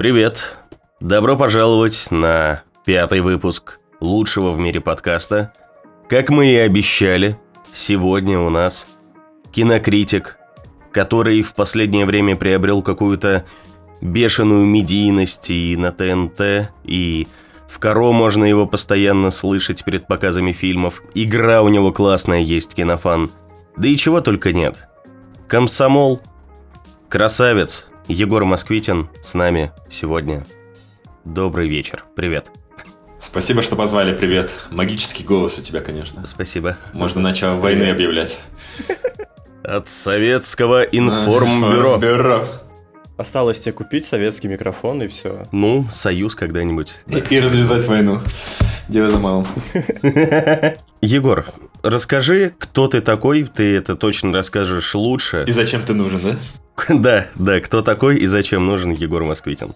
Привет! Добро пожаловать на пятый выпуск лучшего в мире подкаста. Как мы и обещали, сегодня у нас кинокритик, который в последнее время приобрел какую-то бешеную медийность и на ТНТ, и в Каро можно его постоянно слышать перед показами фильмов. Игра у него классная есть, кинофан. Да и чего только нет. Комсомол. Красавец. Егор Москвитин с нами сегодня. Добрый вечер. Привет. Спасибо, что позвали. Привет. Магический голос у тебя, конечно. Спасибо. Можно начало войны объявлять. От советского информбюро. Бюро. Осталось тебе купить советский микрофон и все. Ну, союз когда-нибудь. И, и развязать войну. Дело за малым. Егор, расскажи, кто ты такой, ты это точно расскажешь лучше. И зачем ты нужен, да? Да, да, кто такой и зачем нужен Егор Москвитин.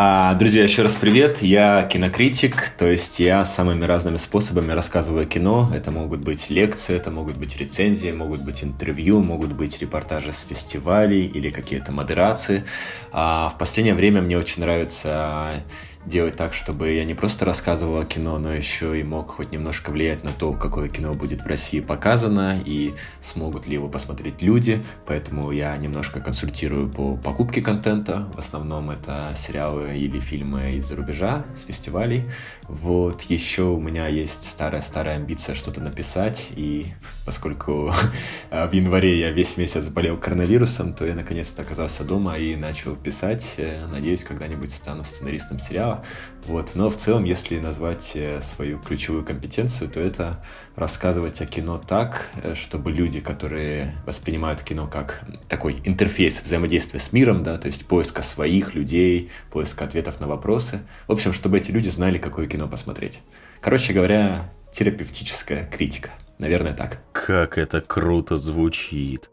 А, друзья, еще раз привет. Я кинокритик, то есть я самыми разными способами рассказываю кино. Это могут быть лекции, это могут быть рецензии, могут быть интервью, могут быть репортажи с фестивалей или какие-то модерации. А в последнее время мне очень нравится делать так, чтобы я не просто рассказывал о кино, но еще и мог хоть немножко влиять на то, какое кино будет в России показано и смогут ли его посмотреть люди. Поэтому я немножко консультирую по покупке контента. В основном это сериалы или фильмы из-за рубежа, с фестивалей. Вот еще у меня есть старая-старая амбиция что-то написать. И поскольку в январе я весь месяц болел коронавирусом, то я наконец-то оказался дома и начал писать. Надеюсь, когда-нибудь стану сценаристом сериала. Вот. Но в целом, если назвать э, свою ключевую компетенцию, то это рассказывать о кино так, э, чтобы люди, которые воспринимают кино как такой интерфейс взаимодействия с миром, да, то есть поиска своих людей, поиска ответов на вопросы, в общем, чтобы эти люди знали, какое кино посмотреть. Короче говоря, терапевтическая критика. Наверное, так. Как это круто звучит.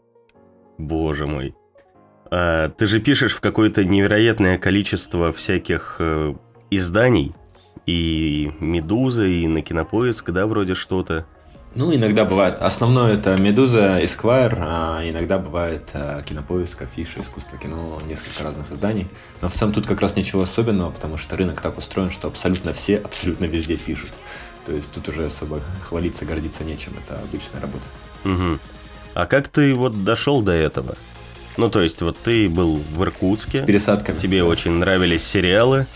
Боже мой. А, ты же пишешь в какое-то невероятное количество всяких э, изданий. И «Медуза», и на Кинопоиск, да, вроде что-то. Ну, иногда бывает. Основное это «Медуза», «Эсквайр», а иногда бывает а, «Кинопоиск», «Афиша», «Искусство кино», несколько разных изданий. Но в целом тут как раз ничего особенного, потому что рынок так устроен, что абсолютно все абсолютно везде пишут. То есть тут уже особо хвалиться, гордиться нечем. Это обычная работа. Угу. А как ты вот дошел до этого? Ну, то есть, вот ты был в Иркутске. С пересадками. Тебе очень нравились сериалы.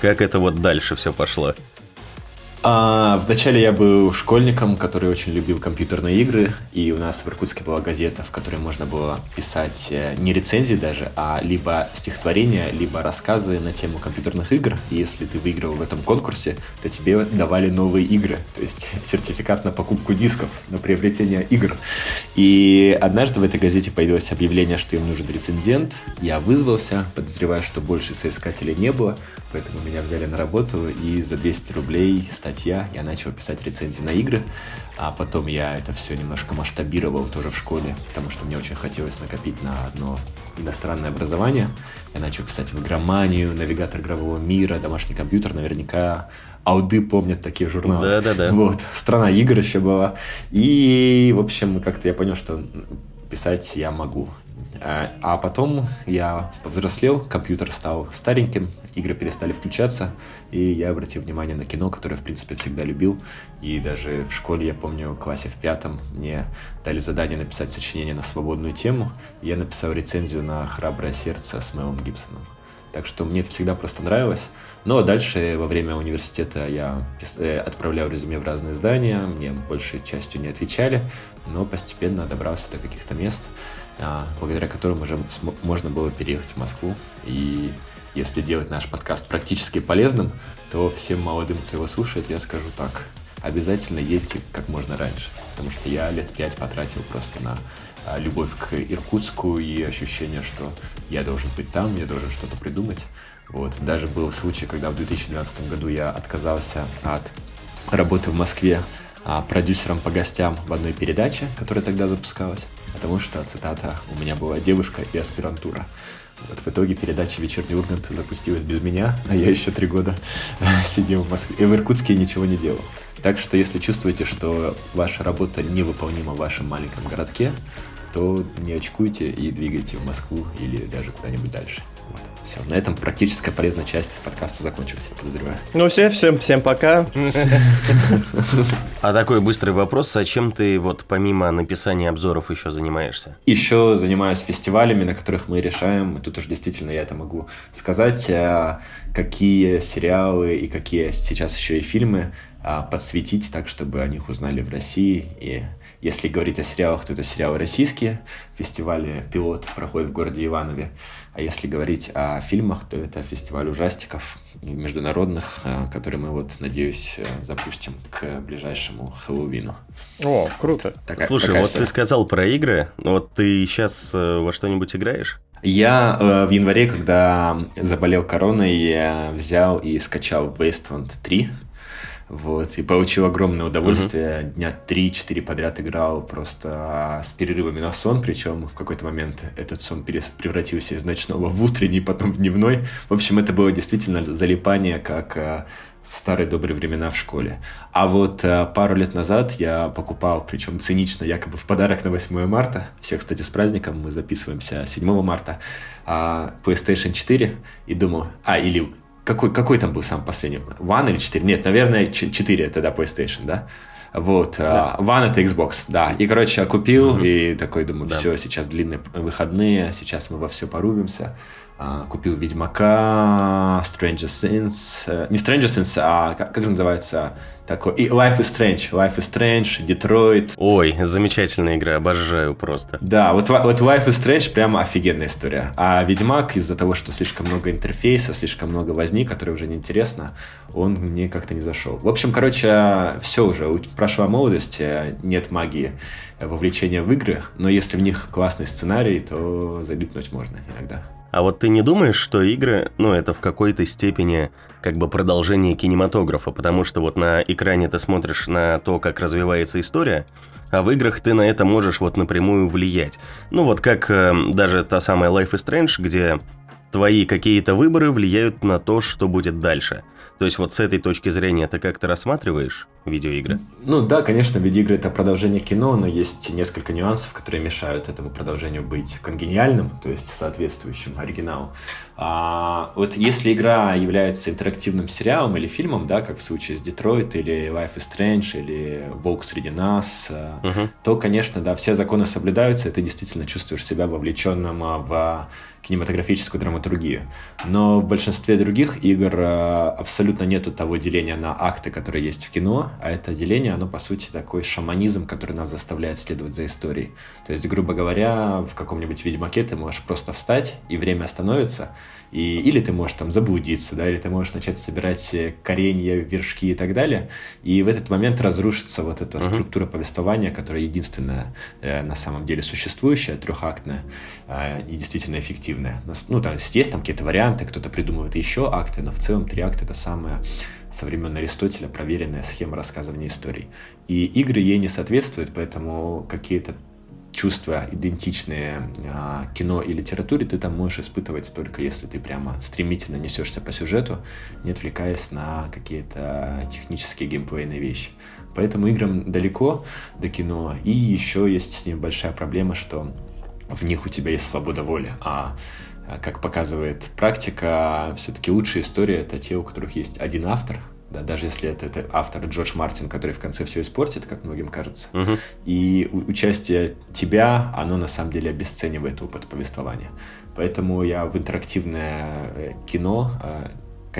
Как это вот дальше все пошло? А, вначале я был школьником, который очень любил компьютерные игры, и у нас в Иркутске была газета, в которой можно было писать э, не рецензии даже, а либо стихотворения, либо рассказы на тему компьютерных игр. И если ты выиграл в этом конкурсе, то тебе давали новые игры, то есть сертификат на покупку дисков, на приобретение игр. И однажды в этой газете появилось объявление, что им нужен рецензент. Я вызвался, подозревая, что больше соискателей не было, поэтому меня взяли на работу, и за 200 рублей стали статья, я начал писать рецензии на игры, а потом я это все немножко масштабировал тоже в школе, потому что мне очень хотелось накопить на одно иностранное образование. Я начал писать в игроманию, навигатор игрового мира, домашний компьютер, наверняка ауды помнят такие журналы. Да-да-да. Вот, страна игр еще была. И, в общем, как-то я понял, что писать я могу. А, а потом я повзрослел, компьютер стал стареньким, игры перестали включаться, и я обратил внимание на кино, которое, в принципе, всегда любил. И даже в школе, я помню, в классе в пятом мне дали задание написать сочинение на свободную тему. Я написал рецензию на «Храброе сердце» с Мэлом Гибсоном. Так что мне это всегда просто нравилось. Но дальше во время университета я э, отправлял резюме в разные издания, мне большей частью не отвечали, но постепенно добрался до каких-то мест, благодаря которым уже можно было переехать в Москву. И если делать наш подкаст практически полезным, то всем молодым, кто его слушает, я скажу так. Обязательно едьте как можно раньше, потому что я лет пять потратил просто на а, любовь к Иркутску и ощущение, что я должен быть там, я должен что-то придумать. Вот. Даже был случай, когда в 2012 году я отказался от работы в Москве а, продюсером по гостям в одной передаче, которая тогда запускалась, потому что, цитата, у меня была девушка и аспирантура. Вот в итоге передача «Вечерний Ургант» запустилась без меня, а я еще три года сидел в Москве. И в Иркутске ничего не делал. Так что если чувствуете, что ваша работа невыполнима в вашем маленьком городке, то не очкуйте и двигайте в Москву или даже куда-нибудь дальше. Вот. Все, на этом практическая полезная часть подкаста закончилась, я подозреваю. Ну все, всем, всем пока. А такой быстрый вопрос, а чем ты вот помимо написания обзоров еще занимаешься? Еще занимаюсь фестивалями, на которых мы решаем, и тут уж действительно я это могу сказать, э, какие сериалы и какие сейчас еще и фильмы а, подсветить так, чтобы о них узнали в России. И если говорить о сериалах, то это сериалы российские. Фестиваль «Пилот» проходит в городе Иванове. А если говорить о фильмах, то это фестиваль ужастиков международных, а, который мы вот, надеюсь, э, запустим к ближайшему Хэллоуину. О, круто. Такая, Слушай, такая вот история. ты сказал про игры. Вот ты сейчас э, во что-нибудь играешь? Я э, в январе, когда заболел короной, я взял и скачал Wasteland 3. Вот, и получил огромное удовольствие. Uh-huh. Дня 3-4 подряд играл просто а, с перерывами на сон, причем в какой-то момент этот сон превратился из ночного в утренний, потом в дневной. В общем, это было действительно залипание, как а, в старые добрые времена в школе. А вот а, пару лет назад я покупал, причем цинично, якобы в подарок на 8 марта, всех, кстати, с праздником, мы записываемся 7 марта, PlayStation 4, и думал, а, или какой, какой там был сам последний? One или 4? Нет, наверное, 4 это, да, PlayStation, да? Вот, да. Uh, One это Xbox, да. И, короче, я купил, угу. и такой думаю, да. все, сейчас длинные выходные, сейчас мы во все порубимся. А, купил Ведьмака, Stranger Things, э, не Stranger Things, а как, как называется такой, и Life is Strange, Life is Strange, Detroit. Ой, замечательная игра, обожаю просто. Да, вот, вот Life is Strange прямо офигенная история. А Ведьмак из-за того, что слишком много интерфейса, слишком много возни, которая уже неинтересна, он мне как-то не зашел. В общем, короче, все уже, прошла молодость, нет магии вовлечения в игры, но если в них классный сценарий, то залипнуть можно иногда. А вот ты не думаешь, что игры, ну, это в какой-то степени как бы продолжение кинематографа, потому что вот на экране ты смотришь на то, как развивается история, а в играх ты на это можешь вот напрямую влиять. Ну вот как э, даже та самая Life is Strange, где твои какие-то выборы влияют на то, что будет дальше. То есть вот с этой точки зрения ты как-то рассматриваешь видеоигры? Ну да, конечно, видеоигры это продолжение кино, но есть несколько нюансов, которые мешают этому продолжению быть конгениальным, то есть соответствующим оригиналу. А, вот если игра является интерактивным сериалом или фильмом, да, как в случае с Детройт или Life is Strange или Волк среди нас, uh-huh. то, конечно, да, все законы соблюдаются, и ты действительно чувствуешь себя вовлеченным а, в кинематографическую драматургию. Но в большинстве других игр э, абсолютно нету того деления на акты, которые есть в кино, а это деление, оно по сути такой шаманизм, который нас заставляет следовать за историей. То есть, грубо говоря, в каком-нибудь Ведьмаке ты можешь просто встать, и время остановится, и, или ты можешь там заблудиться, да, или ты можешь начать собирать э, коренья, вершки и так далее, и в этот момент разрушится вот эта uh-huh. структура повествования, которая единственная э, на самом деле существующая, трехактная э, и действительно эффективная. Ну, то есть есть там какие-то варианты, кто-то придумывает еще акты, но в целом три акта — это самая со времен Аристотеля проверенная схема рассказывания историй. И игры ей не соответствуют, поэтому какие-то чувства, идентичные а, кино и литературе, ты там можешь испытывать только если ты прямо стремительно несешься по сюжету, не отвлекаясь на какие-то технические геймплейные вещи. Поэтому играм далеко до кино, и еще есть с ними большая проблема, что в них у тебя есть свобода воли, а как показывает практика, все-таки лучшая история это те, у которых есть один автор, да, даже если это, это автор Джордж Мартин, который в конце все испортит, как многим кажется. Uh-huh. И участие тебя, оно на самом деле обесценивает опыт повествования. Поэтому я в интерактивное э, кино э,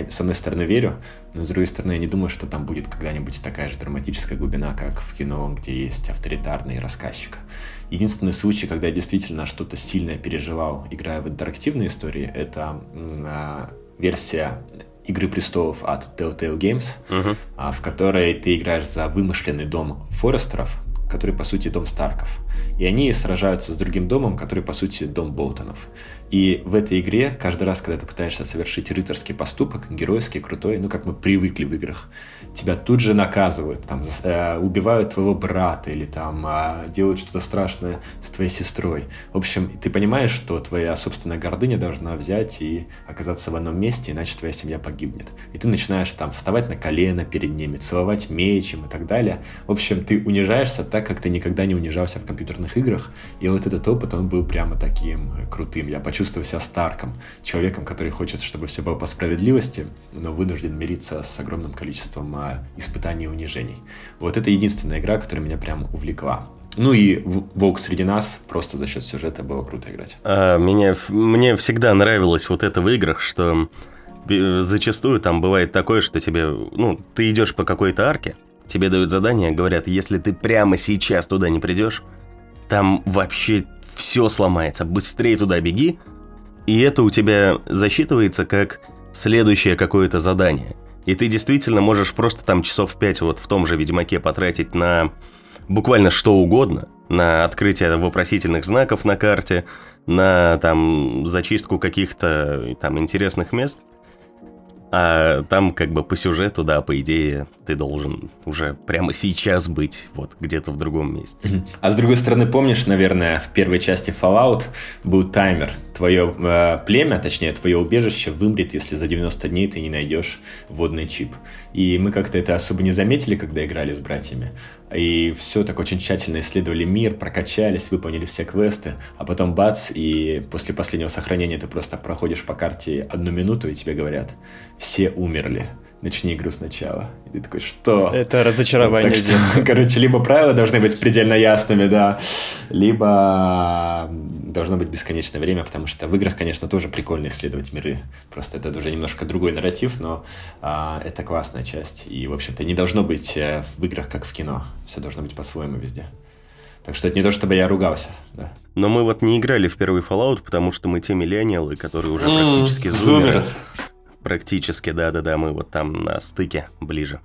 с одной стороны верю, но с другой стороны я не думаю, что там будет когда-нибудь такая же драматическая глубина, как в кино, где есть авторитарный рассказчик. Единственный случай, когда я действительно что-то сильное переживал, играя в интерактивные истории, это а, версия Игры престолов от Telltale Games, uh-huh. в которой ты играешь за вымышленный дом Форестеров, который, по сути, дом Старков. И они сражаются с другим домом, который, по сути, дом Болтонов. И в этой игре каждый раз, когда ты пытаешься совершить рыцарский поступок, геройский, крутой, ну, как мы привыкли в играх, тебя тут же наказывают, там, э, убивают твоего брата или там э, делают что-то страшное с твоей сестрой. В общем, ты понимаешь, что твоя собственная гордыня должна взять и оказаться в одном месте, иначе твоя семья погибнет. И ты начинаешь там вставать на колено перед ними, целовать мечем и так далее. В общем, ты унижаешься так, как ты никогда не унижался в компьютерных играх. И вот этот опыт, он был прямо таким крутым. Я почувствовал себя Старком, человеком, который хочет, чтобы все было по справедливости, но вынужден мириться с огромным количеством а, испытаний и унижений. Вот это единственная игра, которая меня прям увлекла. Ну и «Волк среди нас» просто за счет сюжета было круто играть. А, меня, мне всегда нравилось вот это в играх, что зачастую там бывает такое, что тебе, ну, ты идешь по какой-то арке, тебе дают задание, говорят, если ты прямо сейчас туда не придешь, там вообще все сломается, быстрее туда беги, и это у тебя засчитывается как следующее какое-то задание. И ты действительно можешь просто там часов пять вот в том же Ведьмаке потратить на буквально что угодно, на открытие вопросительных знаков на карте, на там зачистку каких-то там интересных мест – а там как бы по сюжету, да, по идее, ты должен уже прямо сейчас быть вот где-то в другом месте. А с другой стороны, помнишь, наверное, в первой части Fallout был таймер. Твое э, племя, точнее, твое убежище вымрет, если за 90 дней ты не найдешь водный чип. И мы как-то это особо не заметили, когда играли с братьями. И все так очень тщательно исследовали мир, прокачались, выполнили все квесты, а потом бац, и после последнего сохранения ты просто проходишь по карте одну минуту, и тебе говорят, все умерли начни игру сначала. И ты такой, что? Это разочарование. Так что, короче, либо правила должны быть предельно ясными, да, либо должно быть бесконечное время, потому что в играх, конечно, тоже прикольно исследовать миры. Просто это уже немножко другой нарратив, но а, это классная часть. И, в общем-то, не должно быть э, в играх, как в кино. Все должно быть по-своему везде. Так что это не то, чтобы я ругался, да. Но мы вот не играли в первый Fallout, потому что мы те миллениалы, которые уже практически зумеры. Практически, да-да-да, мы вот там на стыке ближе.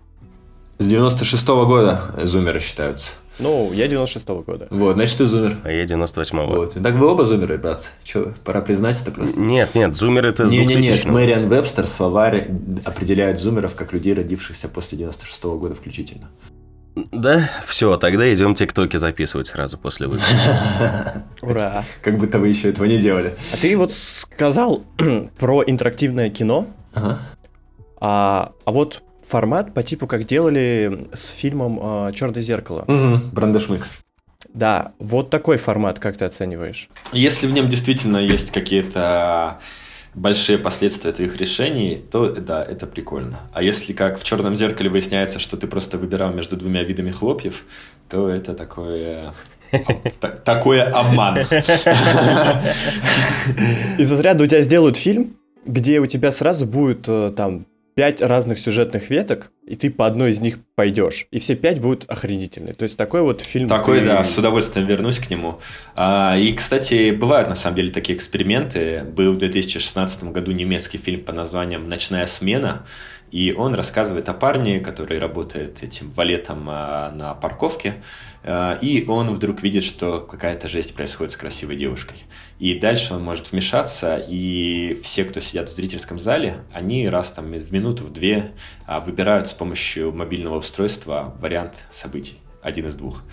С 96-го года зумеры считаются. Ну, я 96-го года. Вот, значит, ты зумер. А я 98-го. Вот. Так вы оба зумеры, брат. Че, пора признать это просто? Нет, нет, зумер это с не, не, нет, Мэриан Вебстер, словарь определяет зумеров как людей, родившихся после 96-го года включительно. Да, все, тогда идем тиктоки записывать сразу после выпуска. Ура! Как будто вы еще этого не делали. А ты вот сказал про интерактивное кино. Ага. А, а вот формат по типу, как делали с фильмом э, Черное зеркало. Угу, Брандешмикс. Да, вот такой формат, как ты оцениваешь? Если в нем действительно есть какие-то большие последствия твоих решений, то да, это прикольно. А если как в черном зеркале выясняется, что ты просто выбирал между двумя видами хлопьев, то это такое такое обман. Из разряда у тебя сделают фильм, где у тебя сразу будет э, там пять разных сюжетных веток, и ты по одной из них пойдешь. И все пять будут охренительные. То есть такой вот фильм... Такой, ты... да, с удовольствием вернусь к нему. А, и, кстати, бывают на самом деле такие эксперименты. Был в 2016 году немецкий фильм по названием «Ночная смена», и он рассказывает о парне, который работает этим валетом а, на парковке, а, и он вдруг видит, что какая-то жесть происходит с красивой девушкой. И дальше он может вмешаться, и все, кто сидят в зрительском зале, они раз там в минуту, в две а, выбирают с помощью мобильного устройства вариант событий, один из двух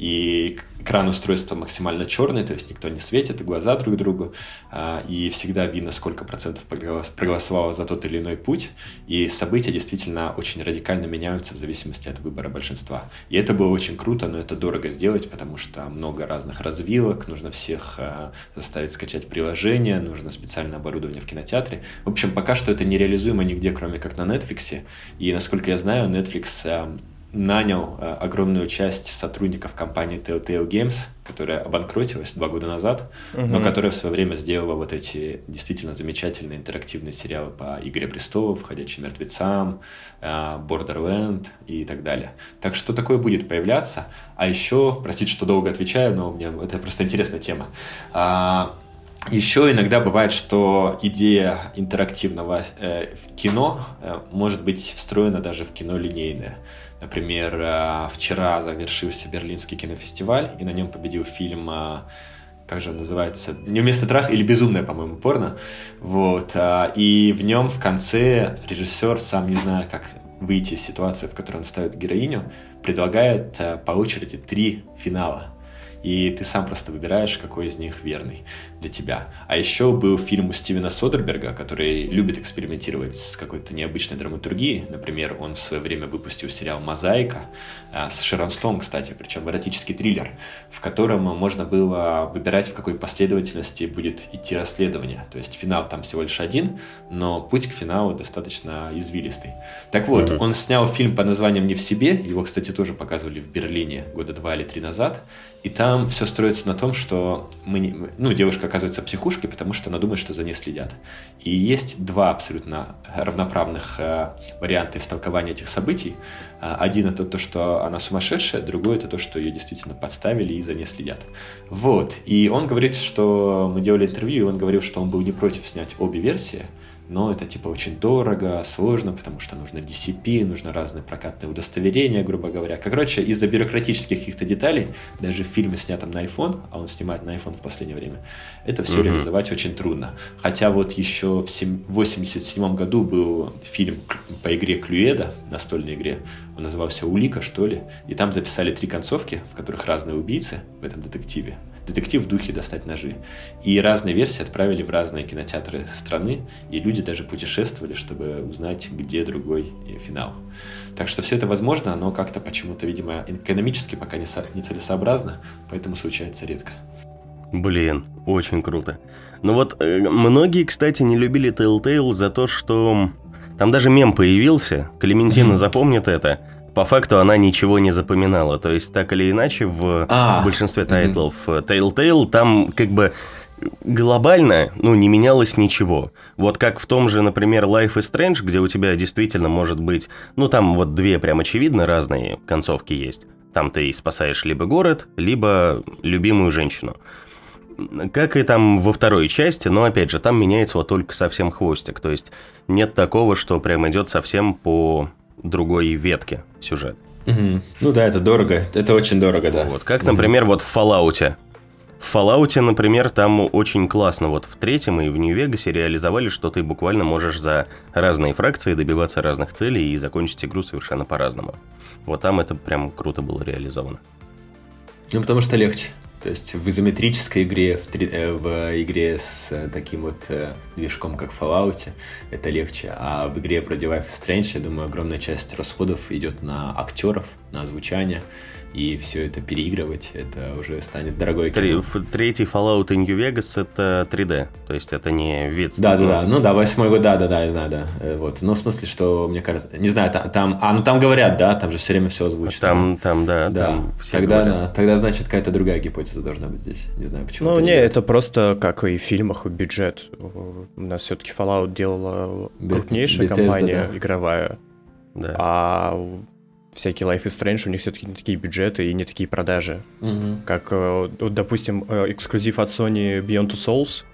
и экран устройства максимально черный, то есть никто не светит, и глаза друг другу, а, и всегда видно, сколько процентов проголосовало за тот или иной путь, и события действительно очень радикально меняются в зависимости от выбора большинства. И это было очень круто, но это дорого сделать, потому что много разных развилок, нужно всех а, заставить скачать приложение, нужно специальное оборудование в кинотеатре. В общем, пока что это нереализуемо нигде, кроме как на Netflix, и, насколько я знаю, Netflix а, нанял э, огромную часть сотрудников компании Telltale Games, которая обанкротилась два года назад, угу. но которая в свое время сделала вот эти действительно замечательные интерактивные сериалы по «Игре престолов», «Ходячим мертвецам», э, «Borderland» и так далее. Так что такое будет появляться. А еще, простите, что долго отвечаю, но меня это просто интересная тема. А, еще иногда бывает, что идея интерактивного э, кино э, может быть встроена даже в кино линейное. Например, э, вчера завершился Берлинский кинофестиваль, и на нем победил фильм э, как же он называется, «Неуместный трах» или «Безумное», по-моему, порно. Вот. Э, и в нем в конце режиссер, сам не зная, как выйти из ситуации, в которой он ставит героиню, предлагает по очереди три финала. И ты сам просто выбираешь, какой из них верный. Для тебя. А еще был фильм у Стивена Содерберга, который любит экспериментировать с какой-то необычной драматургией. Например, он в свое время выпустил сериал «Мозаика» а, с Шерон Стоун, кстати, причем эротический триллер, в котором можно было выбирать, в какой последовательности будет идти расследование. То есть финал там всего лишь один, но путь к финалу достаточно извилистый. Так вот, mm-hmm. он снял фильм под названием «Не в себе», его, кстати, тоже показывали в Берлине года два или три назад, и там все строится на том, что мы не, ну, девушка оказывается психушкой, потому что она думает, что за ней следят. И есть два абсолютно равноправных э, варианта истолкования этих событий. Э, один это то, что она сумасшедшая, другой это то, что ее действительно подставили и за ней следят. Вот. И он говорит, что мы делали интервью, и он говорил, что он был не против снять обе версии, но это типа очень дорого, сложно, потому что нужно DCP, нужно разные прокатные удостоверения, грубо говоря. Короче, из-за бюрократических каких-то деталей, даже в фильме, снятом на iPhone, а он снимает на iPhone в последнее время, это все mm-hmm. реализовать очень трудно. Хотя вот еще в 1987 году был фильм по игре Клюэда, настольной игре, он назывался «Улика», что ли, и там записали три концовки, в которых разные убийцы в этом детективе детектив в духе достать ножи. И разные версии отправили в разные кинотеатры страны, и люди даже путешествовали, чтобы узнать, где другой финал. Так что все это возможно, но как-то почему-то, видимо, экономически пока не, со- не целесообразно, поэтому случается редко. Блин, очень круто. Ну вот, э, многие, кстати, не любили Telltale за то, что... Там даже мем появился, Клементина запомнит это, по факту она ничего не запоминала. То есть, так или иначе, в а, большинстве тайтлов mm-hmm. Telltale там как бы глобально, ну, не менялось ничего. Вот как в том же, например, Life is Strange, где у тебя действительно может быть, ну, там вот две прям очевидно разные концовки есть. Там ты спасаешь либо город, либо любимую женщину. Как и там во второй части, но опять же, там меняется вот только совсем хвостик. То есть нет такого, что прям идет совсем по другой ветке сюжет. Угу. Ну да, это дорого. Это очень дорого, да. Вот как, например, вот в Fallout. В Fallout, например, там очень классно. Вот в третьем и в Нью-Вегасе реализовали, что ты буквально можешь за разные фракции добиваться разных целей и закончить игру совершенно по-разному. Вот там это прям круто было реализовано. Ну, потому что легче. То есть в изометрической игре, в, 3, э, в игре с э, таким вот э, движком, как в Fallout, это легче. А в игре вроде Life is Strange, я думаю, огромная часть расходов идет на актеров, на озвучание и все это переигрывать, это уже станет дорогой кино. Третий Fallout New Vegas это 3D, то есть это не вид. Да, да, да, ну да, восьмой год, да, да, да, я знаю, да, э, вот, но в смысле, что, мне кажется, не знаю, там, там а, ну там говорят, да, там же все время все озвучено. Там, там, да, да, там все тогда, говорят. да, тогда, значит, какая-то другая гипотеза должна быть здесь, не знаю, почему. Ну, не, делает. это просто, как и в фильмах, бюджет, у нас все-таки Fallout делала крупнейшая Bethesda, компания да. игровая, да. а всякие Life is Strange, у них все-таки не такие бюджеты и не такие продажи. Угу. Как, э, вот, допустим, э, эксклюзив от Sony Beyond Two Souls,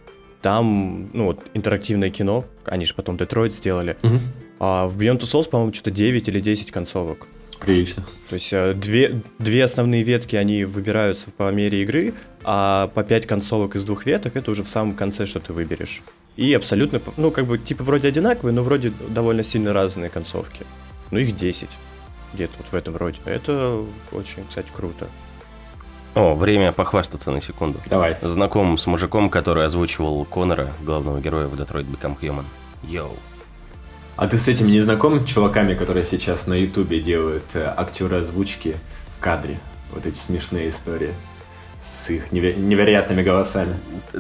там, ну, вот, интерактивное кино, они же потом Детройт сделали, угу. а в Beyond Two Souls, по-моему, что-то 9 или 10 концовок. Прилично. То есть э, две, две основные ветки, они выбираются по мере игры, а по 5 концовок из двух веток это уже в самом конце, что ты выберешь. И абсолютно, ну, как бы, типа, вроде одинаковые, но вроде довольно сильно разные концовки. Ну, их 10 где-то вот в этом роде. Это очень, кстати, круто. О, время похвастаться на секунду. Давай. Знаком с мужиком, который озвучивал Конора, главного героя в Detroit Become Human. Йоу. А ты с этим не знаком, чуваками, которые сейчас на Ютубе делают э, актеры озвучки в кадре? Вот эти смешные истории с их невероятными голосами.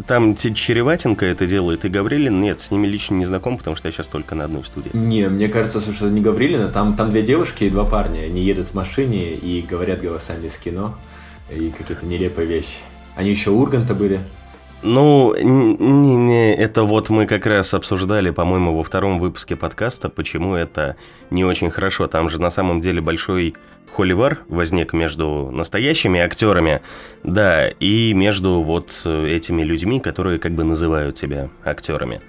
Там Череватенко это делает и Гаврилин. Нет, с ними лично не знаком, потому что я сейчас только на одной студии. Не, мне кажется, что это не Гаврилина. Там, там две девушки и два парня. Они едут в машине и говорят голосами из кино. И какие-то нелепые вещи. Они еще Урганта были. Ну, не, не, это вот мы как раз обсуждали, по-моему, во втором выпуске подкаста, почему это не очень хорошо. Там же на самом деле большой холивар возник между настоящими актерами, да, и между вот этими людьми, которые как бы называют себя актерами.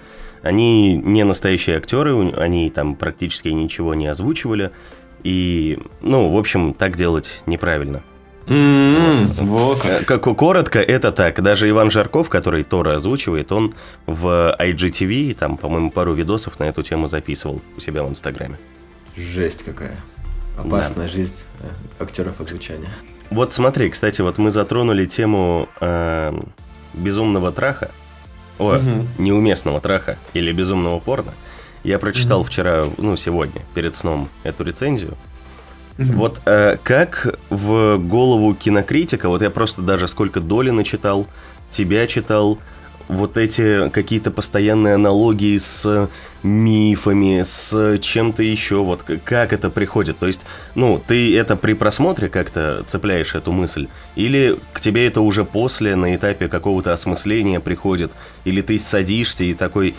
Они не настоящие актеры, они там практически ничего не озвучивали, и, ну, в общем, так делать неправильно. Mm-hmm. Вот. Как коротко, это так. Даже Иван Жарков, который Тора озвучивает, он в IGTV, там, по-моему, пару видосов на эту тему записывал у себя в Инстаграме. Жесть какая. Опасная да. жизнь э, актеров озвучания. Вот смотри, кстати, вот мы затронули тему э, безумного траха. о, угу. неуместного траха или безумного порно, я прочитал угу. вчера, ну, сегодня, перед сном, эту рецензию. Вот э, как в голову кинокритика, вот я просто даже сколько доли начитал, тебя читал, вот эти какие-то постоянные аналогии с мифами, с чем-то еще, вот как это приходит? То есть, ну, ты это при просмотре как-то цепляешь эту мысль? Или к тебе это уже после, на этапе какого-то осмысления приходит? Или ты садишься и такой,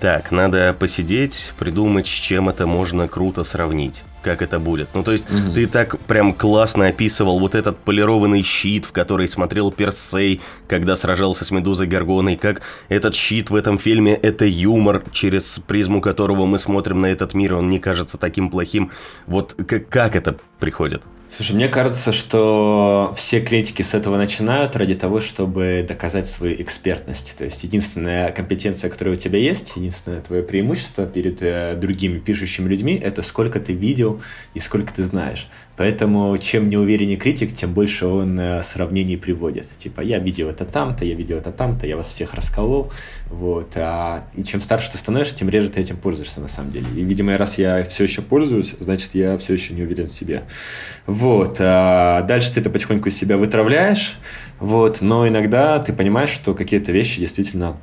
так, надо посидеть, придумать, с чем это можно круто сравнить? Как это будет. Ну, то есть, угу. ты так прям классно описывал вот этот полированный щит, в который смотрел Персей, когда сражался с Медузой Гаргоной, как этот щит в этом фильме — это юмор, через призму которого мы смотрим на этот мир, он не кажется таким плохим. Вот как, как это приходит? Слушай, мне кажется, что все критики с этого начинают ради того, чтобы доказать свою экспертность. То есть единственная компетенция, которая у тебя есть, единственное твое преимущество перед э, другими пишущими людьми, это сколько ты видел и сколько ты знаешь. Поэтому чем неувереннее критик, тем больше он э, сравнений приводит. Типа, я видел это там-то, я видел это там-то, я вас всех расколол. Вот. А, и чем старше ты становишься, тем реже ты этим пользуешься на самом деле. И, видимо, раз я все еще пользуюсь, значит, я все еще не уверен в себе. Вот. А дальше ты это потихоньку из себя вытравляешь. Вот. Но иногда ты понимаешь, что какие-то вещи действительно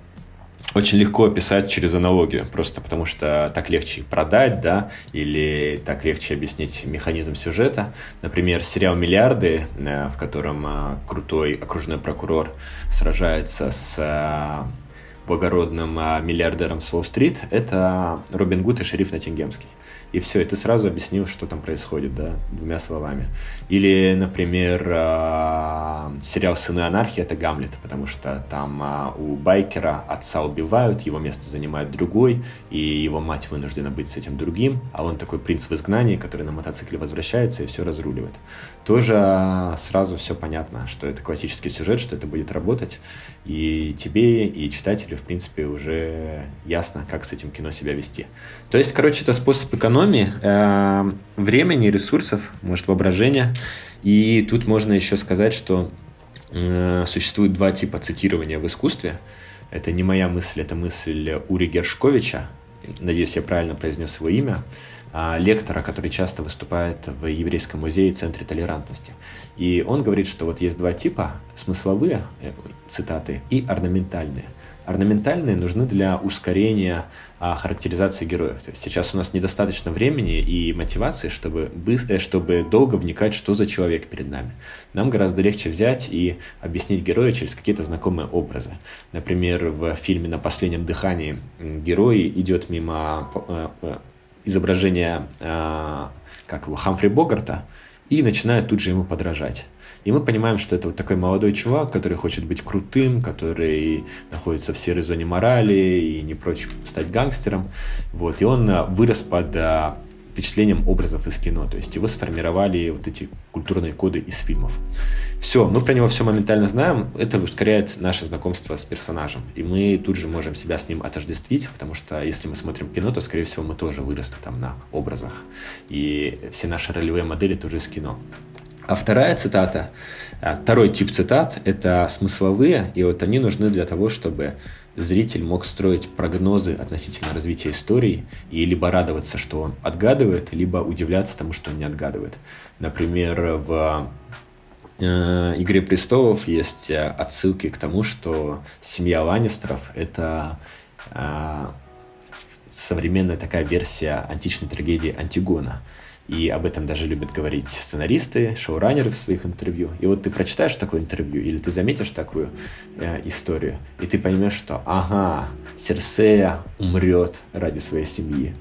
очень легко описать через аналогию, просто потому что так легче продать, да, или так легче объяснить механизм сюжета. Например, сериал «Миллиарды», э, в котором э, крутой окружной прокурор сражается с э, благородным миллиардером с Уолл-стрит, это Робин Гуд и шериф Ноттингемский и все, и ты сразу объяснил, что там происходит, да, двумя словами. Или, например, а, сериал «Сыны анархии» — это «Гамлет», потому что там а, у байкера отца убивают, его место занимает другой, и его мать вынуждена быть с этим другим, а он такой принц в изгнании, который на мотоцикле возвращается и все разруливает. Тоже а, сразу все понятно, что это классический сюжет, что это будет работать, и тебе, и читателю, в принципе, уже ясно, как с этим кино себя вести. То есть, короче, это способ экономии экономии э, времени, ресурсов, может, воображения. И тут можно еще сказать, что э, существует два типа цитирования в искусстве. Это не моя мысль, это мысль Ури Гершковича. Надеюсь, я правильно произнес его имя а, лектора, который часто выступает в Еврейском музее Центре толерантности. И он говорит, что вот есть два типа, смысловые э, цитаты и орнаментальные – Орнаментальные нужны для ускорения а, характеризации героев. То есть сейчас у нас недостаточно времени и мотивации, чтобы, э, чтобы долго вникать, что за человек перед нами. Нам гораздо легче взять и объяснить героя через какие-то знакомые образы. Например, в фильме «На последнем дыхании» герой идет мимо э, э, изображения как его, Хамфри Богарта и начинает тут же ему подражать. И мы понимаем, что это вот такой молодой чувак, который хочет быть крутым, который находится в серой зоне морали и не прочь стать гангстером. Вот. И он а, вырос под а, впечатлением образов из кино. То есть его сформировали вот эти культурные коды из фильмов. Все, мы про него все моментально знаем. Это ускоряет наше знакомство с персонажем. И мы тут же можем себя с ним отождествить, потому что если мы смотрим кино, то, скорее всего, мы тоже выросли там на образах. И все наши ролевые модели тоже из кино. А вторая цитата, а, второй тип цитат – это смысловые, и вот они нужны для того, чтобы зритель мог строить прогнозы относительно развития истории и либо радоваться, что он отгадывает, либо удивляться тому, что он не отгадывает. Например, в э, «Игре престолов» есть э, отсылки к тому, что семья Ланнистеров – это э, современная такая версия античной трагедии Антигона – и об этом даже любят говорить сценаристы, шоураннеры в своих интервью. И вот ты прочитаешь такое интервью, или ты заметишь такую э, историю, и ты поймешь, что ага, Серсея умрет ради своей семьи.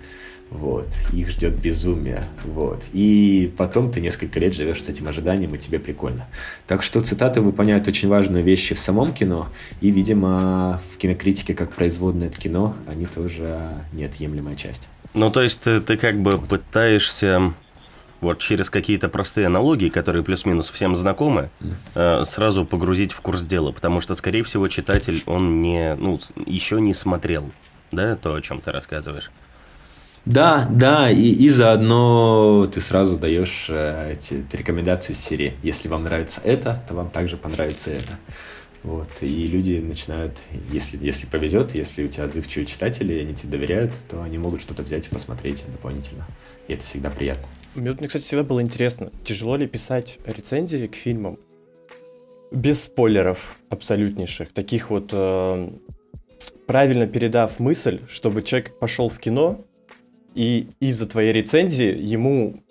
Вот, их ждет безумие, вот. И потом ты несколько лет живешь с этим ожиданием, и тебе прикольно. Так что цитаты выполняют очень важные вещи в самом кино, и, видимо, в кинокритике, как производное от кино, они тоже неотъемлемая часть. Ну, то есть ты, ты как бы пытаешься вот через какие-то простые аналогии, которые плюс-минус всем знакомы, э, сразу погрузить в курс дела, потому что, скорее всего, читатель, он не, ну, еще не смотрел, да, то, о чем ты рассказываешь. Да, да, и, и заодно ты сразу даешь э, эти рекомендации из серии. Если вам нравится это, то вам также понравится это. Вот, и люди начинают, если, если повезет, если у тебя отзывчивые читатели, они тебе доверяют, то они могут что-то взять и посмотреть дополнительно. И это всегда приятно. Мне, кстати, всегда было интересно, тяжело ли писать рецензии к фильмам без спойлеров абсолютнейших, таких вот э, правильно передав мысль, чтобы человек пошел в кино и из-за твоей рецензии ему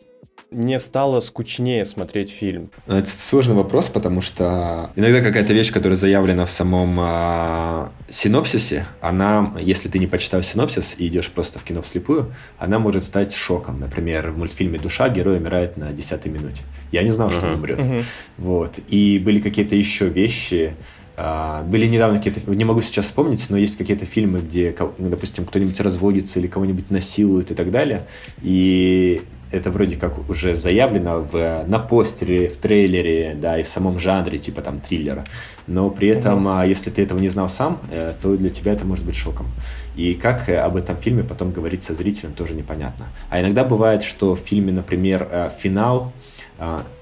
не стало скучнее смотреть фильм? Это сложный вопрос, потому что иногда какая-то вещь, которая заявлена в самом а, синопсисе, она, если ты не почитал синопсис и идешь просто в кино вслепую, она может стать шоком. Например, в мультфильме «Душа» герой умирает на десятой минуте. Я не знал, uh-huh. что он умрет. Uh-huh. Вот. И были какие-то еще вещи, а, были недавно какие-то, не могу сейчас вспомнить, но есть какие-то фильмы, где, допустим, кто-нибудь разводится или кого-нибудь насилуют и так далее. И это вроде как уже заявлено в, на постере, в трейлере, да, и в самом жанре, типа там триллера. Но при этом, mm-hmm. если ты этого не знал сам, э, то для тебя это может быть шоком. И как э, об этом фильме потом говорить со зрителем, тоже непонятно. А иногда бывает, что в фильме, например, э, финал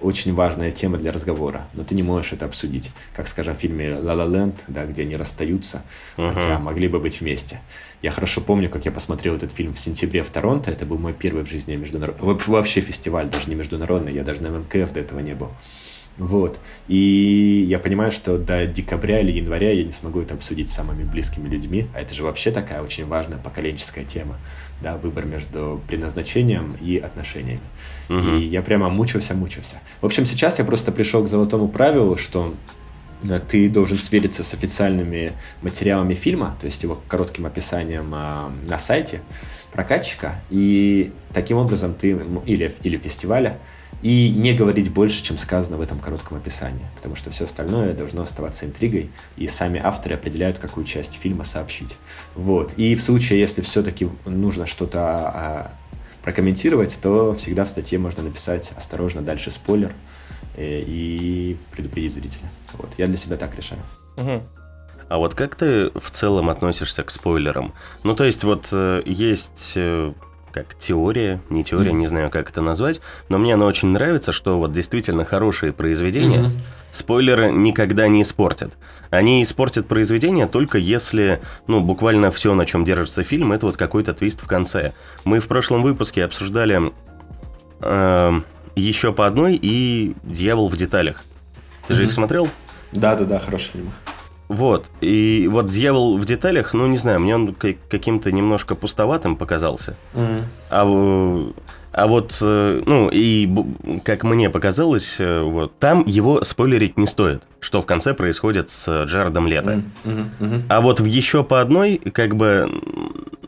очень важная тема для разговора, но ты не можешь это обсудить. Как, скажем, в фильме «Ла Ла Ленд», да, где они расстаются, uh-huh. хотя могли бы быть вместе. Я хорошо помню, как я посмотрел этот фильм в сентябре в Торонто. Это был мой первый в жизни международный... Вообще фестиваль, даже не международный. Я даже на ММКФ до этого не был. Вот. И я понимаю, что до декабря или января я не смогу это обсудить с самыми близкими людьми. А это же вообще такая очень важная поколенческая тема. Да, выбор между предназначением и отношениями. Угу. И я прямо мучился, мучился. В общем, сейчас я просто пришел к золотому правилу, что ты должен свериться с официальными материалами фильма, то есть его коротким описанием а, на сайте прокатчика, и таким образом ты, или, или фестиваля, и не говорить больше, чем сказано в этом коротком описании, потому что все остальное должно оставаться интригой, и сами авторы определяют, какую часть фильма сообщить. Вот. И в случае, если все-таки нужно что-то а, прокомментировать, то всегда в статье можно написать «осторожно, дальше спойлер» и предупредить зрителя. Вот. Я для себя так решаю. Угу. А вот как ты в целом относишься к спойлерам? Ну, то есть вот э, есть э, как теория, не теория, mm-hmm. не знаю, как это назвать, но мне она очень нравится, что вот действительно хорошие произведения mm-hmm. спойлеры никогда не испортят. Они испортят произведение только если, ну, буквально все, на чем держится фильм, это вот какой-то твист в конце. Мы в прошлом выпуске обсуждали э, еще по одной и «Дьявол в деталях». Ты же их смотрел? Да-да-да, хороший фильм. Вот, и вот «Дьявол в деталях», ну, не знаю, мне он каким-то немножко пустоватым показался. Mm. А, а вот, э, ну, и как мне показалось, э, вот, там его спойлерить не стоит, что в конце происходит с Джаредом Лето. Mm. Mm-hmm. Mm-hmm. А вот в еще по одной, как бы,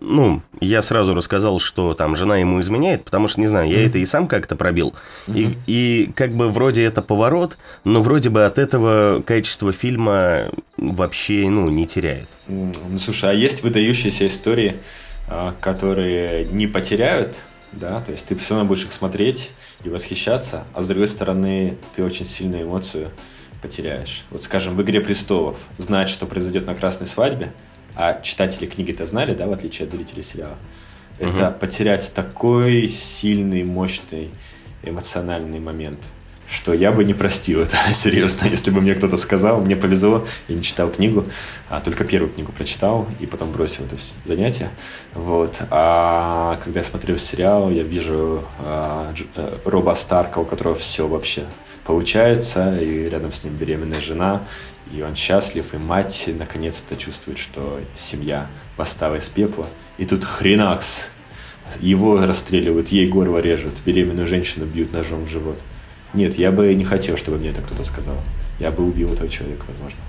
ну, я сразу рассказал, что там жена ему изменяет, потому что, не знаю, я mm-hmm. это и сам как-то пробил. Mm-hmm. И, и как бы вроде это поворот, но вроде бы от этого качество фильма вообще, ну, не теряет. Ну, слушай, а есть выдающиеся истории, которые не потеряют, да, то есть ты все равно будешь их смотреть и восхищаться, а с другой стороны, ты очень сильную эмоцию потеряешь. Вот, скажем, в «Игре престолов» знать, что произойдет на красной свадьбе – а читатели книги-то знали, да, в отличие от зрителей сериала, это угу. потерять такой сильный, мощный эмоциональный момент, что я бы не простил это, серьезно, если бы мне кто-то сказал, мне повезло, я не читал книгу, а только первую книгу прочитал и потом бросил это занятие, вот, а когда я смотрел сериал, я вижу а, Дж, а, Роба Старка, у которого все вообще получается, и рядом с ним беременная жена, и он счастлив, и мать наконец-то чувствует, что семья восстала из пепла. И тут хренакс. Его расстреливают, ей горло режут, беременную женщину бьют ножом в живот. Нет, я бы не хотел, чтобы мне это кто-то сказал. Я бы убил этого человека, возможно.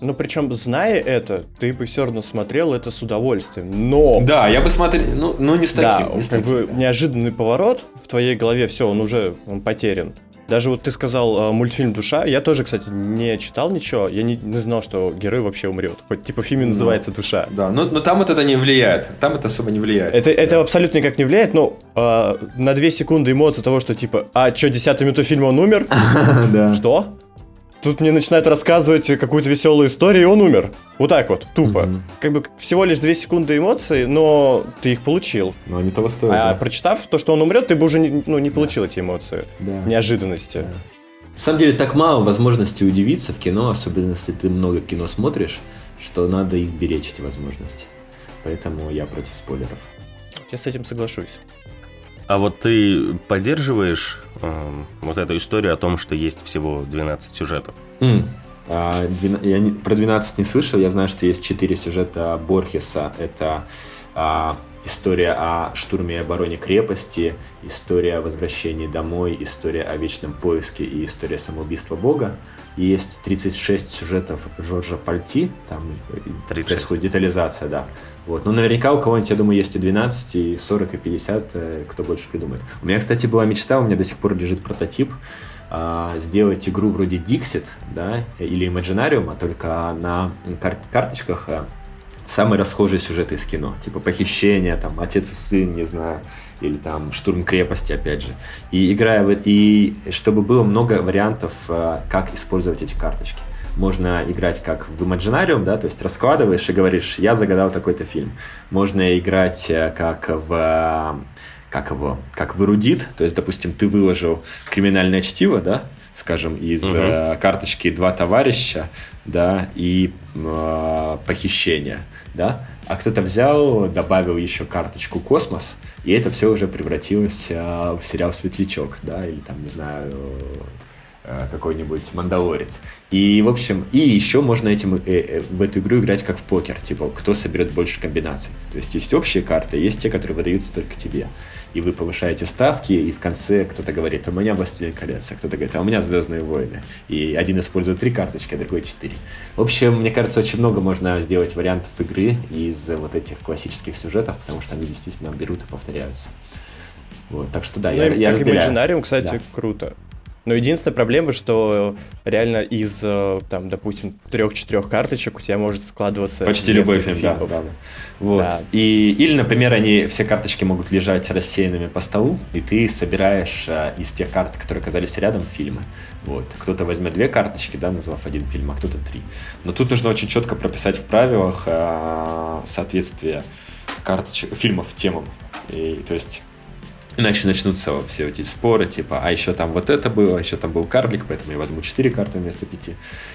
Ну, причем, зная это, ты бы все равно смотрел это с удовольствием. Но... Да, я бы смотрел, ну, но не с таким. Да, не с таким, бы да. неожиданный поворот в твоей голове, все, он уже он потерян. Даже вот ты сказал э, мультфильм «Душа». Я тоже, кстати, не читал ничего. Я не, не знал, что герой вообще умрет. Хоть типа в фильме ну, называется «Душа». Да, но, но там это не влияет. Там это особо не влияет. Это, да. это абсолютно никак не влияет, но э, на две секунды эмоции того, что типа «А, что, десятую минуту фильма он умер?» Что? Тут мне начинают рассказывать какую-то веселую историю, и он умер. Вот так вот, тупо. Угу. Как бы всего лишь две секунды эмоций, но ты их получил. Но они того стоят. А да. прочитав то, что он умрет, ты бы уже не, ну, не получил да. эти эмоции. Да. Неожиданности. Да. На самом деле так мало возможностей удивиться в кино, особенно если ты много кино смотришь, что надо их беречь, эти возможности. Поэтому я против спойлеров. Я с этим соглашусь. А вот ты поддерживаешь э, вот эту историю о том, что есть всего 12 сюжетов? Mm. А, я не, про 12 не слышал, я знаю, что есть 4 сюжета Борхеса. Это а, история о штурме и обороне крепости, история о возвращении домой, история о вечном поиске и история самоубийства Бога. И есть 36 сюжетов Джорджа Пальти, там 36. происходит детализация, да. Вот. Но наверняка у кого-нибудь, я думаю, есть и 12, и 40, и 50, э, кто больше придумает. У меня, кстати, была мечта, у меня до сих пор лежит прототип, а, сделать игру вроде Dixit, да, или Imaginarium, а только на кар- карточках а, самые расхожие сюжеты из кино, типа похищение, там, отец и сын, не знаю, или там штурм крепости, опять же. И играя в и чтобы было много вариантов, э, как использовать эти карточки. Можно играть как в Imaginarium, да, то есть раскладываешь и говоришь, я загадал такой-то фильм. Можно играть э, как в как его, как в эрудит, то есть, допустим, ты выложил криминальное чтиво, да, скажем, из угу. э, карточки два товарища, да, и э, похищение, да, а кто-то взял, добавил еще карточку космос, и это все уже превратилось э, в сериал Светлячок, да, или там, не знаю, Э, какой-нибудь мандалорец. И, в общем, и еще можно этим, э, э, в эту игру играть как в покер, типа, кто соберет больше комбинаций. То есть есть общие карты, есть те, которые выдаются только тебе. И вы повышаете ставки, и в конце кто-то говорит, у меня Властелин колец, а кто-то говорит, а у меня Звездные войны. И один использует три карточки, а другой четыре. В общем, мне кажется, очень много можно сделать вариантов игры из вот этих классических сюжетов, потому что они действительно берут и повторяются. Вот, так что да, ну, я, я разделяю. Imaginarium, кстати, да. круто. Но единственная проблема, что реально из, э, там, допустим, трех-четырех карточек у тебя может складываться... Почти любой фильм, да, да. Вот. Да. И, или, например, они, все карточки могут лежать рассеянными по столу, и ты собираешь а, из тех карт, которые оказались рядом, фильмы. Вот. Кто-то возьмет две карточки, да, назвав один фильм, а кто-то три. Но тут нужно очень четко прописать в правилах а, соответствие карточек, фильмов темам. И, то есть Иначе начнутся все эти споры, типа, а еще там вот это было, а еще там был карлик, поэтому я возьму 4 карты вместо 5,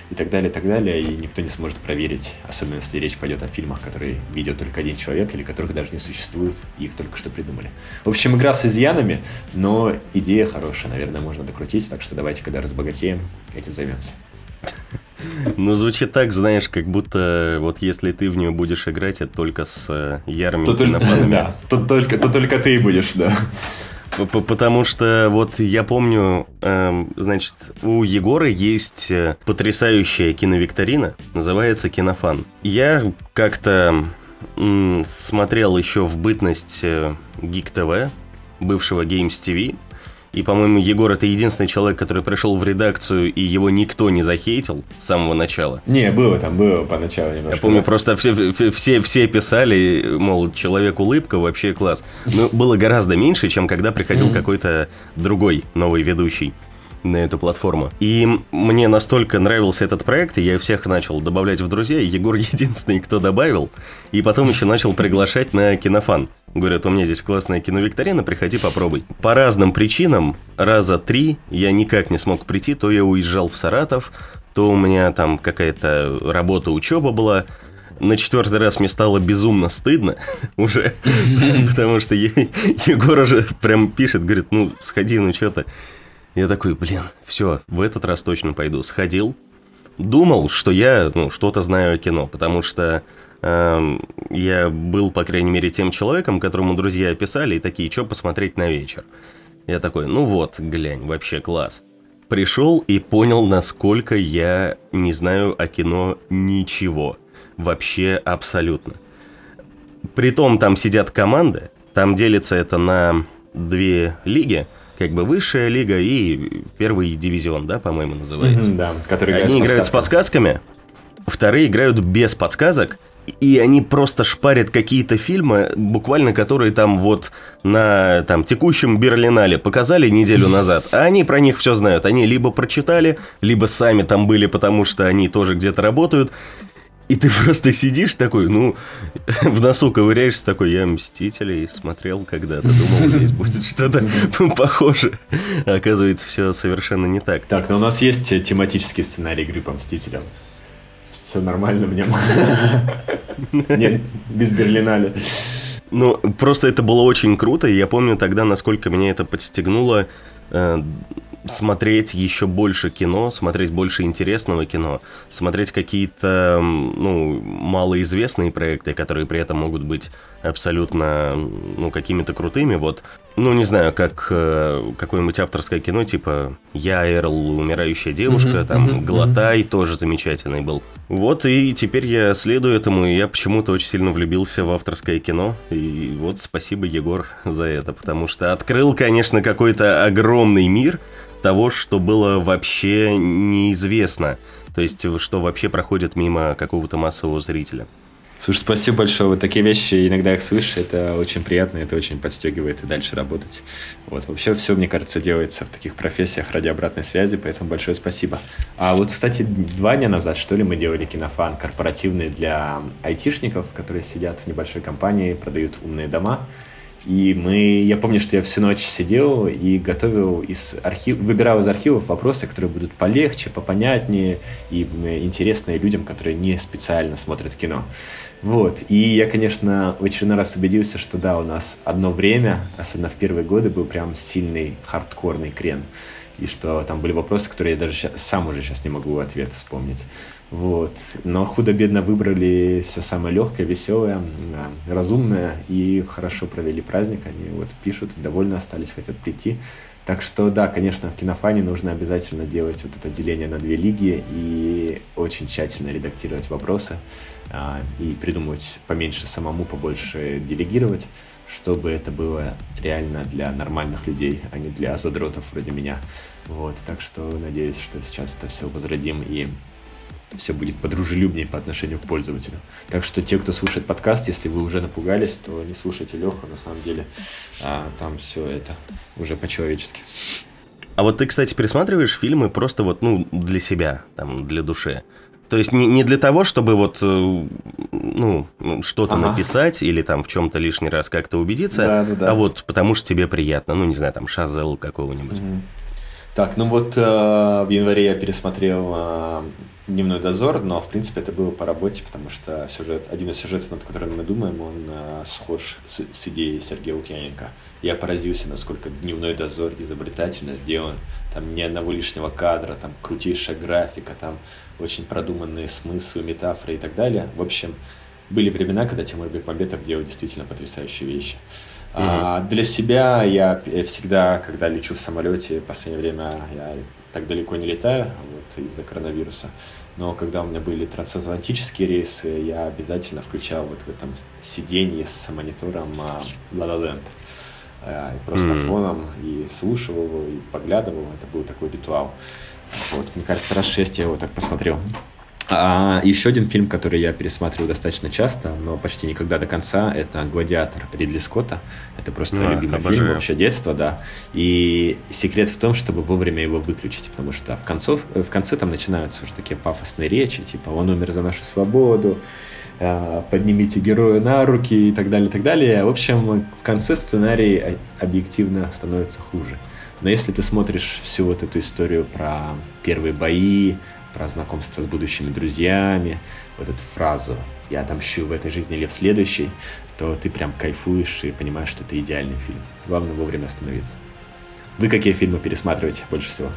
и так далее, и так далее, и никто не сможет проверить, особенно если речь пойдет о фильмах, которые видел только один человек, или которых даже не существует, и их только что придумали. В общем, игра с изъянами, но идея хорошая, наверное, можно докрутить, так что давайте, когда разбогатеем, этим займемся. Ну, звучит так, знаешь, как будто вот если ты в нее будешь играть, это только с э, ярыми то кинопанами. Да, то только, то только ты будешь, да. Потому что вот я помню, э, значит, у Егора есть э, потрясающая киновикторина, называется Кинофан. Я как-то смотрел еще в бытность э, Geek TV, бывшего Games TV, и, по-моему, Егор это единственный человек, который пришел в редакцию, и его никто не захейтил с самого начала. Не, было там, было поначалу немножко. Я помню, просто все, все, все писали, мол, человек улыбка, вообще класс. Но было гораздо меньше, чем когда приходил какой-то другой новый ведущий на эту платформу. И мне настолько нравился этот проект, и я всех начал добавлять в друзья, и Егор единственный, кто добавил, и потом еще начал приглашать на кинофан. Говорят, у меня здесь классная киновикторина, приходи попробуй. По разным причинам, раза три я никак не смог прийти, то я уезжал в Саратов, то у меня там какая-то работа, учеба была, на четвертый раз мне стало безумно стыдно уже, потому что Егор уже прям пишет, говорит, ну, сходи, ну, что-то. Я такой, блин, все, в этот раз точно пойду. Сходил, думал, что я, ну, что-то знаю о кино, потому что я был, по крайней мере, тем человеком, которому друзья писали и такие, что посмотреть на вечер. Я такой, ну вот, глянь, вообще класс. Пришел и понял, насколько я не знаю о кино ничего. Вообще абсолютно. Притом там сидят команды, там делится это на две лиги – как бы высшая лига и первый дивизион, да, по-моему, называется. Mm-hmm, да, который Одни играют с подсказками, вторые играют без подсказок, и они просто шпарят какие-то фильмы, буквально которые там вот на там, текущем Берлинале показали неделю назад, а они про них все знают. Они либо прочитали, либо сами там были, потому что они тоже где-то работают. И ты просто сидишь такой, ну, в носу ковыряешься такой, я Мстителей смотрел когда-то, думал, здесь будет что-то похоже. А оказывается, все совершенно не так. Так, но у нас есть тематический сценарий игры по Мстителям. Все нормально в нем. Нет, без Берлинале. Ну, просто это было очень круто, и я помню тогда, насколько меня это подстегнуло э, смотреть еще больше кино, смотреть больше интересного кино, смотреть какие-то, ну, малоизвестные проекты, которые при этом могут быть абсолютно, ну, какими-то крутыми. Вот, ну, не знаю, как э, какое-нибудь авторское кино, типа «Я, Эрл, умирающая девушка», mm-hmm, там mm-hmm, «Глотай» mm-hmm. тоже замечательный был. Вот, и теперь я следую этому, и я почему-то очень сильно влюбился в авторское кино. И вот спасибо, Егор, за это, потому что открыл, конечно, какой-то огромный мир того, что было вообще неизвестно. То есть, что вообще проходит мимо какого-то массового зрителя. Слушай, спасибо большое. Вот такие вещи, иногда их слышишь, это очень приятно, это очень подстегивает и дальше работать. Вот. Вообще все, мне кажется, делается в таких профессиях ради обратной связи, поэтому большое спасибо. А вот, кстати, два дня назад, что ли, мы делали кинофан корпоративный для айтишников, которые сидят в небольшой компании, продают умные дома. И мы, я помню, что я всю ночь сидел и готовил из архив, выбирал из архивов вопросы, которые будут полегче, попонятнее и интересные людям, которые не специально смотрят кино. Вот. И я, конечно, в очередной раз убедился, что да, у нас одно время, особенно в первые годы, был прям сильный хардкорный крен. И что там были вопросы, которые я даже сейчас, сам уже сейчас не могу ответ вспомнить. Вот. Но худо-бедно выбрали все самое легкое, веселое, разумное и хорошо провели праздник. Они вот пишут, довольны остались, хотят прийти. Так что да, конечно, в кинофане нужно обязательно делать вот это деление на две лиги и очень тщательно редактировать вопросы а, и придумывать поменьше самому, побольше делегировать, чтобы это было реально для нормальных людей, а не для задротов вроде меня. Вот, так что надеюсь, что сейчас это все возродим и все будет подружелюбнее по отношению к пользователю. Так что те, кто слушает подкаст, если вы уже напугались, то не слушайте Леху, на самом деле а, там все это уже по-человечески. А вот ты, кстати, пересматриваешь фильмы просто вот, ну, для себя, там, для души. То есть не, не для того, чтобы вот, э, ну, что-то ага. написать или там в чем-то лишний раз как-то убедиться, да, да, да. а вот потому что тебе приятно, ну, не знаю, там, шазел какого-нибудь. Угу. Так, ну вот э, в январе я пересмотрел э, «Дневной дозор», но, в принципе, это было по работе, потому что сюжет, один из сюжетов, над которым мы думаем, он э, схож с, с идеей Сергея Лукьяненко. Я поразился, насколько «Дневной дозор» изобретательно сделан. Там ни одного лишнего кадра, там крутейшая графика, там очень продуманные смыслы, метафоры и так далее. В общем, были времена, когда Тимур Бекмамбетов делал действительно потрясающие вещи. Mm-hmm. А, для себя я всегда, когда лечу в самолете, в последнее время я так далеко не летаю вот, из-за коронавируса. Но когда у меня были трансатлантические рейсы, я обязательно включал вот в этом сиденье с монитором La La Land. А, и просто mm-hmm. фоном и слушал его, и поглядывал. Это был такой ритуал. Вот, мне кажется, раз шесть я его так посмотрел. А еще один фильм, который я пересматриваю достаточно часто, но почти никогда до конца, это «Гладиатор» Ридли Скотта. Это просто а, любимый обожаю. фильм вообще детства, да. И секрет в том, чтобы вовремя его выключить, потому что в, концов, в конце там начинаются уже такие пафосные речи, типа «Он умер за нашу свободу», а, поднимите героя на руки и так далее, и так далее. В общем, в конце сценарий объективно становится хуже. Но если ты смотришь всю вот эту историю про первые бои, про знакомство с будущими друзьями, вот эту фразу «я отомщу в этой жизни или в следующей», то ты прям кайфуешь и понимаешь, что это идеальный фильм. Главное вовремя остановиться. Вы какие фильмы пересматриваете больше всего?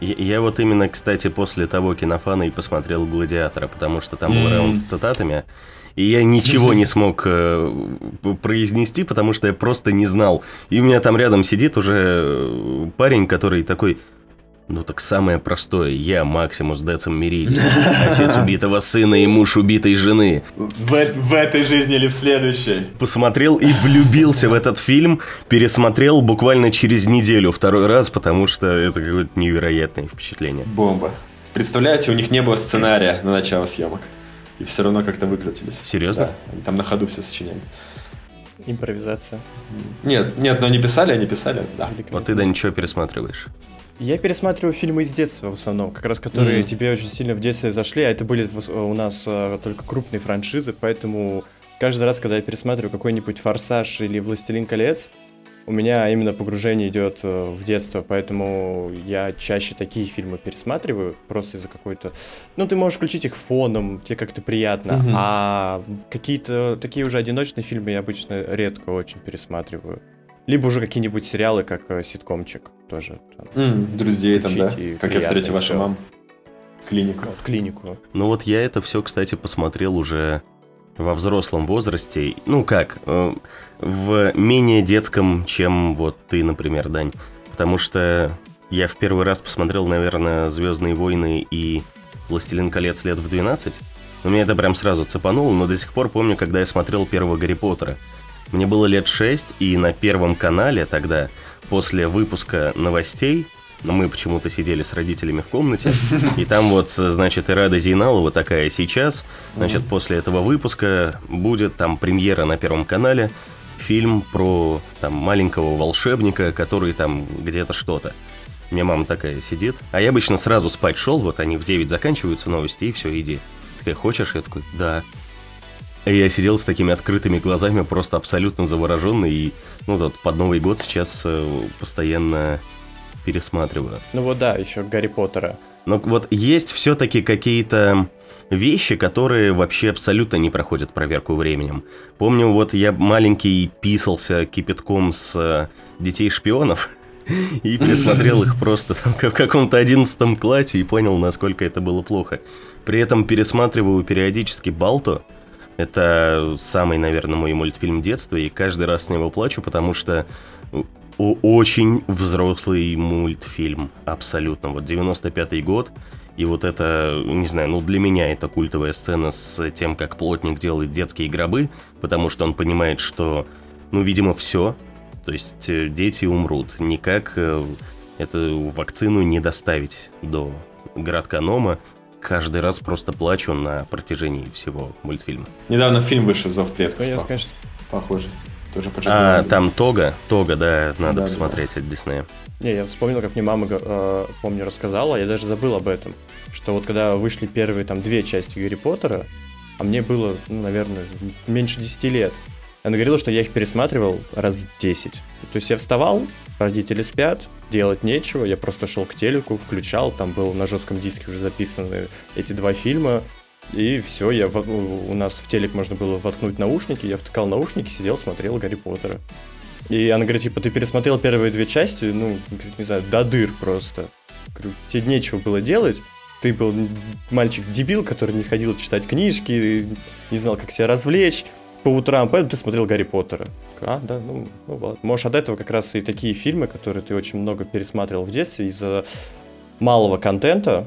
Я, я вот именно, кстати, после того кинофана и посмотрел «Гладиатора», потому что там был mm. раунд с цитатами, и я ничего не смог э, произнести, потому что я просто не знал. И у меня там рядом сидит уже э, парень, который такой ну так самое простое. Я Максимус Децим Мерили, отец убитого сына и муж убитой жены. В, в этой жизни или в следующей? Посмотрел и влюбился в этот фильм. Пересмотрел буквально через неделю второй раз, потому что это какое-то невероятное впечатление. Бомба. Представляете, у них не было сценария на начало съемок. И все равно как-то выкрутились. Серьезно? Да, они там на ходу все сочиняли. Импровизация. Нет, нет, но они писали, они писали, да. Вот ты, да, ничего пересматриваешь. Я пересматриваю фильмы из детства в основном, как раз которые mm. тебе очень сильно в детстве зашли, а это были у нас а, только крупные франшизы, поэтому каждый раз, когда я пересматриваю какой-нибудь «Форсаж» или «Властелин колец», у меня именно погружение идет э, в детство, поэтому я чаще такие фильмы пересматриваю, просто из-за какой-то... Ну, ты можешь включить их фоном, тебе как-то приятно, mm-hmm. а какие-то такие уже одиночные фильмы я обычно редко очень пересматриваю. Либо уже какие-нибудь сериалы, как э, ситкомчик тоже. Там, mm, друзей там, да? Как я встретил вашу маму. Клинику. Вот, клинику. Ну вот я это все, кстати, посмотрел уже во взрослом возрасте. Ну как, э, в менее детском, чем вот ты, например, Дань. Потому что я в первый раз посмотрел, наверное, «Звездные войны» и «Властелин колец» лет в 12. Но меня это прям сразу цепануло, но до сих пор помню, когда я смотрел первого Гарри Поттера. Мне было лет 6, и на Первом канале тогда, после выпуска новостей, но мы почему-то сидели с родителями в комнате, и там вот, значит, Ирада Зейналова такая сейчас, значит, после этого выпуска будет там премьера на Первом канале, фильм про там маленького волшебника, который там где-то что-то. У меня мама такая сидит. А я обычно сразу спать шел, вот они в 9 заканчиваются новости, и все, иди. Такая, хочешь? Я такой, да. Я сидел с такими открытыми глазами, просто абсолютно завороженный. И, ну, вот под Новый год сейчас э, постоянно пересматриваю. Ну вот да, еще Гарри Поттера. Но вот есть все-таки какие-то вещи, которые вообще абсолютно не проходят проверку временем. Помню, вот я маленький писался кипятком с э, детей-шпионов, и пересмотрел их просто там в каком-то одиннадцатом классе и понял, насколько это было плохо. При этом пересматриваю периодически Балто. Это самый, наверное, мой мультфильм детства, и каждый раз с него плачу, потому что очень взрослый мультфильм, абсолютно. Вот 95-й год, и вот это, не знаю, ну для меня это культовая сцена с тем, как плотник делает детские гробы, потому что он понимает, что, ну, видимо, все, то есть э, дети умрут. Никак э, эту вакцину не доставить до городка Нома. Каждый раз просто плачу на протяжении всего мультфильма. Недавно фильм вышел «Зов предков». Я, конечно, похоже. Тоже а, там Тога, Тога, да, надо да, посмотреть да. от Диснея. Не, я вспомнил, как мне мама, э, помню, рассказала, я даже забыл об этом, что вот когда вышли первые там две части Гарри Поттера, а мне было, ну, наверное, меньше 10 лет, она говорила, что я их пересматривал раз 10. То есть я вставал, родители спят, делать нечего, я просто шел к телеку, включал, там был на жестком диске уже записаны эти два фильма, и все, я у нас в телек можно было воткнуть наушники, я втыкал наушники, сидел, смотрел Гарри Поттера. И она говорит, типа, ты пересмотрел первые две части, ну, не знаю, до дыр просто. Говорю, тебе нечего было делать, ты был мальчик-дебил, который не ходил читать книжки, не знал, как себя развлечь по утрам, поэтому ты смотрел Гарри Поттера. А, да, ну, ну вот. Может, от этого как раз и такие фильмы, которые ты очень много пересматривал в детстве из-за малого контента,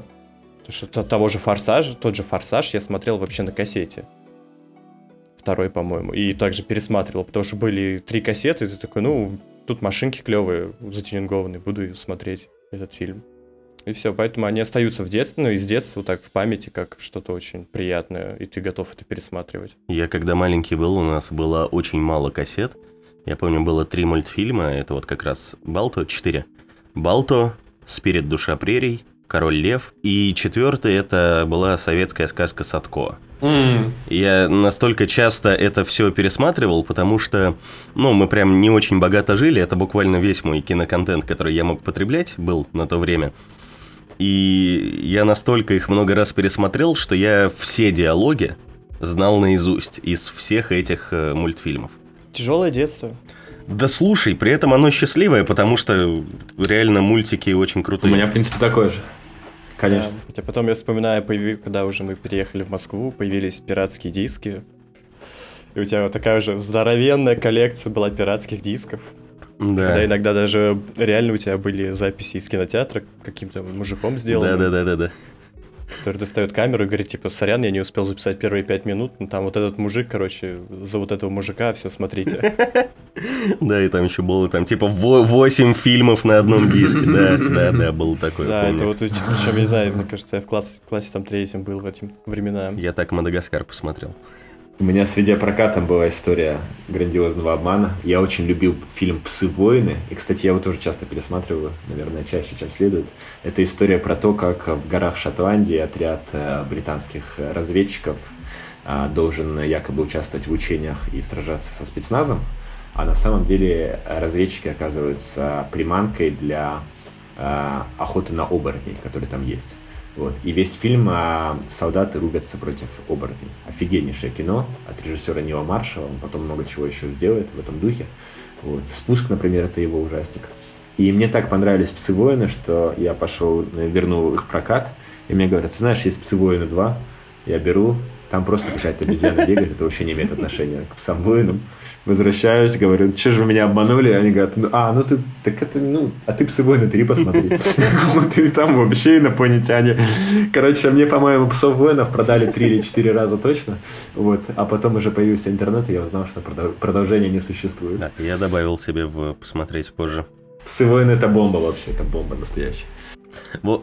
Потому что того же Форсажа, тот же Форсаж я смотрел вообще на кассете. Второй, по-моему. И также пересматривал, потому что были три кассеты, и ты такой, ну, тут машинки клевые, затюнингованные, буду смотреть этот фильм. И все, поэтому они остаются в детстве, ну, из детства вот так в памяти, как что-то очень приятное, и ты готов это пересматривать. Я когда маленький был, у нас было очень мало кассет. Я помню, было три мультфильма, это вот как раз Балто, четыре. Балто, Спирит Душа Прерий, Король Лев. И четвертый это была советская сказка Садко. Mm. Я настолько часто это все пересматривал, потому что, ну, мы прям не очень богато жили. Это буквально весь мой киноконтент, который я мог потреблять, был на то время. И я настолько их много раз пересмотрел, что я все диалоги знал наизусть из всех этих э, мультфильмов. Тяжелое детство. Да слушай, при этом оно счастливое, потому что реально мультики очень крутые. У меня, в принципе, такое же. Конечно. Да. Хотя потом я вспоминаю, когда уже мы переехали в Москву, появились пиратские диски. И у тебя вот такая уже здоровенная коллекция была пиратских дисков. Да. Когда иногда даже реально у тебя были записи из кинотеатра каким-то мужиком сделаны. Да, да, да, да, да который достает камеру и говорит, типа, сорян, я не успел записать первые пять минут, ну там вот этот мужик, короче, за вот этого мужика, все, смотрите. Да, и там еще было там типа 8 фильмов на одном диске, да, да, да, было такое. Да, это вот, причем, я не знаю, мне кажется, я в классе, классе там третьем был в эти времена. Я так Мадагаскар посмотрел. У меня с видеопрокатом была история грандиозного обмана. Я очень любил фильм «Псы-воины». И, кстати, я его тоже часто пересматриваю, наверное, чаще, чем следует. Это история про то, как в горах Шотландии отряд э, британских разведчиков э, должен якобы участвовать в учениях и сражаться со спецназом. А на самом деле разведчики оказываются приманкой для э, охоты на оборотней, которые там есть. Вот. И весь фильм а, солдаты рубятся против оборотней. Офигеннейшее кино от режиссера Нила Маршала. Он потом много чего еще сделает в этом духе. Вот. «Спуск», например, это его ужастик. И мне так понравились «Псы воины», что я пошел, вернул их прокат. И мне говорят, знаешь, есть «Псы воины 2». Я беру, там просто какая-то обезьяна бегает, это вообще не имеет отношения к «Псам воинам» возвращаюсь, говорю, что же вы меня обманули? Они говорят, ну, а, ну ты, так это, ну, а ты «Псы войны 3» посмотри. Вот и там вообще инопланетяне. Короче, мне, по-моему, «Псов воинов» продали 3 или 4 раза точно. Вот. А потом уже появился интернет, и я узнал, что продолжения не существует. Да, я добавил себе в посмотреть позже. «Псы войны» — это бомба вообще, это бомба настоящая.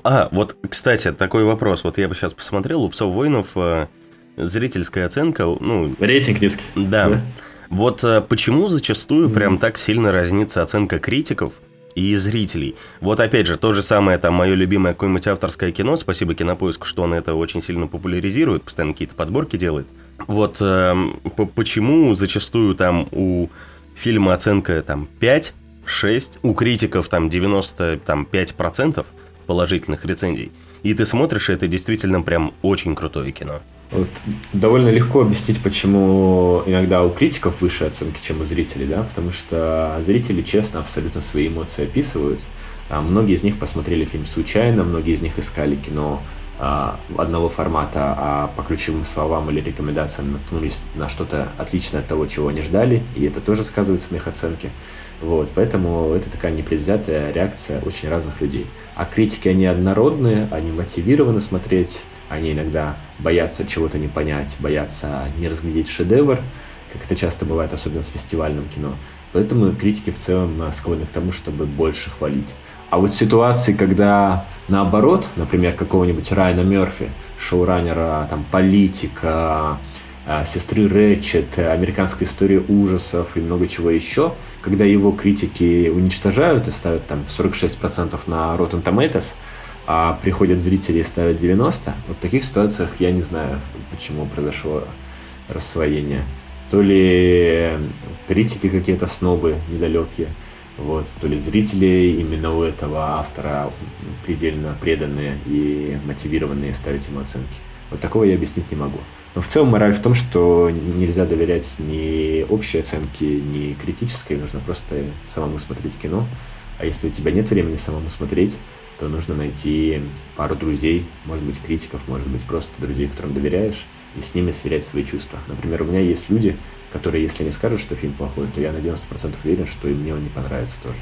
А, вот, кстати, такой вопрос. Вот я бы сейчас посмотрел, у «Псов воинов» э, зрительская оценка, ну... Рейтинг низкий. Да. да? Вот э, почему зачастую прям так сильно разнится оценка критиков и зрителей. Вот опять же, то же самое, там, мое любимое какое-нибудь авторское кино, спасибо Кинопоиску, что он это очень сильно популяризирует, постоянно какие-то подборки делает. Вот э, почему зачастую там у фильма оценка там 5, 6, у критиков там 95% положительных рецензий, и ты смотришь, и это действительно прям очень крутое кино. Вот, довольно легко объяснить, почему иногда у критиков выше оценки, чем у зрителей, да, потому что зрители честно абсолютно свои эмоции описывают. А многие из них посмотрели фильм случайно, многие из них искали кино а, одного формата, а по ключевым словам или рекомендациям наткнулись на что-то отличное от того, чего они ждали, и это тоже сказывается на их оценке. Вот, поэтому это такая непредвзятая реакция очень разных людей. А критики, они однородные, они мотивированы смотреть они иногда боятся чего-то не понять, боятся не разглядеть шедевр, как это часто бывает, особенно с фестивальным кино. Поэтому критики в целом э, склонны к тому, чтобы больше хвалить. А вот ситуации, когда наоборот, например, какого-нибудь Райана Мерфи, шоураннера, там, политика, э, сестры Рэтчет, американская история ужасов и много чего еще, когда его критики уничтожают и ставят там 46% на Rotten Tomatoes, а приходят зрители и ставят 90, вот в таких ситуациях я не знаю, почему произошло рассвоение. То ли критики какие-то снобы недалекие, вот, то ли зрители именно у этого автора предельно преданные и мотивированные ставить ему оценки. Вот такого я объяснить не могу. Но в целом мораль в том, что нельзя доверять ни общей оценке, ни критической, нужно просто самому смотреть кино. А если у тебя нет времени самому смотреть, то нужно найти пару друзей, может быть, критиков, может быть, просто друзей, которым доверяешь, и с ними сверять свои чувства. Например, у меня есть люди, которые, если не скажут, что фильм плохой, то я на 90% уверен, что и мне он не понравится тоже.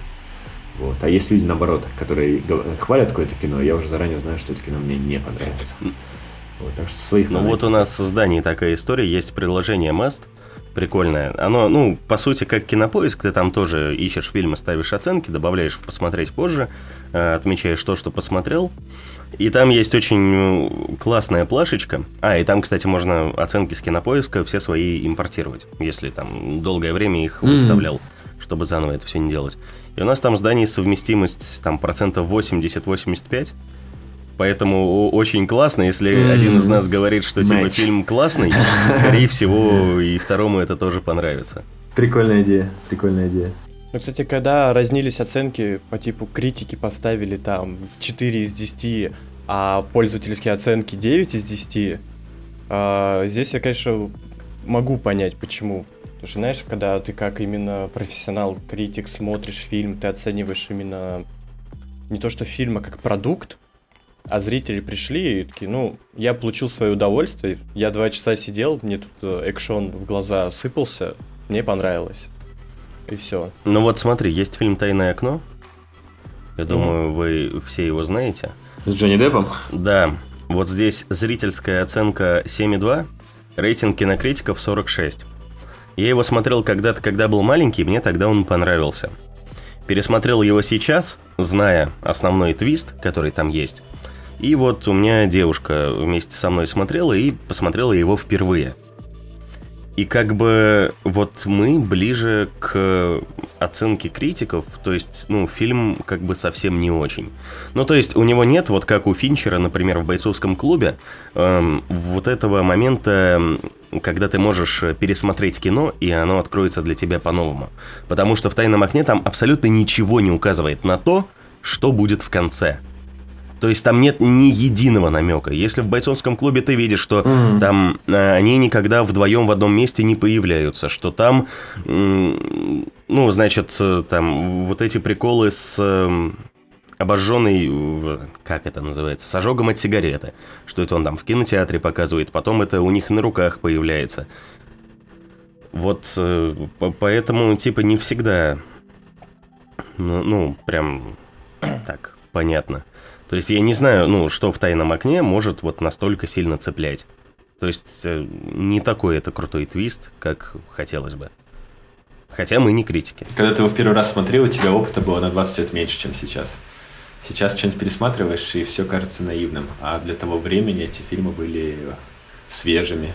Вот. А есть люди, наоборот, которые хвалят какое-то кино, я уже заранее знаю, что это кино мне не понравится. Вот, так что своих Ну вот у нас в создании такая история, есть приложение Mast, прикольное. Оно, ну, по сути, как кинопоиск, ты там тоже ищешь фильмы, ставишь оценки, добавляешь в посмотреть позже, э, отмечаешь то, что посмотрел. И там есть очень ну, классная плашечка. А, и там, кстати, можно оценки с кинопоиска все свои импортировать, если там долгое время их mm-hmm. выставлял, чтобы заново это все не делать. И у нас там зданий совместимость там процентов 80-85. Поэтому очень классно, если mm. один из нас говорит, что типа Match. фильм классный, скорее всего, и второму это тоже понравится. Прикольная идея, прикольная идея. Ну, кстати, когда разнились оценки по типу критики поставили там 4 из 10, а пользовательские оценки 9 из 10, а, здесь я, конечно, могу понять, почему. Потому что, знаешь, когда ты как именно профессионал-критик смотришь фильм, ты оцениваешь именно не то что фильм, а как продукт, а зрители пришли и такие, ну, я получил свое удовольствие, я два часа сидел, мне тут э, экшон в глаза сыпался, мне понравилось. И все. Ну вот смотри, есть фильм «Тайное окно». Я mm думаю, вы все его знаете. С Джонни Деппом? Да. Вот здесь зрительская оценка 7,2, рейтинг кинокритиков 46. Я его смотрел когда-то, когда был маленький, мне тогда он понравился. Пересмотрел его сейчас, зная основной твист, который там есть, и вот у меня девушка вместе со мной смотрела и посмотрела его впервые. И как бы вот мы ближе к оценке критиков, то есть, ну, фильм как бы совсем не очень. Ну, то есть у него нет, вот как у Финчера, например, в «Бойцовском клубе», эм, вот этого момента, когда ты можешь пересмотреть кино, и оно откроется для тебя по-новому. Потому что в «Тайном окне» там абсолютно ничего не указывает на то, что будет в конце. То есть там нет ни единого намека. Если в бойцовском клубе ты видишь, что mm-hmm. там э, они никогда вдвоем в одном месте не появляются, что там, э, ну, значит, э, там вот эти приколы с э, обожженный, как это называется, с ожогом от сигареты, что это он там в кинотеатре показывает, потом это у них на руках появляется. Вот э, поэтому, типа, не всегда, ну, ну прям так, понятно. То есть я не знаю, ну, что в «Тайном окне» может вот настолько сильно цеплять. То есть э, не такой это крутой твист, как хотелось бы. Хотя мы не критики. Когда ты его в первый раз смотрел, у тебя опыта было на 20 лет меньше, чем сейчас. Сейчас что-нибудь пересматриваешь, и все кажется наивным. А для того времени эти фильмы были свежими.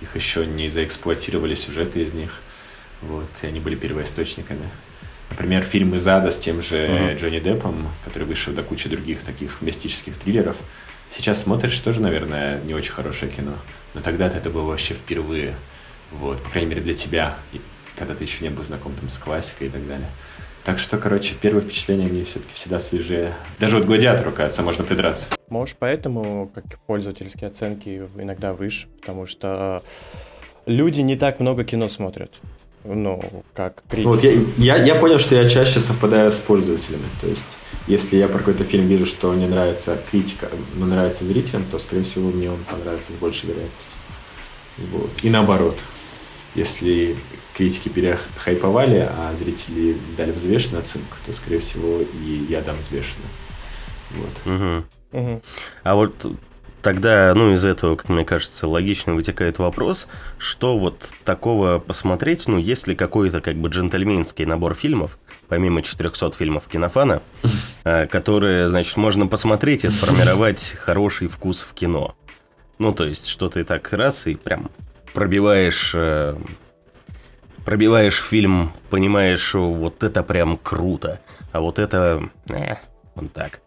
Их еще не заэксплуатировали сюжеты из них. Вот, и они были первоисточниками. Например, фильм «Из ада» с тем же mm-hmm. Джонни Деппом, который вышел до кучи других таких мистических триллеров. Сейчас смотришь, тоже, наверное, не очень хорошее кино. Но тогда-то это было вообще впервые. Вот, по крайней мере, для тебя, когда ты еще не был знаком там, с классикой и так далее. Так что, короче, первые впечатления, они все-таки всегда свежие. Даже вот гладиатору, кажется, можно придраться. Может, поэтому как пользовательские оценки иногда выше, потому что люди не так много кино смотрят ну, как критик. Вот я, я, я понял, что я чаще совпадаю с пользователями. То есть, если я про какой-то фильм вижу, что не нравится критика, но нравится зрителям, то, скорее всего, мне он понравится с большей вероятностью. Вот. И наоборот. Если критики перехайповали, а зрители дали взвешенную оценку, то, скорее всего, и я дам взвешенную. Вот. Угу. Угу. А вот Тогда, ну, из этого, как мне кажется, логично вытекает вопрос, что вот такого посмотреть, ну, есть ли какой-то как бы джентльменский набор фильмов, помимо 400 фильмов кинофана, э, которые, значит, можно посмотреть и сформировать хороший вкус в кино. Ну, то есть, что ты так раз и прям пробиваешь э, пробиваешь фильм, понимаешь, вот это прям круто, а вот это, э, вот так.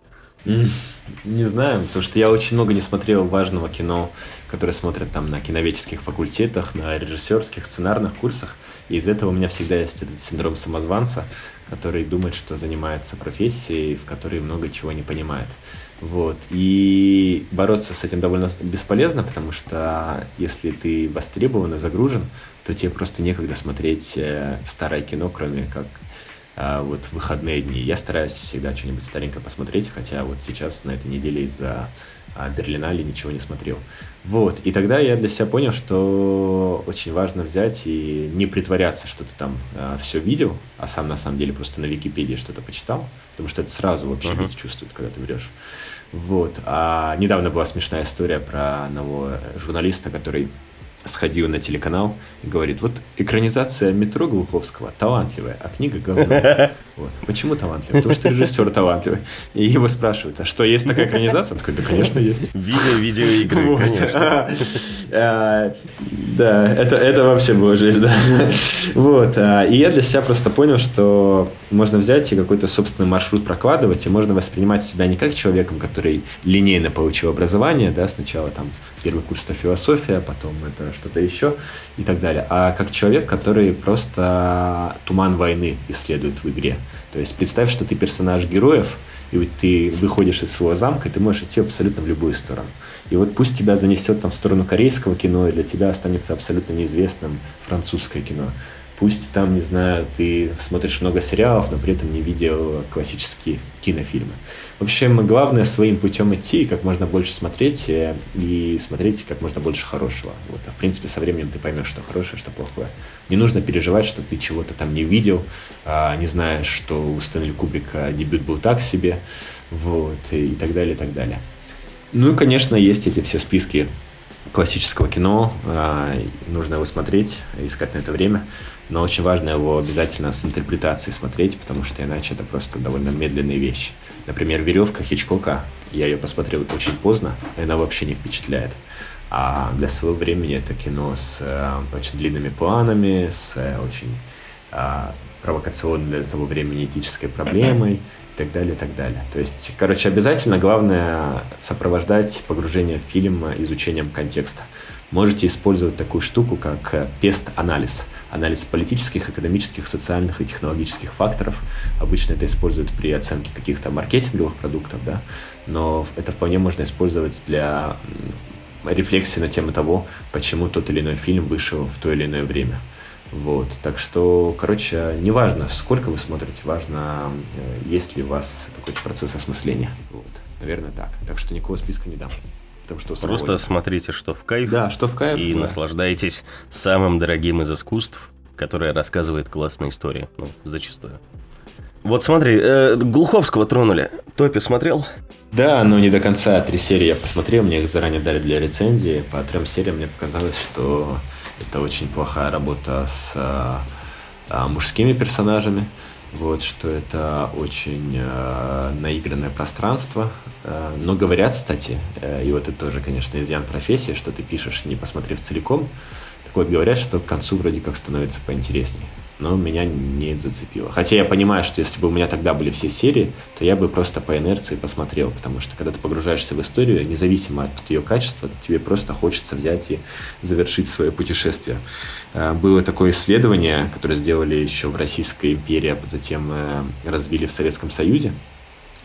Не знаю, потому что я очень много не смотрел важного кино, которое смотрят там на киноведческих факультетах, на режиссерских, сценарных курсах. И из этого у меня всегда есть этот синдром самозванца, который думает, что занимается профессией, в которой много чего не понимает. Вот. И бороться с этим довольно бесполезно, потому что если ты востребован и загружен, то тебе просто некогда смотреть э, старое кино, кроме как вот в выходные дни. Я стараюсь всегда что-нибудь старенькое посмотреть, хотя вот сейчас на этой неделе из-за а, Берлинале ничего не смотрел. Вот, и тогда я для себя понял, что очень важно взять и не притворяться, что ты там а, все видел, а сам на самом деле просто на Википедии что-то почитал, потому что это сразу вообще uh-huh. люди чувствуют, когда ты врешь. Вот, а недавно была смешная история про одного журналиста, который сходил на телеканал и говорит, вот экранизация метро Глуховского талантливая, а книга говно. Вот. Почему талантливая? Потому что режиссер талантливый. И его спрашивают, а что, есть такая экранизация? Он такой, да, конечно, есть. Видео, видеоигры, вот. конечно. А, да, это, это вообще была жизнь, да. Вот. А, и я для себя просто понял, что можно взять и какой-то собственный маршрут прокладывать, и можно воспринимать себя не как человеком, который линейно получил образование, да, сначала там первый курс это философия, потом это что-то еще и так далее, а как человек, который просто туман войны исследует в игре. То есть представь, что ты персонаж героев, и вот ты выходишь из своего замка, и ты можешь идти абсолютно в любую сторону. И вот пусть тебя занесет там в сторону корейского кино, и для тебя останется абсолютно неизвестным французское кино. Пусть там, не знаю, ты смотришь много сериалов, но при этом не видел классические кинофильмы. В общем, главное своим путем идти как можно больше смотреть, э, и смотреть как можно больше хорошего. Вот. А в принципе, со временем ты поймешь, что хорошее, что плохое. Не нужно переживать, что ты чего-то там не видел, а, не знаешь, что у Стэнли Кубрика дебют был так себе, вот, и так далее, и так далее. Ну и, конечно, есть эти все списки классического кино, э, нужно его смотреть, искать на это время, но очень важно его обязательно с интерпретацией смотреть, потому что иначе это просто довольно медленные вещи. Например, «Веревка» Хичкока, я ее посмотрел очень поздно, и она вообще не впечатляет. А для своего времени это кино с э, очень длинными планами, с э, очень э, провокационной для того времени этической проблемой и так далее, и так далее. То есть, короче, обязательно главное сопровождать погружение в фильм изучением контекста. Можете использовать такую штуку, как э, пест-анализ. Анализ политических, экономических, социальных и технологических факторов. Обычно это используют при оценке каких-то маркетинговых продуктов, да, но это вполне можно использовать для рефлексии на тему того, почему тот или иной фильм вышел в то или иное время. Вот, так что, короче, не важно, сколько вы смотрите, важно, э, есть ли у вас какой-то процесс осмысления. Вот, наверное, так. Так что никакого списка не дам. Потому что Просто смотрите, что в кайф. Да, что в кайф. И да. наслаждайтесь самым дорогим из искусств, которое рассказывает классные истории. Ну, зачастую. Вот смотри, э, Глуховского тронули. Топи смотрел? Да, но не до конца. Три серии я посмотрел, мне их заранее дали для рецензии. По трем сериям мне показалось, что это очень плохая работа с а, а, мужскими персонажами. Вот, что это очень э, наигранное пространство. Э, но говорят, кстати, э, и вот это тоже, конечно, изъян профессии, что ты пишешь, не посмотрев целиком. Так вот, говорят, что к концу вроде как становится поинтереснее но меня не зацепило. Хотя я понимаю, что если бы у меня тогда были все серии, то я бы просто по инерции посмотрел, потому что когда ты погружаешься в историю, независимо от ее качества, тебе просто хочется взять и завершить свое путешествие. Э, было такое исследование, которое сделали еще в Российской империи, а затем развили в Советском Союзе.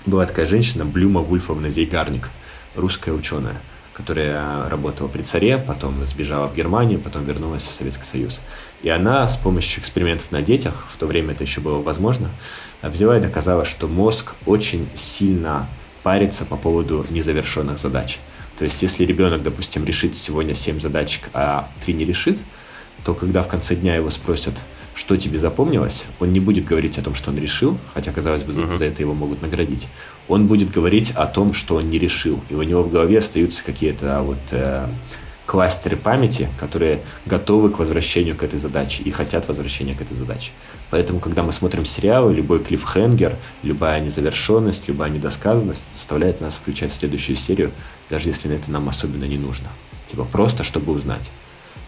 Была такая женщина, Блюма Вульфовна Зейгарник, русская ученая которая работала при царе, потом сбежала в Германию, потом вернулась в Советский Союз. И она с помощью экспериментов на детях, в то время это еще было возможно, взяла и доказала, что мозг очень сильно парится по поводу незавершенных задач. То есть, если ребенок, допустим, решит сегодня 7 задачек, а 3 не решит, то когда в конце дня его спросят, что тебе запомнилось, он не будет говорить о том, что он решил, хотя, казалось бы, uh-huh. за это его могут наградить. Он будет говорить о том, что он не решил. И у него в голове остаются какие-то вот э, кластеры памяти, которые готовы к возвращению к этой задаче и хотят возвращения к этой задаче. Поэтому, когда мы смотрим сериалы, любой клиффхенгер, любая незавершенность, любая недосказанность заставляет нас включать следующую серию, даже если на это нам особенно не нужно. Типа просто, чтобы узнать.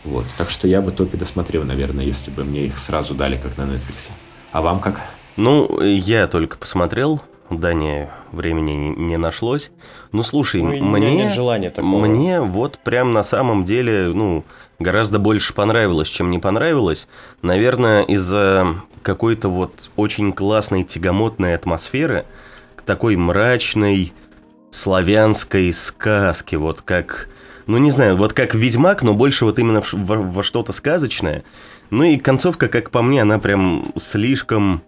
Вот. Так что я бы топи досмотрел, наверное, если бы мне их сразу дали, как на Netflix. А вам как? Ну, я только посмотрел. Да, не, времени не нашлось. Ну, слушай, ну, мне... Нет желания такого. Мне вот прям на самом деле, ну, гораздо больше понравилось, чем не понравилось. Наверное, из-за какой-то вот очень классной тягомотной атмосферы, такой мрачной славянской сказки, вот как ну не знаю, вот как Ведьмак, но больше вот именно в, во, во что-то сказочное. Ну и концовка, как по мне, она прям слишком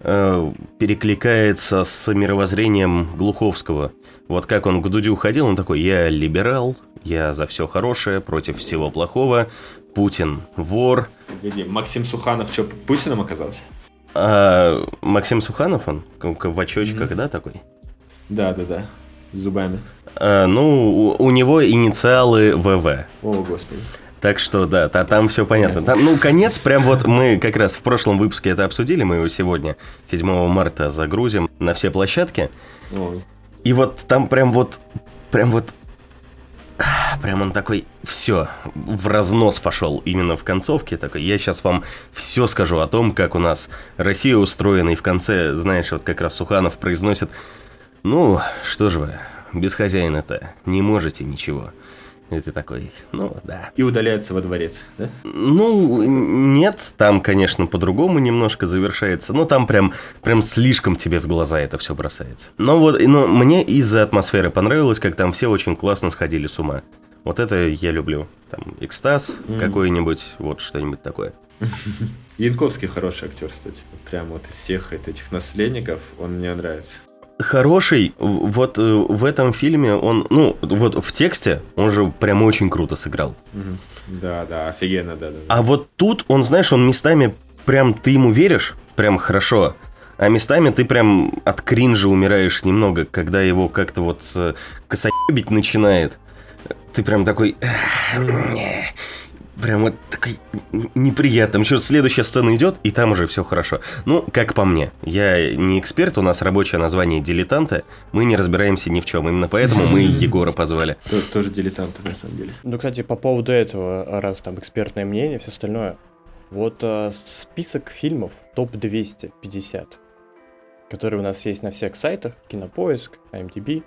э, перекликается с мировоззрением Глуховского. Вот как он к Дудю уходил, он такой, я либерал, я за все хорошее, против всего плохого, Путин вор. Погоди, Максим Суханов что, Путиным оказался? А, Максим Суханов, он в очочках, mm-hmm. да, такой? Да, да, да, с зубами. А, ну, у, у него инициалы ВВ. О, господи. Так что да, та, там все понятно. Там, ну, конец, прям вот мы как раз в прошлом выпуске это обсудили, мы его сегодня, 7 марта, загрузим на все площадки. Ой. И вот там прям вот, прям вот, прям он такой, все, в разнос пошел именно в концовке. Такой, я сейчас вам все скажу о том, как у нас Россия устроена, и в конце, знаешь, вот как раз Суханов произносит, ну, что же вы, без хозяина-то не можете ничего. И ты такой, ну да. И удаляется во дворец, да? Ну, нет, там, конечно, по-другому немножко завершается, но там прям, прям слишком тебе в глаза это все бросается. Но вот, но мне из-за атмосферы понравилось, как там все очень классно сходили с ума. Вот это я люблю. Там экстаз mm. какой-нибудь, вот что-нибудь такое. Янковский хороший актер, кстати. Прям вот из всех этих наследников он мне нравится хороший. Вот э, в этом фильме он, ну, вот в тексте он же прям очень круто сыграл. Да, да, офигенно, да, да. А вот тут он, знаешь, он местами прям ты ему веришь, прям хорошо. А местами ты прям от кринжа умираешь немного, когда его как-то вот косоебить начинает. ты прям такой... Прям вот такой неприятно. Еще следующая сцена идет, и там уже все хорошо. Ну, как по мне. Я не эксперт, у нас рабочее название дилетанта. Мы не разбираемся ни в чем. Именно поэтому мы Егора позвали. Тоже дилетанты, на самом деле. Ну, кстати, по поводу этого, раз там экспертное мнение, все остальное. Вот э, список фильмов топ-250, которые у нас есть на всех сайтах, Кинопоиск, IMDb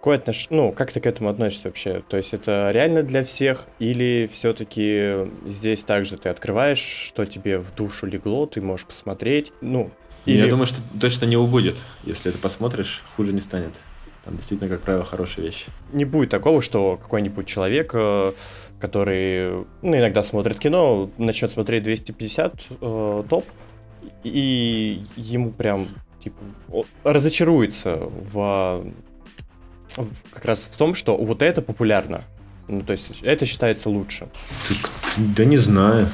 какое отношение, ну, как ты к этому относишься вообще? То есть это реально для всех или все-таки здесь также ты открываешь, что тебе в душу легло, ты можешь посмотреть, ну, или... Я думаю, что точно не убудет. Если ты посмотришь, хуже не станет. Там действительно, как правило, хорошие вещи. Не будет такого, что какой-нибудь человек, э, который ну, иногда смотрит кино, начнет смотреть 250 э, топ, и ему прям типа разочаруется в как раз в том, что вот это популярно. Ну, то есть это считается лучше. Да не знаю.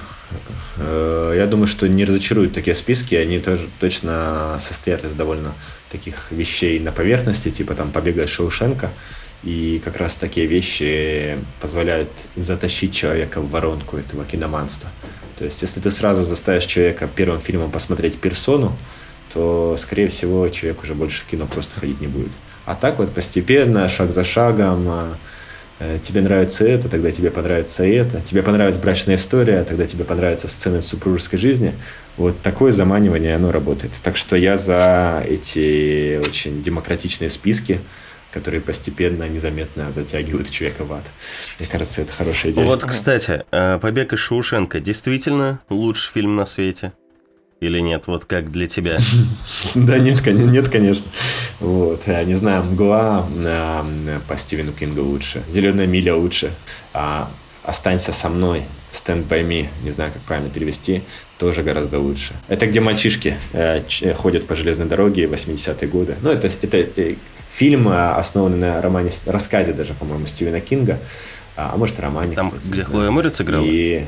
Э, я думаю, что не разочаруют такие списки, они тоже точно состоят из довольно таких вещей на поверхности, типа там «Побега из Шоушенка», и как раз такие вещи позволяют затащить человека в воронку этого киноманства. То есть, если ты сразу заставишь человека первым фильмом посмотреть «Персону», то, скорее всего, человек уже больше в кино просто ходить не будет. А так вот постепенно, шаг за шагом, а, э, тебе нравится это, тогда тебе понравится это, тебе понравится брачная история, тогда тебе понравится сцена супружеской жизни. Вот такое заманивание, оно работает. Так что я за эти очень демократичные списки, которые постепенно, незаметно затягивают человека в ад. Мне кажется, это хорошая идея. Вот, кстати, э, «Побег из Шоушенка» действительно лучший фильм на свете? Или нет? Вот как для тебя? Да нет, нет, конечно. Вот, я не знаю, «Мгла» а, по Стивену Кингу лучше, «Зеленая миля» лучше, а «Останься со мной», «Stand by me», не знаю, как правильно перевести, тоже гораздо лучше. Это где мальчишки э, ходят по железной дороге 80-е годы. Ну, это, это э, фильм, основанный на романе, рассказе даже, по-моему, Стивена Кинга, а, а может, романе. Там, кстати, где Хлоя Морец играла? И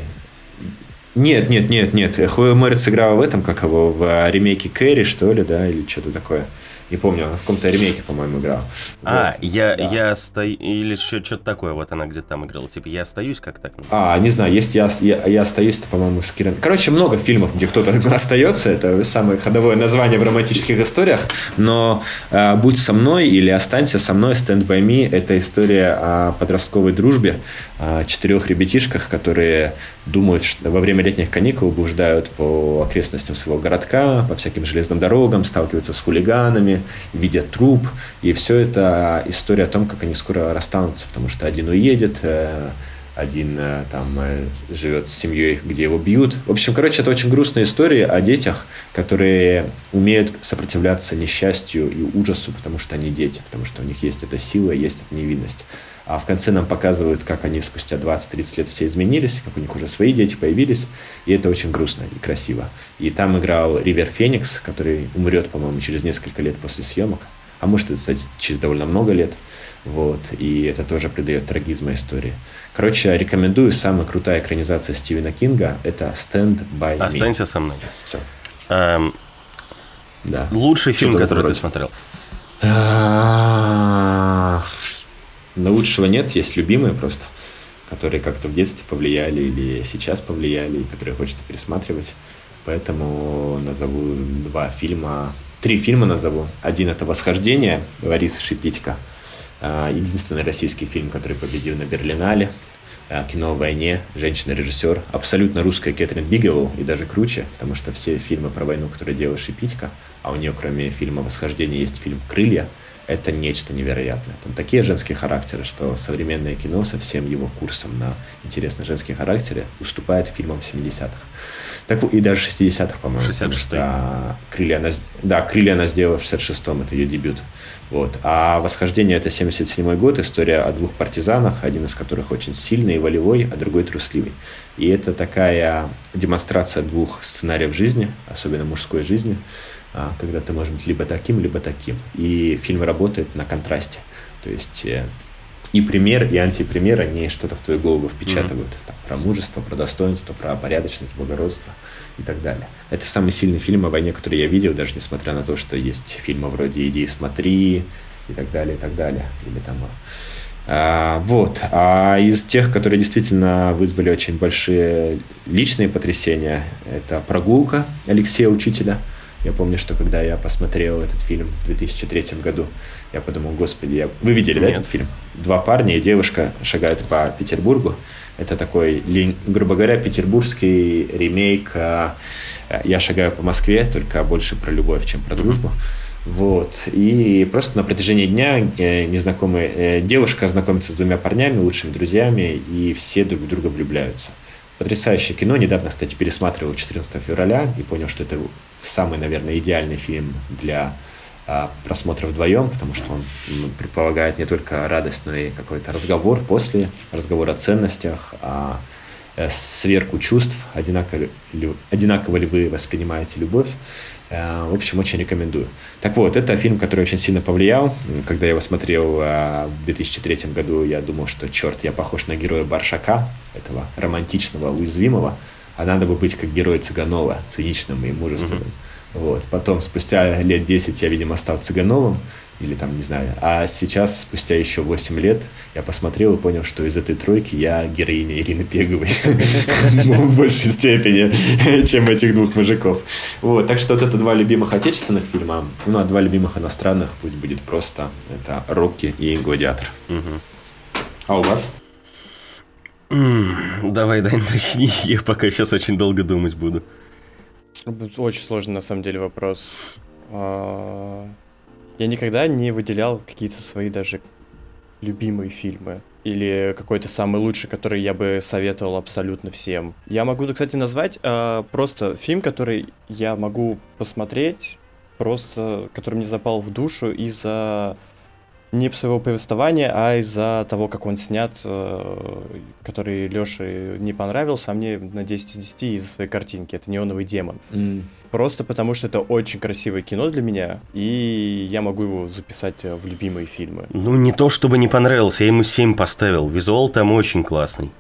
нет, нет, нет, нет. Хлоя Морец играла в этом, как его, в а, ремейке Кэрри, что ли, да, или что-то такое. Не помню, она в каком-то ремейке, по-моему, играла. А, вот, я, да. я стою... Или что-то такое, вот она где-то там играла. Типа, я остаюсь, как так? А, не знаю, есть я, я, я остаюсь, это, по-моему, с Кирен... Короче, много фильмов, где кто-то остается. Это самое ходовое название в романтических историях. Но э, «Будь со мной» или «Останься со мной», «Stand by me» — это история о подростковой дружбе, о четырех ребятишках, которые думают, что во время летних каникул блуждают по окрестностям своего городка, по всяким железным дорогам, сталкиваются с хулиганами, видят труп, и все это история о том, как они скоро расстанутся, потому что один уедет, э, один э, там э, живет с семьей, где его бьют. В общем, короче, это очень грустная история о детях, которые умеют сопротивляться несчастью и ужасу, потому что они дети, потому что у них есть эта сила, есть эта невинность. А в конце нам показывают, как они спустя 20-30 лет все изменились, как у них уже свои дети появились, и это очень грустно и красиво. И там играл Ривер Феникс, который умрет, по-моему, через несколько лет после съемок, а может, кстати, через довольно много лет. Вот, и это тоже придает трагизма истории. Короче, рекомендую. Самая крутая экранизация Стивена Кинга – это «Stand by Me». Останься со мной. Все. Эм, да. Лучший фильм, который ты смотрел? Но лучшего нет, есть любимые просто, которые как-то в детстве повлияли или сейчас повлияли, и которые хочется пересматривать. Поэтому назову два фильма, три фильма назову. Один это «Восхождение» Ларисы Шипитько. А, единственный российский фильм, который победил на Берлинале. А, кино о войне, женщина-режиссер, абсолютно русская Кэтрин Бигелоу, и даже круче, потому что все фильмы про войну, которые делала Шипитько, а у нее, кроме фильма «Восхождение», есть фильм «Крылья», это нечто невероятное. Там такие женские характеры, что современное кино со всем его курсом на интересные женские характеры уступает фильмам 70-х. Так, и даже 60-х, по-моему. 66 а, крылья она, да, «Крылья» она сделала в 66-м, это ее дебют. Вот. А «Восхождение» — это 77-й год, история о двух партизанах, один из которых очень сильный и волевой, а другой трусливый. И это такая демонстрация двух сценариев жизни, особенно мужской жизни, когда ты можешь быть либо таким, либо таким. И фильм работает на контрасте. То есть э, и пример, и антипример, они что-то в твою голову впечатывают. Mm-hmm. Там, про мужество, про достоинство, про порядочность, благородство и так далее. Это самый сильный фильм о войне, который я видел, даже несмотря на то, что есть фильмы вроде «Иди и смотри» и так далее, и так далее. Или там А, вот. А из тех, которые действительно вызвали очень большие личные потрясения, это «Прогулка» Алексея Учителя. Я помню, что когда я посмотрел этот фильм в 2003 году, я подумал, господи, я... вы видели, Нет. да, этот фильм? Два парня и девушка шагают по Петербургу. Это такой, грубо говоря, петербургский ремейк а, «Я шагаю по Москве», только больше про любовь, чем про дружбу. Вот. И просто на протяжении дня э, незнакомая э, девушка знакомится с двумя парнями, лучшими друзьями, и все друг в друга влюбляются. Потрясающее кино. Недавно, кстати, пересматривал 14 февраля и понял, что это самый, наверное, идеальный фильм для а, просмотра вдвоем, потому что он предполагает не только радость, но и какой-то разговор после, разговор о ценностях, о э, сверку чувств, одинаково одинаково ли вы воспринимаете любовь. Э, в общем, очень рекомендую. Так вот, это фильм, который очень сильно повлиял. Когда я его смотрел э, в 2003 году, я думал, что, черт, я похож на героя Баршака, этого романтичного, уязвимого, а надо бы быть как герой Цыганова, циничным и мужественным. Mm-hmm. Вот. Потом, спустя лет 10 я, видимо, стал Цыгановым, или там, не знаю. А сейчас, спустя еще 8 лет, я посмотрел и понял, что из этой тройки я героиня Ирины Пеговой. В большей степени, чем этих двух мужиков. Вот, так что вот это два любимых отечественных фильма. Ну, а два любимых иностранных пусть будет просто. Это «Рокки» и «Гладиатор». А у вас? Давай, Дань, начни. Я пока сейчас очень долго думать буду. Очень сложный, на самом деле, вопрос. А, я никогда не выделял какие-то свои даже любимые фильмы или какой-то самый лучший, который я бы советовал абсолютно всем. Я могу, кстати, назвать э, просто фильм, который я могу посмотреть, просто который мне запал в душу из-за не своего повествования, а из-за того, как он снят, э, который Лёше не понравился, а мне на 10 из 10 из-за своей картинки. Это «Неоновый демон». Mm. Просто потому, что это очень красивое кино для меня, и я могу его записать э, в любимые фильмы. Ну, не то чтобы не понравился, я ему 7 поставил. Визуал там очень классный.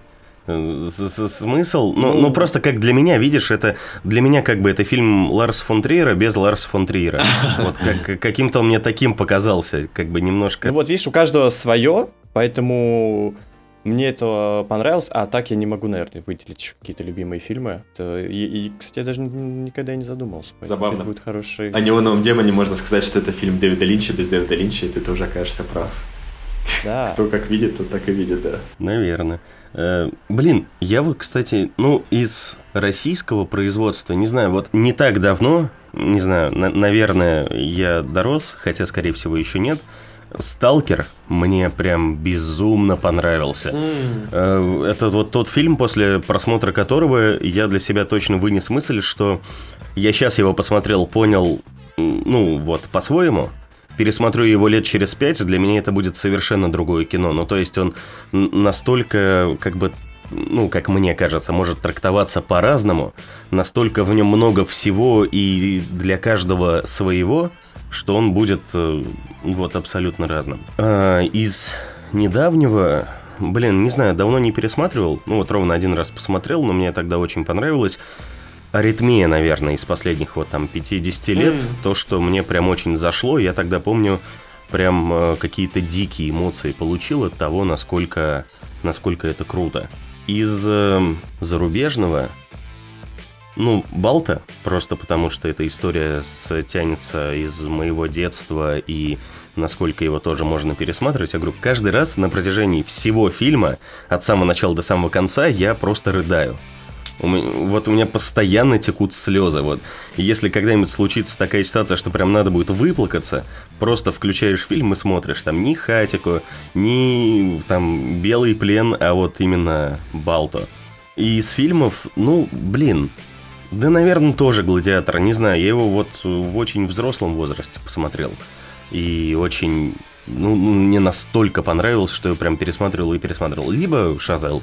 Смысл? Ну, ну, ну, просто как для меня, видишь, это для меня как бы это фильм Ларса фон Триера без Ларса фон Триера. Вот как, каким-то он мне таким показался, как бы немножко... Ну вот видишь, у каждого свое, поэтому мне это понравилось, а так я не могу, наверное, выделить еще какие-то любимые фильмы. И, и, кстати, я даже никогда не задумался. Забавно. будет хороший... О неоновом демоне можно сказать, что это фильм Дэвида Линча без Дэвида Линча, и ты тоже окажешься прав. Да. Кто как видит, тот так и видит, да. Наверное. Э, блин, я вот, кстати, ну, из российского производства, не знаю, вот не так давно, не знаю, на- наверное, я дорос, хотя, скорее всего, еще нет, Сталкер мне прям безумно понравился. Mm. Это вот тот фильм, после просмотра которого я для себя точно вынес мысль, что я сейчас его посмотрел, понял, ну вот, по-своему, пересмотрю его лет через пять, для меня это будет совершенно другое кино. Ну, то есть он настолько, как бы, ну, как мне кажется, может трактоваться по-разному, настолько в нем много всего и для каждого своего, что он будет э, вот абсолютно разным. А, из недавнего, блин, не знаю, давно не пересматривал, ну вот ровно один раз посмотрел, но мне тогда очень понравилось аритмия, наверное, из последних вот там 50 лет. Mm. То, что мне прям очень зашло. Я тогда помню, прям э, какие-то дикие эмоции получил от того, насколько, насколько это круто. Из э, зарубежного, ну, Балта, просто потому что эта история с, тянется из моего детства и насколько его тоже можно пересматривать. Я говорю, каждый раз на протяжении всего фильма, от самого начала до самого конца, я просто рыдаю. Вот у меня постоянно текут слезы. Вот. И если когда-нибудь случится такая ситуация, что прям надо будет выплакаться, просто включаешь фильм и смотришь. Там ни Хатику, ни там Белый плен, а вот именно Балто. И из фильмов, ну, блин, да, наверное, тоже «Гладиатор». Не знаю, я его вот в очень взрослом возрасте посмотрел. И очень, ну, мне настолько понравилось, что я прям пересматривал и пересматривал. Либо «Шазел»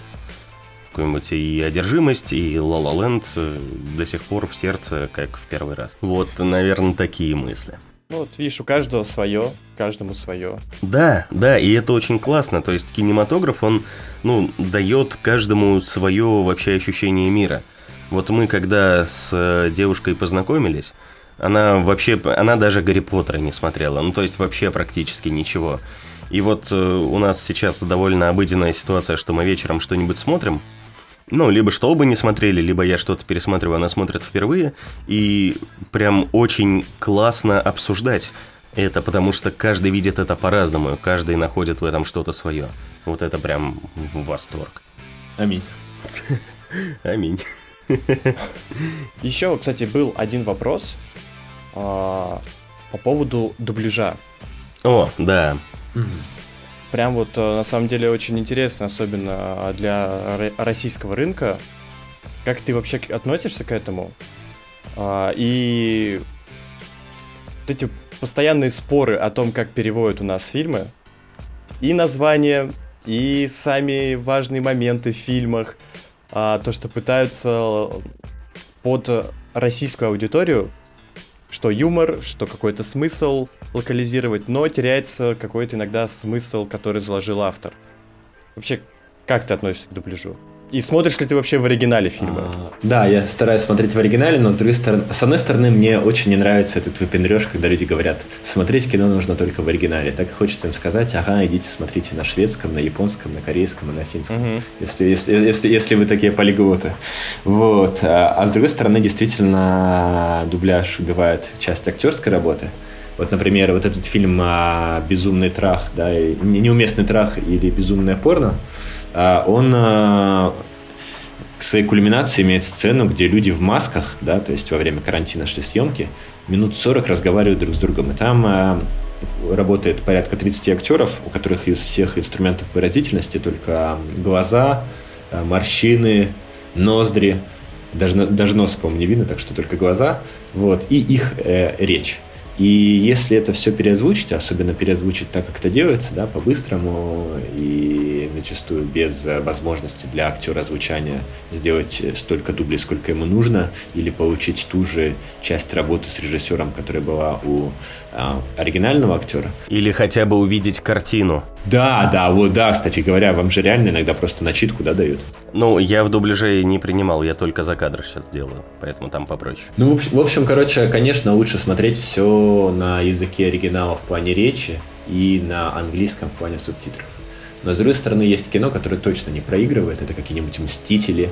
какую-нибудь и одержимость, и La La Land э, до сих пор в сердце, как в первый раз. Вот, наверное, такие мысли. Ну, вот видишь, у каждого свое, каждому свое. Да, да, и это очень классно. То есть кинематограф, он, ну, дает каждому свое вообще ощущение мира. Вот мы, когда с э, девушкой познакомились, Она вообще, она даже Гарри Поттера не смотрела. Ну, то есть вообще практически ничего. И вот э, у нас сейчас довольно обыденная ситуация, что мы вечером что-нибудь смотрим, ну, либо что оба не смотрели, либо я что-то пересматриваю, она смотрит впервые, и прям очень классно обсуждать это, потому что каждый видит это по-разному, каждый находит в этом что-то свое. Вот это прям восторг. Аминь. Аминь. Еще, кстати, был один вопрос а, по поводу дубляжа. О, да. Прям вот э, на самом деле очень интересно, особенно для российского рынка. Как ты вообще относишься к этому? А, и вот эти постоянные споры о том, как переводят у нас фильмы, и названия, и сами важные моменты в фильмах, а, то, что пытаются под российскую аудиторию что юмор, что какой-то смысл локализировать, но теряется какой-то иногда смысл, который заложил автор. Вообще, как ты относишься к дубляжу? И смотришь ли ты вообще в оригинале фильмы? А, да, я стараюсь смотреть в оригинале, но с другой стороны, с одной стороны, мне очень не нравится этот выпендреж, когда люди говорят, смотреть кино нужно только в оригинале. Так и хочется им сказать, ага, идите смотрите на шведском, на японском, на корейском и на финском, угу. если, если, если, если вы такие полиглоты. Вот. А, а с другой стороны, действительно, дубляж убивает часть актерской работы. Вот, например, вот этот фильм «Безумный трах», да, «Неуместный трах» или «Безумное порно», а, он а, к своей кульминации имеет сцену, где люди в масках, да, то есть во время карантина шли съемки, минут 40 разговаривают друг с другом. И там а, работает порядка 30 актеров, у которых из всех инструментов выразительности только глаза, морщины, ноздри, даже, даже нос, по-моему, не видно, так что только глаза, вот, и их э, речь. И если это все переозвучить, особенно переозвучить так, как это делается, да, по-быстрому и зачастую без возможности для актера озвучания сделать столько дублей, сколько ему нужно, или получить ту же часть работы с режиссером, которая была у а, оригинального актера. Или хотя бы увидеть картину. Да, да, вот да, кстати говоря, вам же реально иногда просто начитку, да, дают. Ну, я в дубляже не принимал, я только за кадр сейчас делаю, поэтому там попроще. Ну, в общем, короче, конечно, лучше смотреть все на языке оригинала в плане речи и на английском в плане субтитров. Но, с другой стороны, есть кино, которое точно не проигрывает, это какие-нибудь «Мстители»,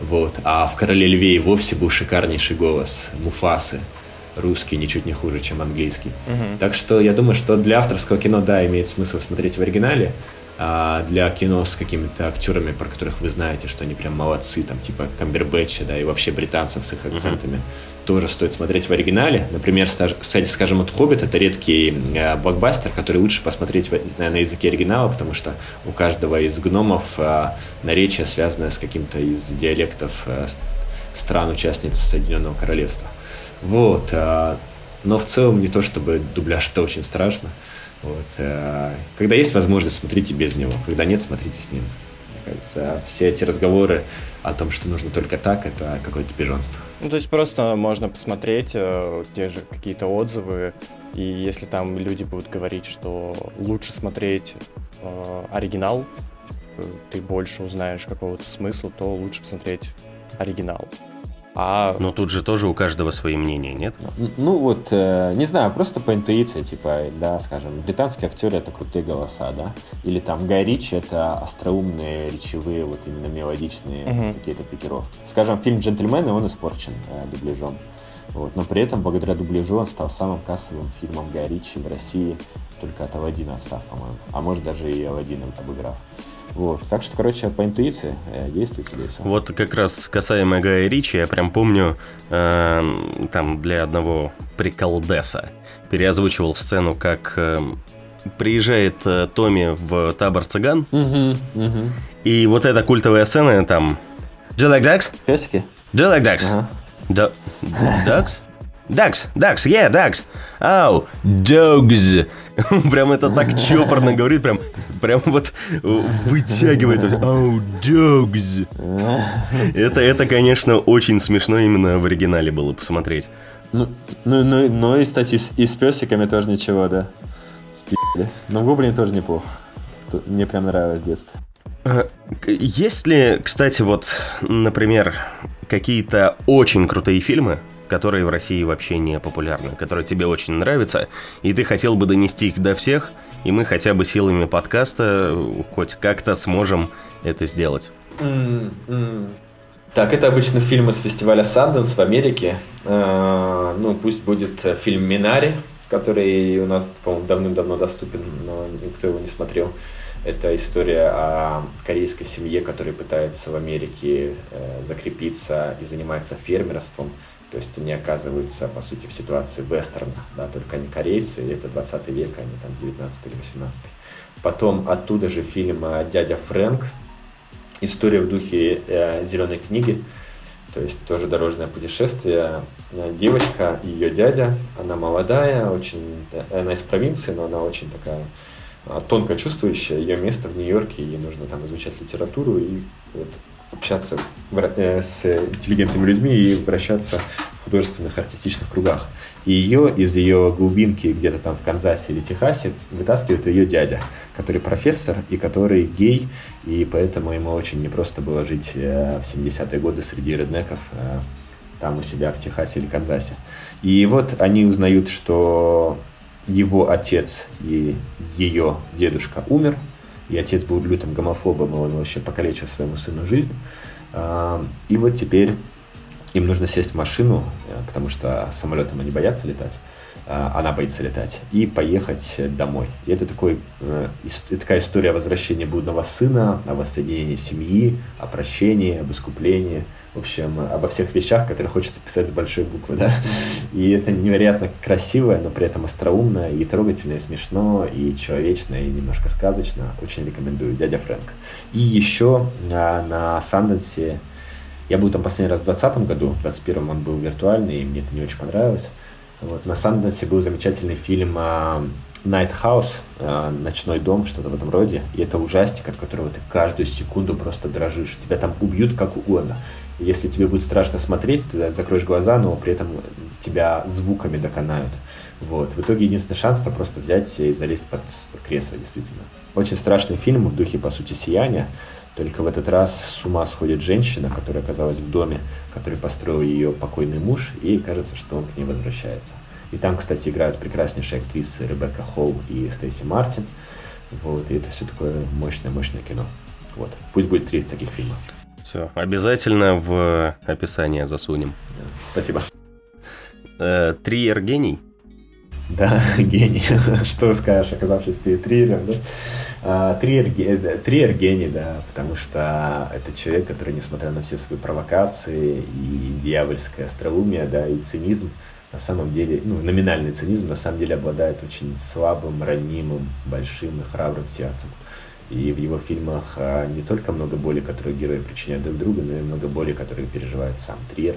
вот, а в «Короле льве» и вовсе был шикарнейший голос Муфасы – русский ничуть не хуже, чем английский. Угу. Так что я думаю, что для авторского кино, да, имеет смысл смотреть в оригинале, а для кино с какими-то актерами, про которых вы знаете, что они прям молодцы, там типа Камбербэтча, да, и вообще британцев с их акцентами, uh-huh. тоже стоит смотреть в оригинале. Например, кстати, скажем, вот «Хоббит» — это редкий э, блокбастер, который лучше посмотреть на, на языке оригинала, потому что у каждого из гномов э, наречие связано с каким-то из диалектов э, стран-участниц Соединенного Королевства. Вот. А, но в целом не то, чтобы дубляж это очень страшно. Вот. А, когда есть возможность, смотрите без него. Когда нет, смотрите с ним. Мне кажется, все эти разговоры о том, что нужно только так, это какое-то пижонство. Ну, то есть просто можно посмотреть э, те же какие-то отзывы, и если там люди будут говорить, что лучше смотреть э, оригинал, э, ты больше узнаешь какого-то смысла, то лучше посмотреть оригинал. А... Но тут же тоже у каждого свои мнения, нет? Ну вот, э, не знаю, просто по интуиции, типа, да, скажем, британские актеры это крутые голоса, да, или там Гай Ричи это остроумные, речевые, вот именно мелодичные uh-huh. какие-то пикировки. Скажем, фильм «Джентльмены», он испорчен э, дубляжом. Вот, но при этом, благодаря дубляжу, он стал самым кассовым фильмом Гай Ричи в России, только от Алладина отстав, по-моему. А может даже и Алладина обыграв. Вот. Так что, короче, по интуиции э, действуйте, да. Вот как раз касаемо Гая Ричи, я прям помню, э, там для одного приколдеса переозвучивал сцену, как э, приезжает э, Томми в табор цыган, угу, угу. и вот эта культовая сцена там... Do you like ducks? Песики? Do you like ducks? Ага. Do... Ducks? Дакс, Дакс, yeah, Дакс. Ау, dogs. прям это так чопорно говорит, прям, прям вот вытягивает. Ау, dogs. это, это, конечно, очень смешно именно в оригинале было посмотреть. Ну, ну, ну, ну и, кстати, и с песиками тоже ничего, да. Спи***ли. Но в Гоблине тоже неплохо. Мне прям нравилось с детства. А, есть ли, кстати, вот, например, какие-то очень крутые фильмы, которые в России вообще не популярны, которые тебе очень нравятся, и ты хотел бы донести их до всех, и мы хотя бы силами подкаста хоть как-то сможем это сделать. Mm-hmm. Так, это обычно фильмы с фестиваля Санденс в Америке. Э, ну, пусть будет фильм «Минари», который у нас, по-моему, давным-давно доступен, но никто его не смотрел. Это история о корейской семье, которая пытается в Америке э, закрепиться и занимается фермерством. То есть они оказываются, по сути, в ситуации вестерна, да, только они корейцы, и это 20 век, а не там 19 или 18. Потом оттуда же фильм «Дядя Фрэнк», история в духе э, «Зеленой книги», то есть тоже дорожное путешествие. Девочка, ее дядя, она молодая, очень, она из провинции, но она очень такая тонко чувствующая. Ее место в Нью-Йорке, ей нужно там изучать литературу и вот, общаться э, с интеллигентными людьми и вращаться в художественных артистичных кругах. И ее из ее глубинки где-то там в Канзасе или Техасе вытаскивает ее дядя, который профессор и который гей, и поэтому ему очень непросто было жить э, в 70-е годы среди реднеков э, там у себя в Техасе или Канзасе. И вот они узнают, что его отец и ее дедушка умер, и отец был лютым гомофобом, и он вообще покалечил своему сыну жизнь. А, и вот теперь им нужно сесть в машину, э, потому что самолетом они боятся летать, а, она боится летать, и поехать домой. И это такой, э, такая история возвращения блудного сына, о воссоединении семьи, о прощении, об искуплении, в общем, обо всех вещах, которые хочется писать с большой буквы, да. И это невероятно красивое, но при этом остроумно, и трогательно, и смешно, и человечно, и немножко сказочно. Очень рекомендую. Дядя Фрэнк. И еще а, на Санденсе я был там последний раз в 2020 году, в 2021 он был виртуальный, и мне это не очень понравилось. Вот. На Санденсе был замечательный фильм а, Night House, а, Ночной дом, что-то в этом роде. И это ужастик, от которого ты каждую секунду просто дрожишь. Тебя там убьют как угодно. Если тебе будет страшно смотреть, ты закроешь глаза, но при этом тебя звуками доконают. Вот. В итоге единственный шанс это просто взять и залезть под кресло, действительно. Очень страшный фильм в духе, по сути, сияния. Только в этот раз с ума сходит женщина, которая оказалась в доме, который построил ее покойный муж, и кажется, что он к ней возвращается. И там, кстати, играют прекраснейшие актрисы Ребекка Холл и Стейси Мартин. Вот, и это все такое мощное-мощное кино. Вот. Пусть будет три таких фильма. Все, обязательно в описание засунем. Спасибо. Э, Триер гений? Да, гений. Что скажешь, оказавшись перед Триером, да? А, Триер, э, Триер гений, да, потому что это человек, который, несмотря на все свои провокации и дьявольское остроумие, да, и цинизм, на самом деле, ну, номинальный цинизм, на самом деле обладает очень слабым, ранимым, большим и храбрым сердцем. И в его фильмах а, не только много боли, которую герои причиняют друг другу, но и много боли, которую переживает сам Триер.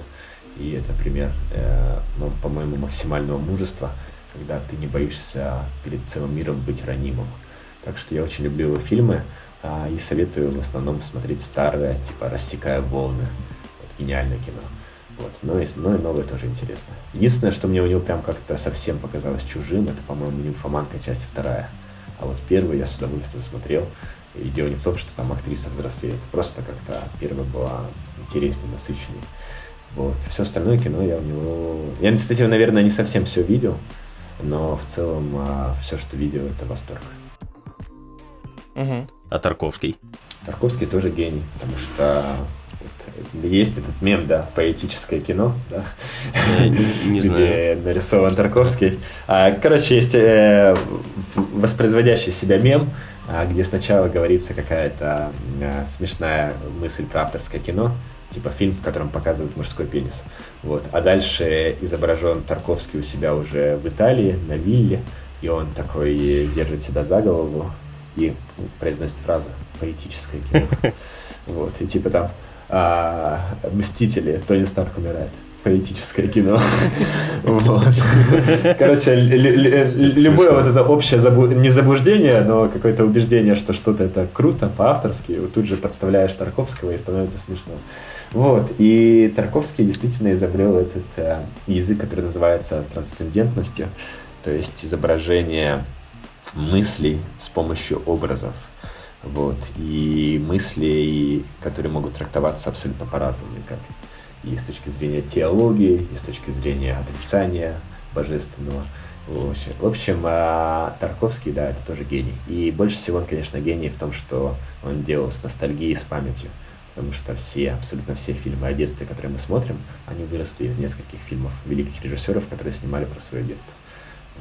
И это пример, э, ну, по-моему, максимального мужества, когда ты не боишься перед целым миром быть ранимым. Так что я очень люблю его фильмы а, и советую в основном смотреть старые, типа «Рассекая волны». Вот, гениальное кино. Вот. Но, и, но и новое тоже интересно. Единственное, что мне у него прям как-то совсем показалось чужим, это, по-моему, «Нимфоманка. Часть вторая». А вот первую я с удовольствием смотрел. И дело не в том, что там актриса взрослеет. Просто как-то первая была интереснее, насыщеннее. Вот. Все остальное кино я у него... Я, кстати, наверное, не совсем все видел, но в целом а, все, что видел, это восторг. Угу. А Тарковский? Тарковский тоже гений, потому что есть этот мем, да, поэтическое кино, да, не, не где знаю. нарисован Тарковский. А, короче, есть э, воспроизводящий себя мем, а, где сначала говорится какая-то а, смешная мысль про авторское кино, типа фильм, в котором показывают мужской пенис. Вот. А дальше изображен Тарковский у себя уже в Италии, на вилле, и он такой держит себя за голову, и произносит фразу «поэтическое кино». Вот, и типа там а, «Мстители», Тони Старк умирает. Поэтическое кино. Вот. Короче, любое вот это общее не заблуждение, но какое-то убеждение, что что-то это круто, по-авторски, тут же подставляешь Тарковского и становится смешно. Вот. И Тарковский действительно изобрел этот э, язык, который называется трансцендентностью, то есть изображение мыслей с помощью образов. Вот. И мысли, которые могут трактоваться абсолютно по-разному. Как и с точки зрения теологии, и с точки зрения отрицания божественного. В общем, в общем, а, Тарковский, да, это тоже гений. И больше всего он, конечно, гений в том, что он делал с ностальгией, с памятью. Потому что все, абсолютно все фильмы о детстве, которые мы смотрим, они выросли из нескольких фильмов великих режиссеров, которые снимали про свое детство.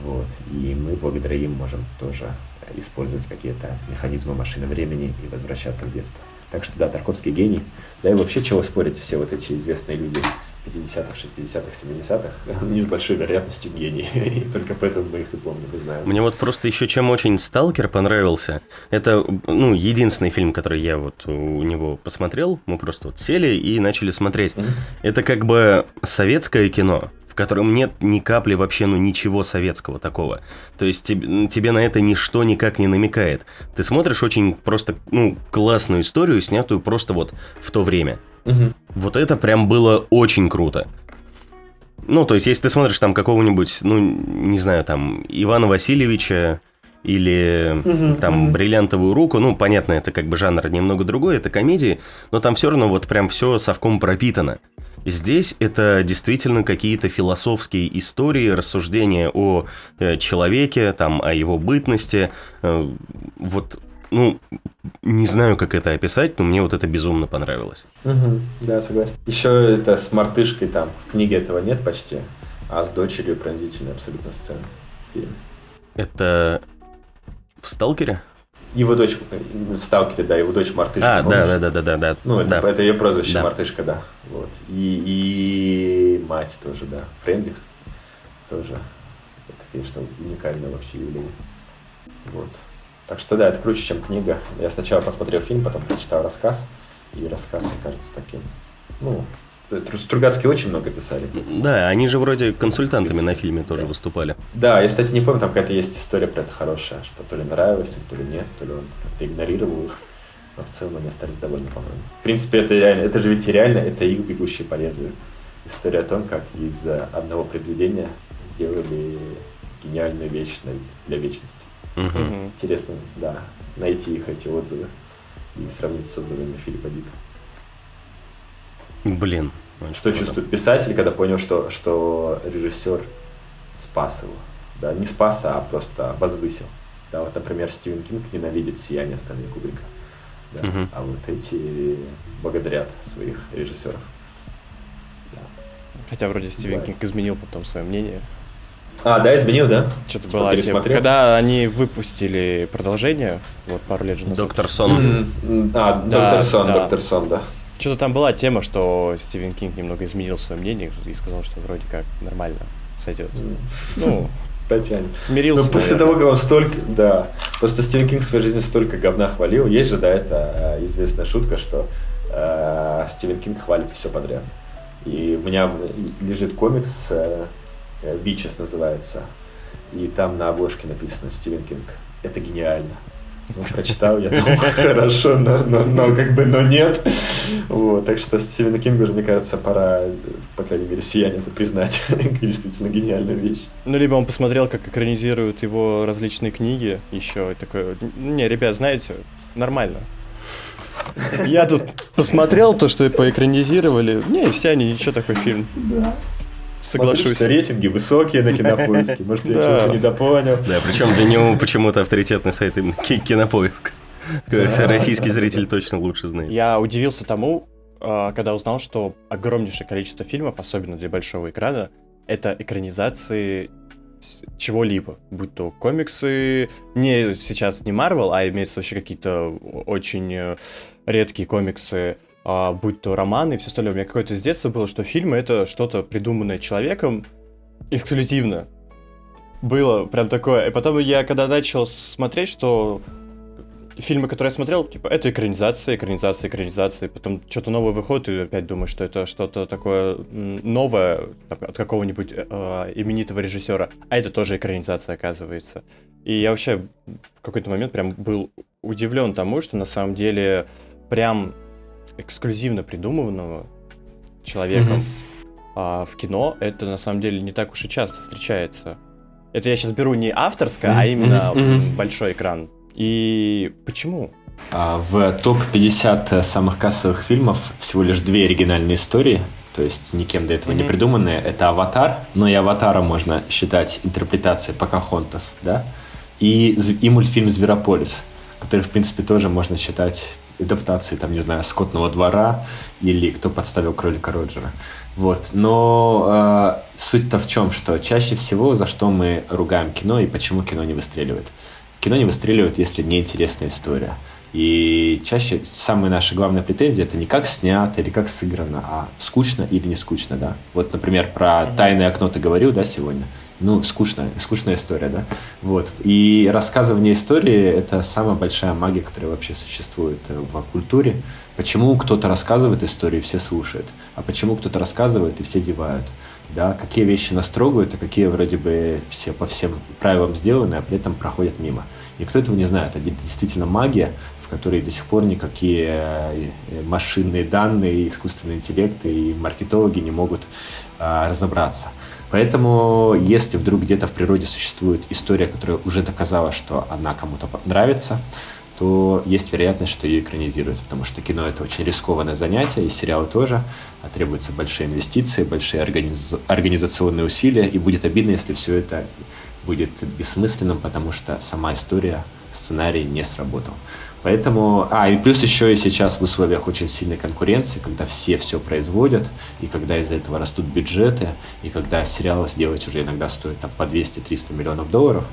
Вот. И мы благодаря им можем тоже использовать какие-то механизмы машины времени и возвращаться в детство. Так что да, Тарковский гений. Да и вообще, чего спорить, все вот эти известные люди 50-х, 60-х, 70-х, не с большой вероятностью гений. И только поэтому мы их и помним и знаем. Мне вот просто еще чем очень «Сталкер» понравился. Это, ну, единственный фильм, который я вот у него посмотрел. Мы просто вот сели и начали смотреть. Mm-hmm. Это как бы советское кино котором нет ни капли вообще, ну, ничего советского такого. То есть тебе, тебе на это ничто никак не намекает. Ты смотришь очень просто, ну, классную историю, снятую просто вот в то время. Угу. Вот это прям было очень круто. Ну, то есть, если ты смотришь там какого-нибудь, ну, не знаю, там, Ивана Васильевича, или угу, там угу. бриллиантовую руку. Ну, понятно, это как бы жанр немного другой, это комедии, но там все равно вот прям все совком пропитано. Здесь это действительно какие-то философские истории, рассуждения о э, человеке, там, о его бытности. Э, вот, ну, не знаю, как это описать, но мне вот это безумно понравилось. Угу, да, согласен. Еще это с мартышкой там, в книге этого нет почти, а с дочерью пронзительная абсолютно сцена фильм. Это в «Сталкере»? Его дочь в «Сталкере», да, его дочь Мартышка. А, да, да, да, да, да, да. Ну, это, да. это ее прозвище да. Мартышка, да. Вот. И, и мать тоже, да. Френдлих тоже. Это, конечно, уникальное вообще явление. Вот. Так что да, это круче, чем книга. Я сначала посмотрел фильм, потом прочитал рассказ. И рассказ, мне кажется, таким, ну, Стругацкие очень много писали. Да, они же вроде консультантами на фильме тоже да. выступали. Да, я, кстати, не помню, там какая-то есть история про это хорошая, что то ли нравилось то ли нет, то ли он как-то игнорировал их. Но в целом они остались довольно, по-моему. В принципе, это, реально, это же ведь реально, это их бегущие по лезвию. История о том, как из одного произведения сделали гениальную вещь для вечности. Угу. Интересно, да, найти их эти отзывы и сравнить с отзывами Филиппа Дика. Блин. Что чувствует писатель, когда понял, что, что режиссер спас его? Да, не спас, а просто возвысил. Да, вот, например, Стивен Кинг ненавидит «Сияние» Стэнли Кубрика. Да, угу. А вот эти благодарят своих режиссеров. Да. Хотя вроде Стивен да. Кинг изменил потом свое мнение. А, да, изменил, да? Что-то было тема. Когда они выпустили продолжение, вот пару лет же назад. Доктор Сон. Mm-hmm. А, да, Доктор Сон, да. Доктор Сон, да. Что-то там была тема, что Стивен Кинг немного изменил свое мнение и сказал, что вроде как нормально сойдет. Ну, потянет. Смирился. Но после того, как он столько, да, просто Стивен Кинг в своей жизни столько говна хвалил, есть же, да, это известная шутка, что э, Стивен Кинг хвалит все подряд. И у меня лежит комикс, э, Wytches называется, и там на обложке написано Стивен Кинг. Это гениально. Ну, прочитал, я думаю, хорошо, но, но, но как бы, но нет. Вот, так что Стивену Кингу мне кажется, пора, по крайней мере, «Сияние» это признать, действительно гениальную вещь. Ну, либо он посмотрел, как экранизируют его различные книги еще, и такой, не, ребят, знаете, нормально. Я тут посмотрел то, что поэкранизировали. Не, «Сияние» ничего такой фильм. Да. Соглашусь. что рейтинги высокие на кинопоиске. Может, я чего-то недопонял. Да, причем для него почему-то авторитетный сайт именно кинопоиск. Российский зритель точно лучше знает. Я удивился тому, а, когда узнал, что огромнейшее количество фильмов, особенно для большого экрана, это экранизации чего-либо, будь то комиксы, не сейчас не Marvel, а имеется вообще какие-то очень э, редкие комиксы а, будь то романы и все остальное. У меня какое-то с детства было, что фильмы — это что-то придуманное человеком эксклюзивно. Было прям такое. И потом я, когда начал смотреть, что фильмы, которые я смотрел, типа, это экранизация, экранизация, экранизация, потом что-то новое выходит, и опять думаешь, что это что-то такое новое от какого-нибудь э, именитого режиссера, а это тоже экранизация, оказывается. И я вообще в какой-то момент прям был удивлен тому, что на самом деле прям эксклюзивно придуманного человеком mm-hmm. а, в кино, это на самом деле не так уж и часто встречается. Это я сейчас беру не авторское, mm-hmm. а именно mm-hmm. большой экран. И почему? А, в топ-50 самых кассовых фильмов всего лишь две оригинальные истории. то есть никем до этого mm-hmm. не придуманные. Это «Аватар», но и «Аватара» можно считать интерпретацией Покахонтас, да? И, и мультфильм «Зверополис», который, в принципе, тоже можно считать адаптацией, там, не знаю, «Скотного двора» или «Кто подставил кролика Роджера». Вот. Но э, суть-то в чем, что чаще всего за что мы ругаем кино и почему кино не выстреливает. Кино не выстреливает, если неинтересная история. И чаще самые наши главные претензии это не как снято или как сыграно, а скучно или не скучно, да. Вот, например, про «Тайное окно» ты говорил, да, сегодня? Ну, скучная, скучная история, да. Вот. И рассказывание истории – это самая большая магия, которая вообще существует в культуре. Почему кто-то рассказывает историю, и все слушают, а почему кто-то рассказывает, и все зевают да, какие вещи нас трогают, а какие вроде бы все по всем правилам сделаны, а при этом проходят мимо. Никто этого не знает. Это действительно магия, в которой до сих пор никакие э, машинные данные, искусственный интеллект и маркетологи не могут а, разобраться. Поэтому, если вдруг где-то в природе существует история, которая уже доказала, что она кому-то нравится, то есть вероятность, что ее экранизируют, потому что кино это очень рискованное занятие, и сериалы тоже, а требуются большие инвестиции, большие организ... организационные усилия, и будет обидно, если все это будет бессмысленным, потому что сама история, сценарий не сработал. Поэтому, а, и плюс еще и сейчас в условиях очень сильной конкуренции, когда все все производят, и когда из-за этого растут бюджеты, и когда сериалы сделать уже иногда стоит там по 200-300 миллионов долларов,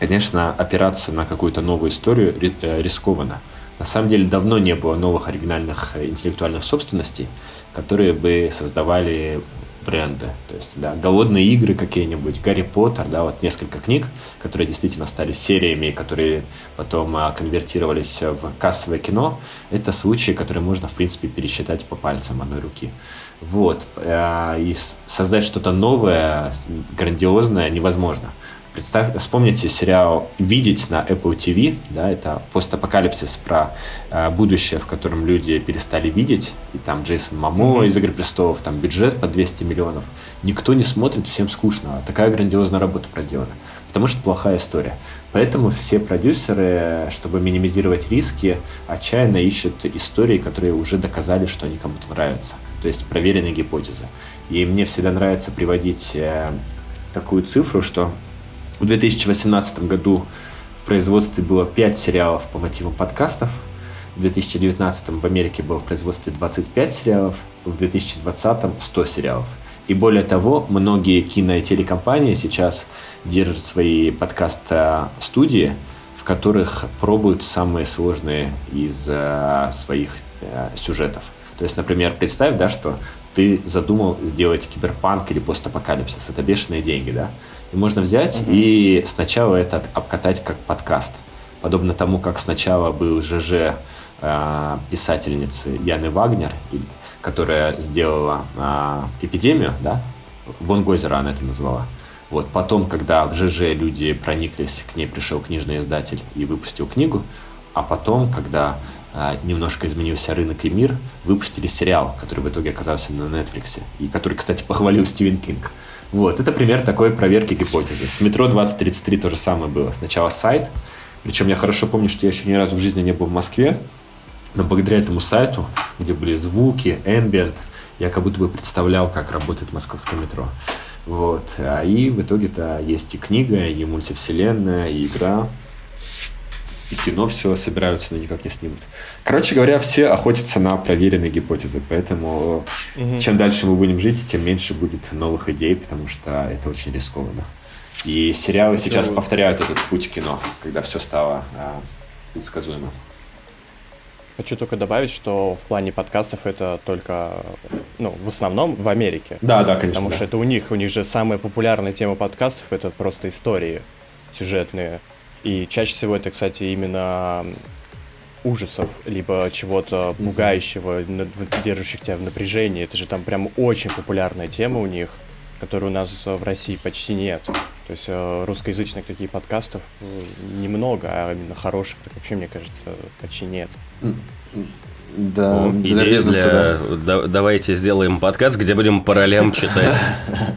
конечно, опираться на какую-то новую историю э, рискованно. На самом деле давно не было новых оригинальных э, интеллектуальных собственностей, которые бы создавали бренды. То есть, да, голодные игры какие-нибудь, Гарри Поттер, да, вот несколько книг, которые действительно стали сериями, которые потом а, конвертировались в кассовое кино. Это случаи, которые можно, в принципе, пересчитать по пальцам одной руки. Вот. А, и создать что-то новое, грандиозное невозможно. Представь, вспомните сериал «Видеть» на Apple TV, да, это постапокалипсис про э, будущее, в котором люди перестали видеть, и там Джейсон Мамо mm-hmm. из «Игры престолов», там бюджет по 200 миллионов. Никто не смотрит, всем скучно, а такая грандиозная работа проделана, потому что плохая история. Поэтому все продюсеры, чтобы минимизировать риски, отчаянно ищут истории, которые уже доказали, что они кому-то нравятся, то есть проверенные гипотезы. И мне всегда нравится приводить э, такую цифру, что в 2018 году в производстве было 5 сериалов по мотивам подкастов. В 2019 в Америке было в производстве 25 сериалов, в 2020 100 сериалов. И более того, многие кино- и телекомпании сейчас держат свои подкаст-студии, в которых пробуют самые сложные из э, своих э, сюжетов. То есть, например, представь, да, что ты задумал сделать киберпанк или постапокалипсис. Это бешеные деньги, да? И можно взять угу. и сначала это обкатать как подкаст. Подобно тому, как сначала был ЖЖ э, писательницы Яны Вагнер, которая сделала э, эпидемию, да? Вон Гозера она это назвала. Вот потом, когда в ЖЖ люди прониклись, к ней пришел книжный издатель и выпустил книгу, а потом, когда немножко изменился рынок и мир, выпустили сериал, который в итоге оказался на Netflix, и который, кстати, похвалил Стивен Кинг. Вот, это пример такой проверки гипотезы. С метро 2033 то же самое было. Сначала сайт, причем я хорошо помню, что я еще ни разу в жизни не был в Москве, но благодаря этому сайту, где были звуки, ambient, я как будто бы представлял, как работает московское метро. Вот. А и в итоге-то есть и книга, и мультивселенная, и игра и кино все собираются, но никак не снимут. Короче говоря, все охотятся на проверенные гипотезы, поэтому угу. чем дальше мы будем жить, тем меньше будет новых идей, потому что это очень рискованно. И сериалы Почему? сейчас повторяют этот путь кино, когда все стало а, предсказуемым. Хочу только добавить, что в плане подкастов это только, ну, в основном в Америке. Да, да, конечно. Потому да. что это у них, у них же самая популярная тема подкастов это просто истории сюжетные. И чаще всего это, кстати, именно ужасов, либо чего-то пугающего, держащих тебя в напряжении. Это же там прям очень популярная тема у них, которой у нас в России почти нет. То есть э, русскоязычных таких подкастов э, немного, а именно хороших, так вообще, мне кажется, почти нет. Да, О, для идея бизнеса, для... Да. Давайте сделаем подкаст, где будем по ролям читать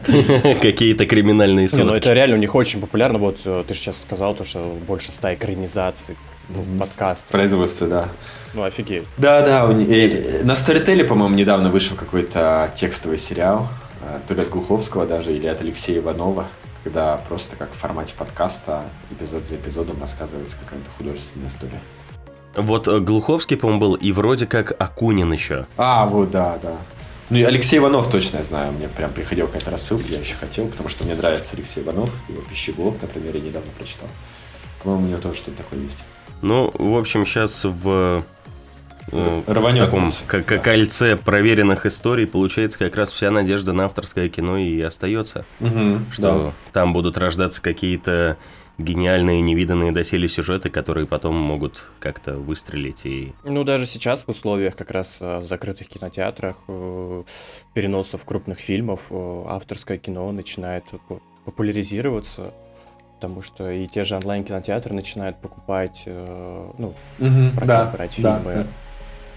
какие-то криминальные сводки. Не, ну это реально у них очень популярно. Вот э, ты же сейчас сказал, то, что больше ста экранизаций ну, подкаст. Производство, да. Ну, офигеть. Да, да. На Storytel, по-моему, недавно вышел какой-то текстовый сериал, э, то ли от Глуховского даже, или от Алексея Иванова, когда просто как в формате подкаста, эпизод за эпизодом рассказывается какая-то художественная история. Вот э, Глуховский, по-моему, был, и вроде как Акунин еще. А, вот, да, да. Ну и Алексей Иванов точно я знаю, мне прям приходил какая-то рассылка, я еще хотел, потому что мне нравится Алексей Иванов, его пищеблок, например, я недавно прочитал. По-моему, у него тоже что-то такое есть. Ну, в общем, сейчас в э, в таком как, да. кольце проверенных историй получается как раз вся надежда на авторское кино и остается. Угу, что да. там будут рождаться какие-то гениальные, невиданные доселе сюжеты, которые потом могут как-то выстрелить и... Ну, даже сейчас в условиях как раз в э, закрытых кинотеатрах, э, переносов крупных фильмов, авторское кино начинает популяризироваться потому что и те же онлайн-кинотеатры начинают покупать, э, ну, угу, да, брать фильмы да,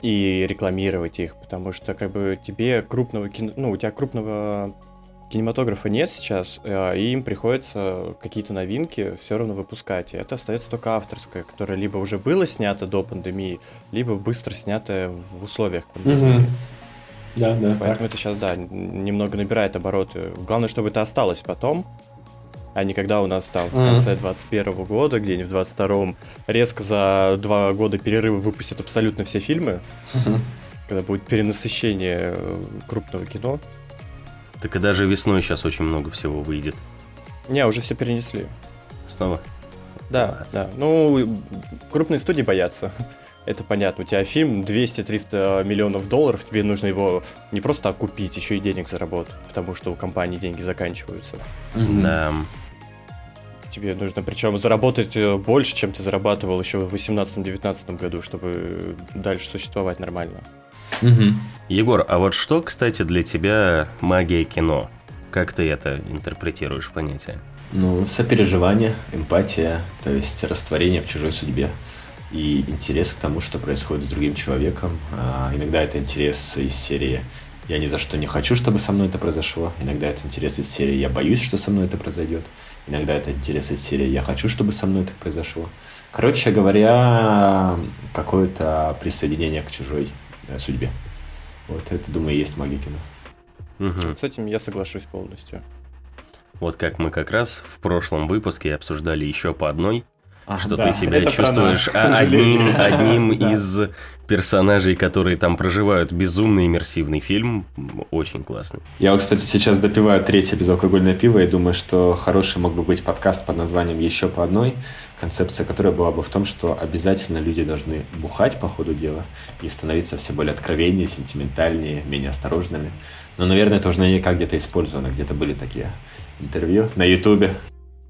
и рекламировать их, потому что как бы тебе крупного кино, ну, у тебя крупного кинематографа нет сейчас, э, и им приходится какие-то новинки все равно выпускать. И это остается только авторское, которое либо уже было снято до пандемии, либо быстро снято в условиях пандемии. Угу. Да, да. Поэтому так. это сейчас, да, немного набирает обороты. Главное, чтобы это осталось потом, а не когда у нас там в конце 21 года, где-нибудь в 22 резко за два года перерыва выпустят абсолютно все фильмы, когда будет перенасыщение э, крупного кино. Так и даже весной сейчас очень много всего выйдет. Не, уже все перенесли. Снова? Да, Класс. да. Ну, крупные студии боятся. Это понятно. У тебя фильм 200-300 миллионов долларов, тебе нужно его не просто окупить, еще и денег заработать, потому что у компании деньги заканчиваются. Да. Тебе нужно причем заработать э, больше, чем ты зарабатывал еще в 18-19 году, чтобы дальше существовать нормально. Угу. Егор, а вот что, кстати, для тебя магия кино? Как ты это интерпретируешь понятие? Ну, сопереживание, эмпатия, то есть растворение в чужой судьбе и интерес к тому, что происходит с другим человеком. А иногда это интерес из серии «Я ни за что не хочу, чтобы со мной это произошло». Иногда это интерес из серии «Я боюсь, что со мной это произойдет». Иногда это интерес из серии «Я хочу, чтобы со мной так произошло». Короче говоря, какое-то присоединение к чужой судьбе. Вот это, думаю, есть магия кино. Угу. С этим я соглашусь полностью. Вот как мы как раз в прошлом выпуске обсуждали еще по одной а, что да, ты себя чувствуешь нас, одним, одним из персонажей, которые там проживают. Безумно иммерсивный фильм, очень классный. Я, вот, кстати, сейчас допиваю третье безалкогольное пиво и думаю, что хороший мог бы быть подкаст под названием «Еще по одной», концепция которая была бы в том, что обязательно люди должны бухать по ходу дела и становиться все более откровеннее, сентиментальнее, менее осторожными. Но, наверное, это уже наверняка где-то использовано, где-то были такие интервью на Ютубе.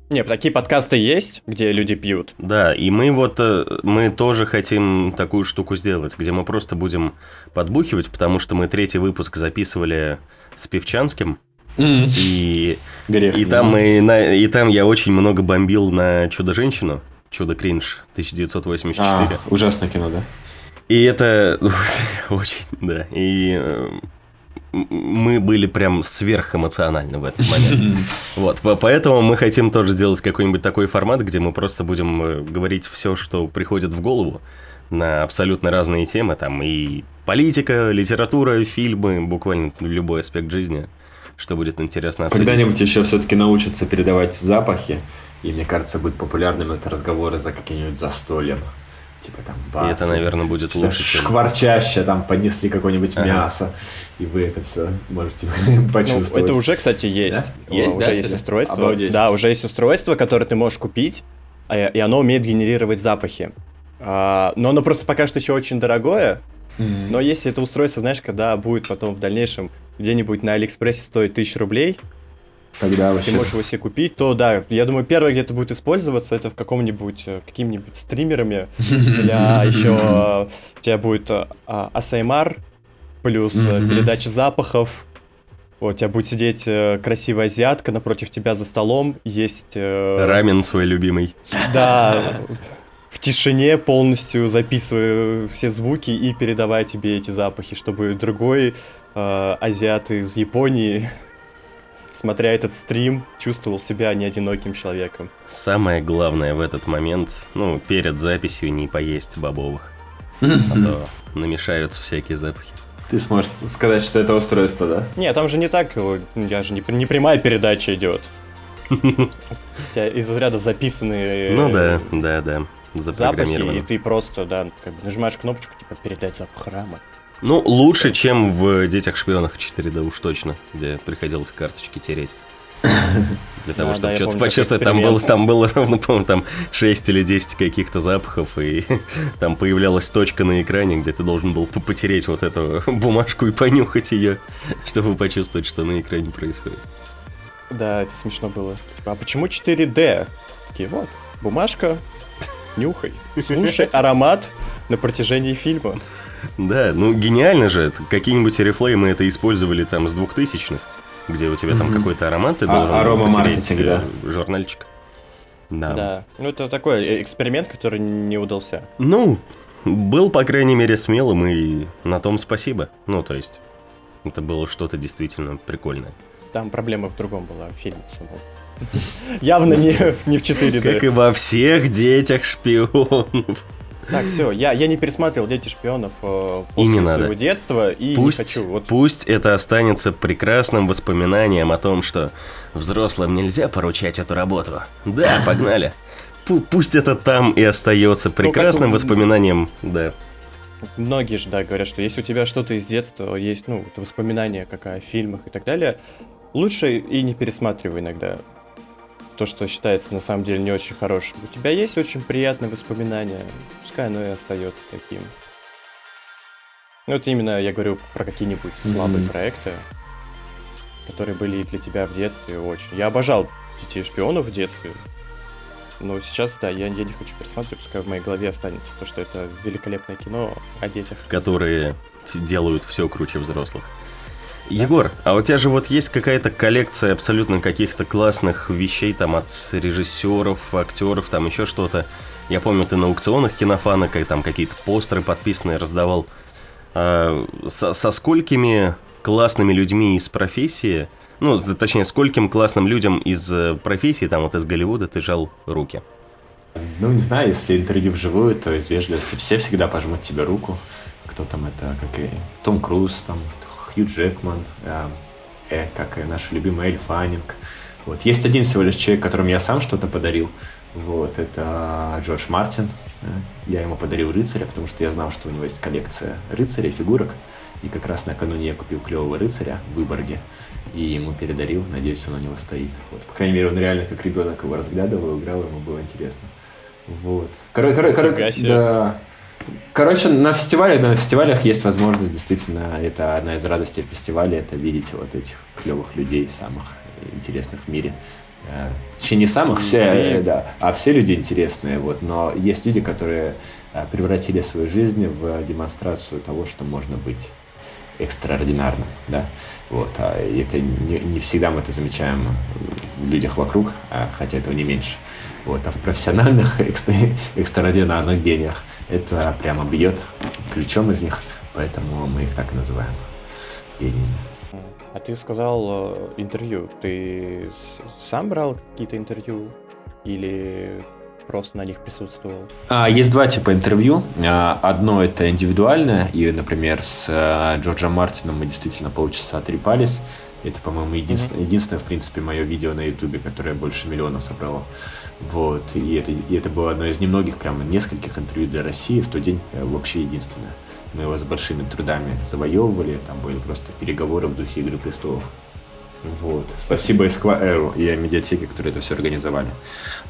Не, такие подкасты есть, где люди пьют. Да, и мы вот, э, мы тоже хотим такую штуку сделать, где мы просто будем подбухивать, потому что мы третий выпуск записывали с Певчанским, mm. и, Грех, и, там мы, на, и там я очень много бомбил на Чудо-женщину, Чудо-кринж 1984. А, ужасное кино, да? И это очень, да, и э, мы были прям сверхэмоциональны в этот момент. Вот, поэтому мы хотим тоже сделать какой-нибудь такой формат, где мы просто будем э, говорить все, что приходит в голову на абсолютно разные темы, там и политика, литература, фильмы, буквально любой аспект жизни, что будет интересно. Когда-нибудь еще все-таки научатся передавать запахи, и мне кажется, будет популярным это разговоры за каким-нибудь застольем типа там бас. И это, наверное, будет лучше, чем... Шкварчаще, там поднесли какое-нибудь ага. мясо, и вы это все можете почувствовать. Ну, это уже, кстати, есть. Да? Есть, уже да, есть устройство. Обалдеть. Да, уже есть устройство, которое ты можешь купить, а, и оно умеет генерировать запахи. А, но оно просто пока что еще очень дорогое. Mm-hmm. Но если это устройство, знаешь, когда будет потом в дальнейшем где-нибудь на Алиэкспрессе стоить тысячу рублей, Тогда вообще... Ты можешь его себе купить, то да, я думаю, первое, где это будет использоваться, это в каком-нибудь, э, какими-нибудь стримерами. Для еще у тебя будет ASMR, плюс э, передача запахов, вот, у тебя будет сидеть э, красивая азиатка напротив тебя за столом, есть... Э... Рамен свой любимый. Да, в тишине полностью записываю все звуки и передавая тебе эти запахи, чтобы другой э, азиат из Японии, смотря этот стрим, чувствовал себя не одиноким человеком. Самое главное в этот момент, ну, перед записью не поесть бобовых, а то намешаются всякие запахи. Ты сможешь сказать, что это устройство, да? Не, там же не так, я же не, не прямая передача идет. У тебя из разряда записанные... Ну да, да, да. Запахи, и ты просто, да, как бы нажимаешь кнопочку, типа, передать запах рама. Ну, лучше, чем в «Детях-шпионах 4D» уж точно, где приходилось карточки тереть. Для того, чтобы что-то почувствовать. Там было, там было ровно, по-моему, там 6 или 10 каких-то запахов, и там появлялась точка на экране, где ты должен был потереть вот эту бумажку и понюхать ее, чтобы почувствовать, что на экране происходит. Да, это смешно было. Типа, а почему 4D? Такие, вот, бумажка, нюхай, слушай аромат на протяжении фильма. Да, ну гениально же. Какие-нибудь рефлей мы это использовали там с двухтысячных, где у тебя там какой-то аромат, ты а, должен арома потереть. Э, журнальчик. Да. да. Ну, это такой эксперимент, который не удался. Ну, был, по крайней мере, смелым, и на том спасибо. Ну, то есть, это было что-то действительно прикольное. Там проблема в другом была, в фильме самом. Явно не, не в 4D. Как и во всех детях шпионов. Так, все, я, я не пересматривал «Дети шпионов» э, после и не своего надо. детства и пусть, не хочу. Вот. Пусть это останется прекрасным воспоминанием о том, что взрослым нельзя поручать эту работу. Да, погнали. Пусть это там и остается прекрасным ну, воспоминанием, да. Многие же, да, говорят, что если у тебя что-то из детства, есть, ну, воспоминания как о фильмах и так далее, лучше и не пересматривай иногда то, что считается на самом деле не очень хорошим. У тебя есть очень приятные воспоминания, пускай оно и остается таким. Ну, это именно я говорю про какие-нибудь слабые mm-hmm. проекты, которые были для тебя в детстве очень. Я обожал детей шпионов в детстве. Но сейчас, да, я, я не хочу пересматривать, пускай в моей голове останется то, что это великолепное кино о детях. Которые делают все круче взрослых. Егор, а у тебя же вот есть какая-то коллекция абсолютно каких-то классных вещей там от режиссеров, актеров, там еще что-то. Я помню, ты на аукционах кинофана там какие-то постеры подписанные раздавал. А, со, со сколькими классными людьми из профессии, ну, точнее, скольким классным людям из э, профессии, там вот из Голливуда ты жал руки? Ну, не знаю, если интервью вживую, то из вежливости все всегда пожмут тебе руку. Кто там это, как и Том Круз, там, Хью Джекман, э, э, как и наша любимая Эль Фаннинг. Вот. Есть один всего лишь человек, которому я сам что-то подарил. Вот, это Джордж Мартин. Э, я ему подарил рыцаря, потому что я знал, что у него есть коллекция рыцарей, фигурок. И как раз накануне я купил клевого рыцаря в Выборге и ему передарил. Надеюсь, он у него стоит. Вот. По крайней мере, он реально как ребенок его разглядывал, играл, ему было интересно. Вот. Короче, короче, да. Короче, на фестивале, на фестивалях есть возможность, действительно, это одна из радостей фестиваля, это видеть вот этих клевых людей, самых интересных в мире. Э, точнее, не самых, все, э, да, а все люди интересные, вот, но есть люди, которые э, превратили свою жизнь в демонстрацию того, что можно быть экстраординарным, да, вот, а это не, не всегда мы это замечаем в людях вокруг, а, хотя этого не меньше, вот, а в профессиональных экстра, экстраординарных гениях – это прямо бьет ключом из них, поэтому мы их так и называем. А ты сказал э, интервью. Ты сам брал какие-то интервью или просто на них присутствовал? А, есть два типа интервью. А, одно это индивидуальное, и, например, с а, Джорджем Мартином мы действительно полчаса трепались. Это, по-моему, единственное, mm-hmm. единственное, в принципе, мое видео на Ютубе, которое больше миллиона собрало. Вот. И это, и это было одно из немногих, прямо нескольких интервью для России в тот день э, вообще единственное. Мы его с большими трудами завоевывали, там были просто переговоры в духе Игры престолов. Вот. Спасибо Esquire и медиатеке, которые это все организовали.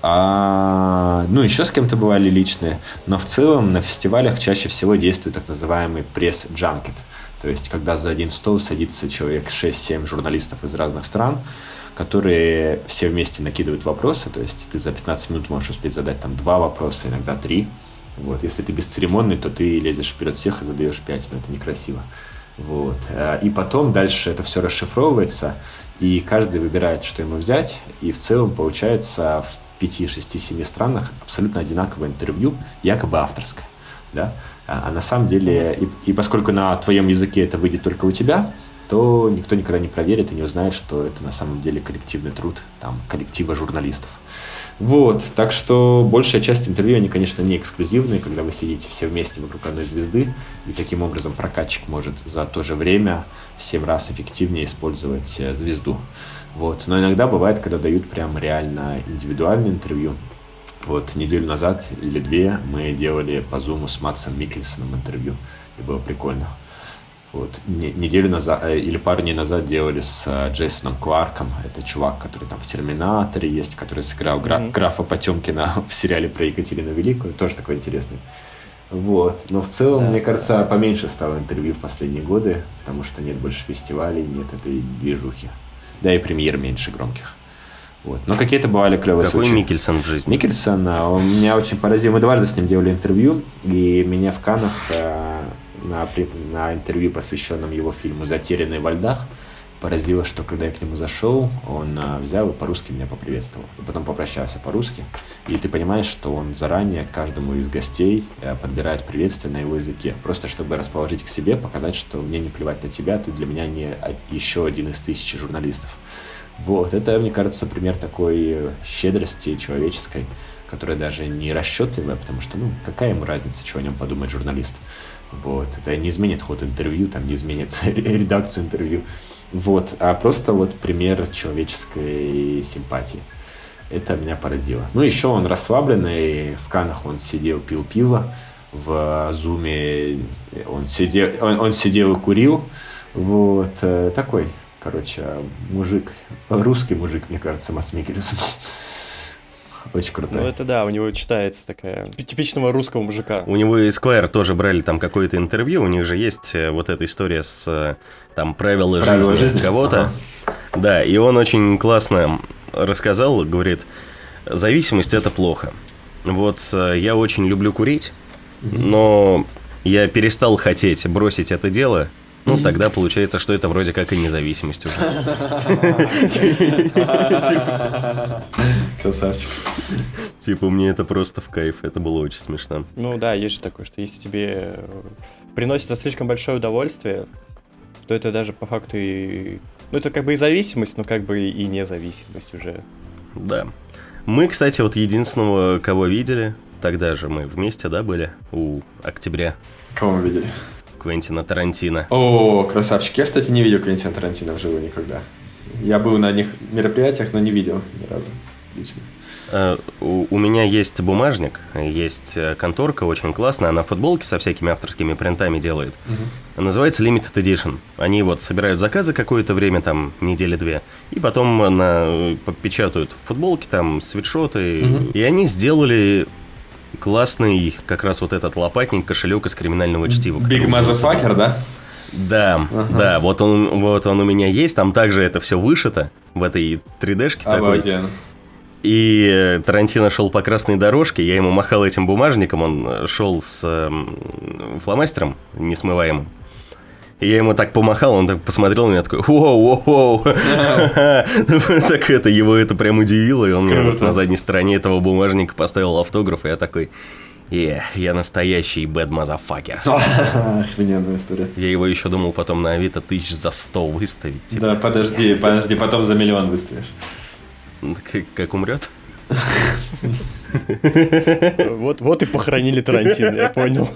А, ну, еще с кем-то бывали личные, но в целом на фестивалях чаще всего действует так называемый пресс-джанкет. То есть, когда за один стол садится человек 6-7 журналистов из разных стран, которые все вместе накидывают вопросы, то есть ты за 15 минут можешь успеть задать там два вопроса, иногда три. Вот. Если ты бесцеремонный, то ты лезешь вперед всех и задаешь пять, но это некрасиво. Вот. Э, и потом дальше это все расшифровывается, и каждый выбирает, что ему взять, и в целом получается 5, 6, 7 странах абсолютно одинаковое интервью, якобы авторское. Да? А, а на самом деле, и, и поскольку на твоем языке это выйдет только у тебя, то никто никогда не проверит и не узнает, что это на самом деле коллективный труд там, коллектива журналистов. Вот, так что большая часть интервью, они, конечно, не эксклюзивные, когда вы сидите все вместе вокруг одной звезды, и таким образом прокатчик может за то же время в 7 раз эффективнее использовать э, звезду. Вот, но иногда бывает, когда дают прям реально индивидуальное интервью. Вот неделю назад или две мы делали по зуму с Матсом Микельсоном интервью, и было прикольно. Вот. Неделю назад э, или пару дней назад делали с э, Джейсоном Кларком. Это чувак, который там в «Терминаторе» есть, который сыграл гра- mm-hmm. графа Потемкина в сериале про Екатерину Великую. Тоже такой интересный. Вот. Но в целом, да, мне кажется, да. поменьше стало интервью в последние годы, потому что нет больше фестивалей, нет этой движухи. Да и премьер меньше громких. Вот. Но какие-то бывали клевые Какой случаи. Микельсон в жизни? Микельсон, а, он меня очень поразил. Мы дважды с ним делали интервью, и меня в Канах э, на, на интервью, посвященном его фильму «Затерянные во льдах», поразило, что когда я к нему зашел, он а, взял и по-русски меня поприветствовал. Потом попрощался по-русски. И ты понимаешь, что он заранее каждому из гостей а, подбирает приветствие на его языке. Просто чтобы расположить к себе, показать, что мне не плевать на тебя, ты для меня не еще один из тысячи журналистов. Вот, это, мне кажется, пример такой щедрости человеческой, которая даже не расчетливая, потому что, ну, какая ему разница, что о нем подумает журналист. Вот. Это не изменит ход интервью, там не изменит редакцию интервью. Вот. А просто вот пример человеческой симпатии. Это меня поразило. Ну, еще он расслабленный. В Канах он сидел, пил пиво. В Зуме он сидел, он, он сидел и курил. Вот. Э, такой, короче, мужик. Русский мужик, мне кажется, Мац Микельсон. Очень крутой. Ну это да, у него читается такая типичного русского мужика. У него и Square тоже брали там какое-то интервью, у них же есть э, вот эта история с э, там правила, правила жизни, жизни кого-то. Ага. Да, и он очень классно рассказал, говорит, зависимость это плохо. Вот э, я очень люблю курить, но я перестал хотеть бросить это дело, ну, тогда получается, что это вроде как и независимость уже. Красавчик. Типа, мне это просто в кайф, это было очень смешно. Ну да, есть же такое, что если тебе э, приносит это слишком большое удовольствие, то это даже по факту и... Ну, это как бы и зависимость, но как бы и независимость уже. Да. Мы, кстати, вот единственного, кого видели, тогда же мы вместе, да, были, у октября. Кого мы видели? Квентина Тарантино. О, красавчик. Я, кстати, не видел Квентина Тарантино вживую никогда. Я был на них мероприятиях, но не видел ни разу лично. Uh, у, меня есть бумажник, есть э, конторка очень классная, она футболки со всякими авторскими принтами делает. Uh-huh. Называется Limited Edition. Они вот собирают заказы какое-то время, там, недели-две, и потом на, печатают футболки, там, свитшоты, uh-huh. и они сделали классный как раз вот этот лопатник, кошелек из криминального чтива. Big Motherfucker, да? Да, ага. да, вот он, вот он у меня есть, там также это все вышито в этой 3D-шке такой. И Тарантино шел по красной дорожке, я ему махал этим бумажником, он шел с э, фломастером несмываемым. И я ему так помахал, он так посмотрел на меня, такой, воу-воу-воу. Так это, его это прям удивило, и он мне на задней стороне этого бумажника поставил автограф, и я такой, Yeah, я настоящий bad motherfucker. Охрененная история. Я его еще думал потом на Авито тысяч за сто выставить. Типа. Да, подожди, подожди, потом за миллион выставишь. Как, как умрет? Вот, вот и похоронили Тарантино, я понял.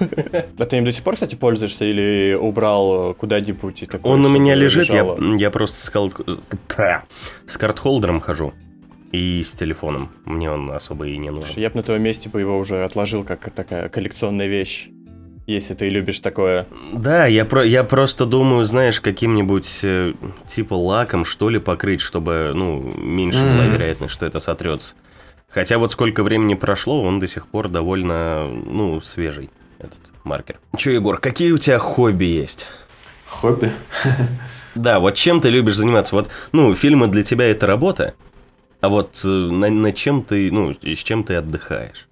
А ты им до сих пор, кстати, пользуешься или убрал куда-нибудь? Он у меня лежит, я, я просто с, кал... с карт-холдером хожу. И с телефоном. Мне он особо и не нужен. Я бы на твоем месте бы его уже отложил как такая коллекционная вещь. Если ты любишь такое. Да, я, про, я просто думаю, знаешь, каким-нибудь э, типа лаком, что ли, покрыть, чтобы, ну, меньше mm-hmm. была вероятность, что это сотрется. Хотя вот сколько времени прошло, он до сих пор довольно, ну, свежий, этот маркер. Че, Егор, какие у тебя хобби есть? Хобби? Да, вот чем ты любишь заниматься? Вот, ну, фильмы для тебя это работа, а вот э, на, на чем ты, ну, с чем ты отдыхаешь?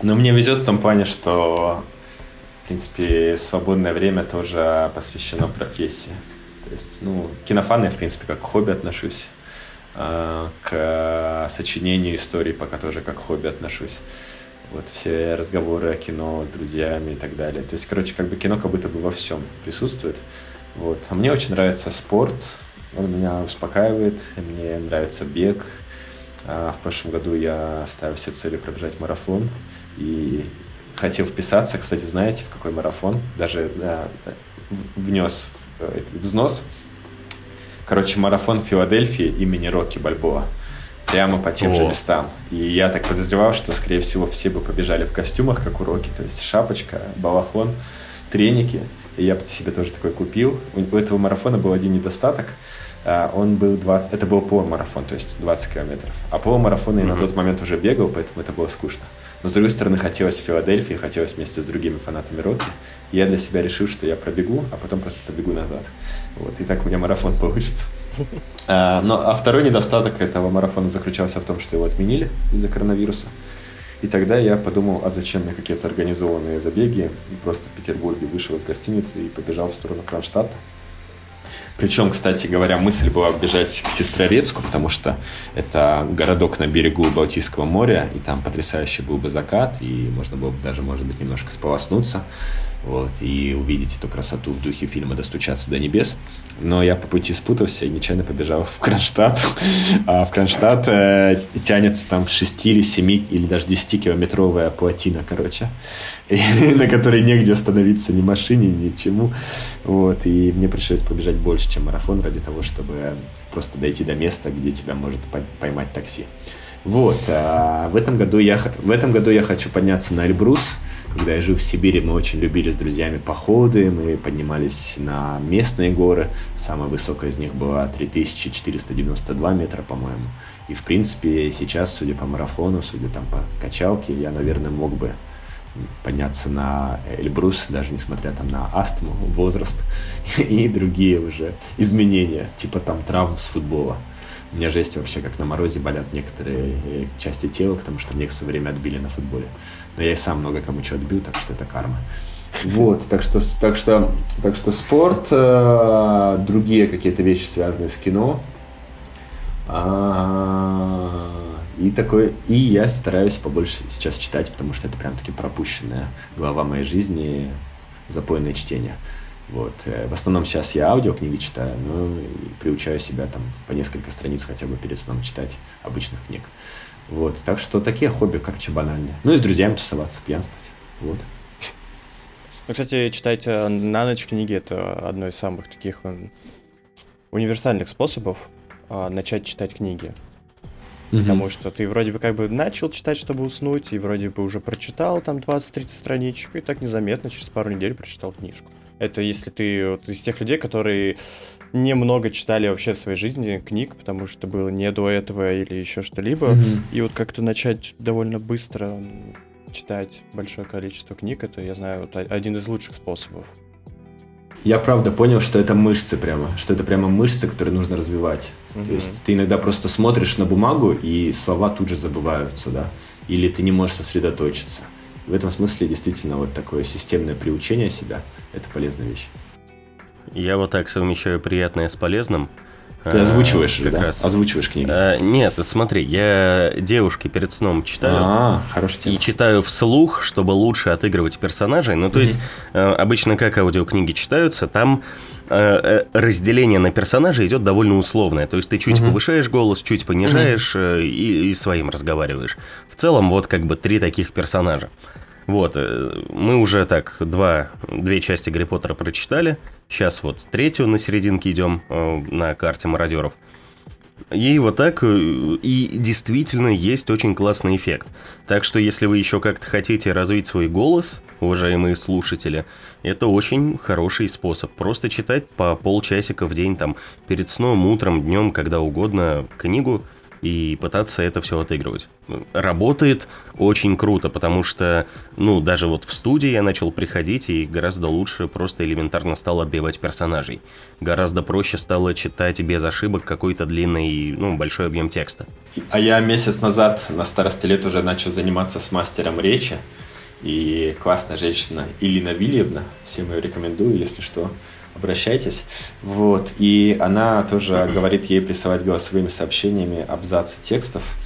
Ну, мне везет в том плане, что, в принципе, свободное время тоже посвящено профессии. То есть, ну, кинофаны, в принципе, как хобби отношусь. э, к сочинению историй, пока тоже как хобби отношусь. Вот все разговоры о кино с друзьями и так далее. То есть, короче, как бы кино как будто бы во всем присутствует. Вот. А мне очень нравится спорт, он меня успокаивает, мне нравится бег. А в прошлом году я ставил себе целью пробежать марафон и хотел вписаться, кстати, знаете, в какой марафон? Даже да, внес э, взнос. Короче, марафон Филадельфии имени Рокки Бальбоа. Прямо по тем О. же местам. И я так подозревал, что, скорее всего, все бы побежали в костюмах, как у Рокки. То есть шапочка, балахон, треники. И я себе тоже такой купил. У этого марафона был один недостаток – а, он был 20, это был полумарафон, то есть 20 километров. А полумарафон mm-hmm. я на тот момент уже бегал, поэтому это было скучно. Но с другой стороны, хотелось в Филадельфии, хотелось вместе с другими фанатами Рокки. я для себя решил, что я пробегу, а потом просто побегу назад. Вот, и так у меня марафон получится. А, но, а второй недостаток этого марафона заключался в том, что его отменили из-за коронавируса. И тогда я подумал, а зачем мне какие-то организованные забеги? И просто в Петербурге вышел из гостиницы и побежал в сторону Кронштадта. Причем, кстати говоря, мысль была бежать к Сестрорецку, потому что это городок на берегу Балтийского моря, и там потрясающий был бы закат, и можно было бы даже, может быть, немножко сполоснуться вот, и увидеть эту красоту в духе фильма «Достучаться до небес». Но я по пути спутался и нечаянно побежал в Кронштадт. А в Кронштадт э, тянется там 6 или 7 или даже 10-километровая плотина, короче, на которой негде остановиться ни машине, ни чему. Вот, и мне пришлось побежать больше, чем марафон, ради того, чтобы просто дойти до места, где тебя может поймать такси. Вот, а в этом году я, в этом году я хочу подняться на Эльбрус, когда я жил в Сибири, мы очень любили с друзьями походы, мы поднимались на местные горы. Самая высокая из них была 3492 метра, по-моему. И, в принципе, сейчас, судя по марафону, судя там по качалке, я, наверное, мог бы подняться на Эльбрус, даже несмотря там на астму, возраст и другие уже изменения, типа там травм с футбола. У меня жесть вообще, как на морозе болят некоторые э, части тела, потому что мне их все время отбили на футболе. Но я и сам много кому что отбил, так что это карма. Вот, так что, так что, так что спорт, э, другие какие-то вещи, связанные с кино. А, и такой, и я стараюсь побольше сейчас читать, потому что это прям таки пропущенная глава моей жизни, запойное чтение. Вот. Э, в основном сейчас я аудиокниги читаю, но приучаю себя там по несколько страниц хотя бы перед сном читать обычных книг. Вот. Так что такие хобби, короче, банальные. Ну и с друзьями тусоваться, пьянствовать. Вот. Ну, кстати, читать э, на ночь книги это одно из самых таких э, универсальных способов начать читать книги. Угу. Потому что ты вроде бы как бы начал читать, чтобы уснуть, и вроде бы уже прочитал там 20-30 страничек, и так незаметно через пару недель прочитал книжку. Это если ты вот из тех людей, которые немного читали вообще в своей жизни книг, потому что было не до этого или еще что-либо. Mm-hmm. И вот как-то начать довольно быстро читать большое количество книг, это, я знаю, вот один из лучших способов. Я правда понял, что это мышцы прямо, что это прямо мышцы, которые нужно развивать. Mm-hmm. То есть ты иногда просто смотришь на бумагу, и слова тут же забываются, да, или ты не можешь сосредоточиться. В этом смысле действительно вот такое системное приучение себя – это полезная вещь. Я вот так совмещаю приятное с полезным. Ты озвучиваешь, как да? раз. Озвучиваешь книги. А, нет, смотри, я девушке перед сном читаю. А, хорошая тема. И читаю вслух, чтобы лучше отыгрывать персонажей. Ну, то mm-hmm. есть, э, обычно как аудиокниги читаются, там э, разделение на персонажей идет довольно условное. То есть ты чуть mm-hmm. повышаешь голос, чуть понижаешь mm-hmm. и, и своим разговариваешь. В целом, вот как бы три таких персонажа. Вот, э, мы уже так два, две части Гарри Поттера прочитали. Сейчас вот третью на серединке идем э, на карте мародеров. И вот так, э, и действительно есть очень классный эффект. Так что если вы еще как-то хотите развить свой голос, уважаемые слушатели, это очень хороший способ. Просто читать по полчасика в день, там, перед сном, утром, днем, когда угодно, книгу – и пытаться это все отыгрывать. Работает очень круто, потому что, ну, даже вот в студии я начал приходить и гораздо лучше просто элементарно стал отбивать персонажей. Гораздо проще стало читать без ошибок какой-то длинный, ну, большой объем текста. А я месяц назад на старости лет уже начал заниматься с мастером речи. И классная женщина Илина Вильевна, всем ее рекомендую, если что, обращайтесь. Вот. И она тоже говорит ей присылать голосовыми сообщениями абзацы текстов.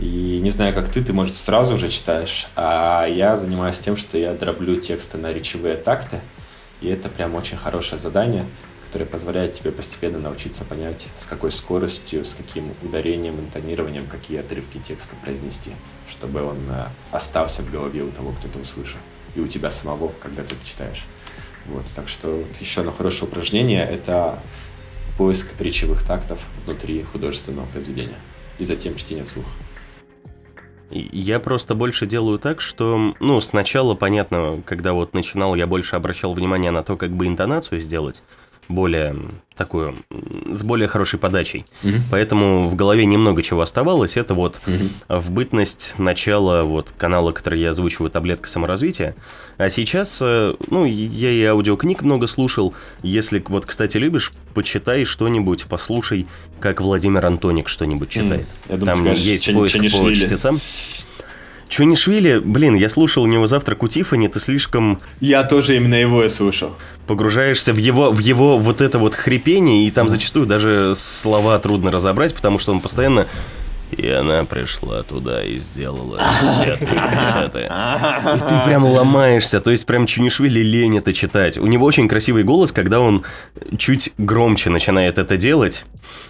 И не знаю, как ты, ты, может, сразу же читаешь, а я занимаюсь тем, что я дроблю тексты на речевые такты, и это прям очень хорошее задание, которое позволяет тебе постепенно научиться понять, с какой скоростью, с каким ударением, интонированием, какие отрывки текста произнести, чтобы он э, остался в голове у того, кто это услышал, и у тебя самого, когда ты это читаешь. Вот, так что вот еще одно хорошее упражнение – это поиск речевых тактов внутри художественного произведения и затем чтение вслух. Я просто больше делаю так, что, ну, сначала, понятно, когда вот начинал, я больше обращал внимание на то, как бы интонацию сделать, более такую, с более хорошей подачей. Угу. Поэтому в голове немного чего оставалось. Это вот угу. в бытность начала вот канала, который я озвучиваю, «Таблетка саморазвития». А сейчас, э, ну, я и аудиокниг много слушал. Если вот, кстати, любишь, почитай что-нибудь, послушай, как Владимир Антоник что-нибудь читает. Mm, я думаю, Там скажешь, есть поиск по чтецам. Чунишвили, блин, я слушал у него завтрак у Тифани, ты слишком... Я тоже именно его и слушал. Погружаешься в его, в его вот это вот хрипение, и там зачастую даже слова трудно разобрать, потому что он постоянно и она пришла туда и сделала пятое И ты прям ломаешься, то есть прям Чунишвили лень это читать. У него очень красивый голос, когда он чуть громче начинает это делать,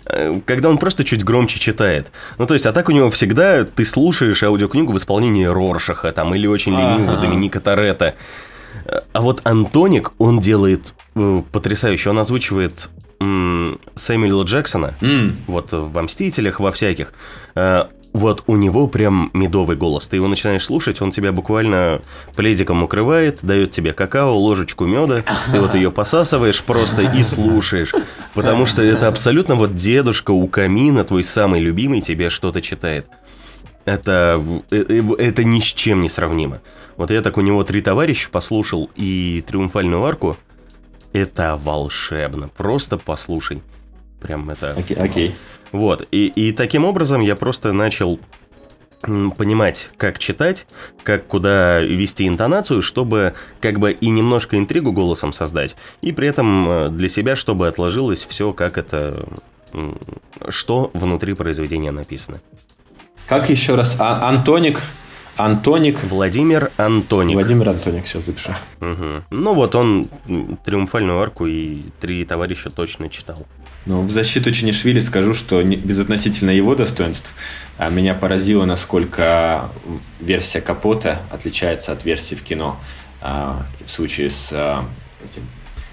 э, когда он просто чуть громче читает. Ну, то есть, а так у него всегда ты слушаешь аудиокнигу в исполнении Роршаха там или очень ленивого ага. Доминика Торетто. А вот Антоник, он делает э, потрясающе. Он озвучивает Сэмюэла Джексона, mm. вот во «Мстителях», во всяких, э, вот у него прям медовый голос. Ты его начинаешь слушать, он тебя буквально пледиком укрывает, дает тебе какао, ложечку меда, ты вот ее посасываешь просто и слушаешь. Потому что это абсолютно вот дедушка у камина, твой самый любимый, тебе что-то читает. Это, э, э, это ни с чем не сравнимо. Вот я так у него три товарища послушал и «Триумфальную арку», это волшебно. Просто послушай. Прям это... Окей. Okay, okay. Вот. И, и таким образом я просто начал понимать, как читать, как куда вести интонацию, чтобы как бы и немножко интригу голосом создать, и при этом э, для себя, чтобы отложилось все, как это, что внутри произведения написано. Как еще раз? А, Антоник Антоник. Владимир Антоник. Владимир Антоник, все запишу. Угу. Ну вот он «Триумфальную арку» и «Три товарища» точно читал. Ну, в защиту Чинишвили скажу, что безотносительно его достоинств, а меня поразило, насколько версия Капота отличается от версии в кино. А, в случае с а, этим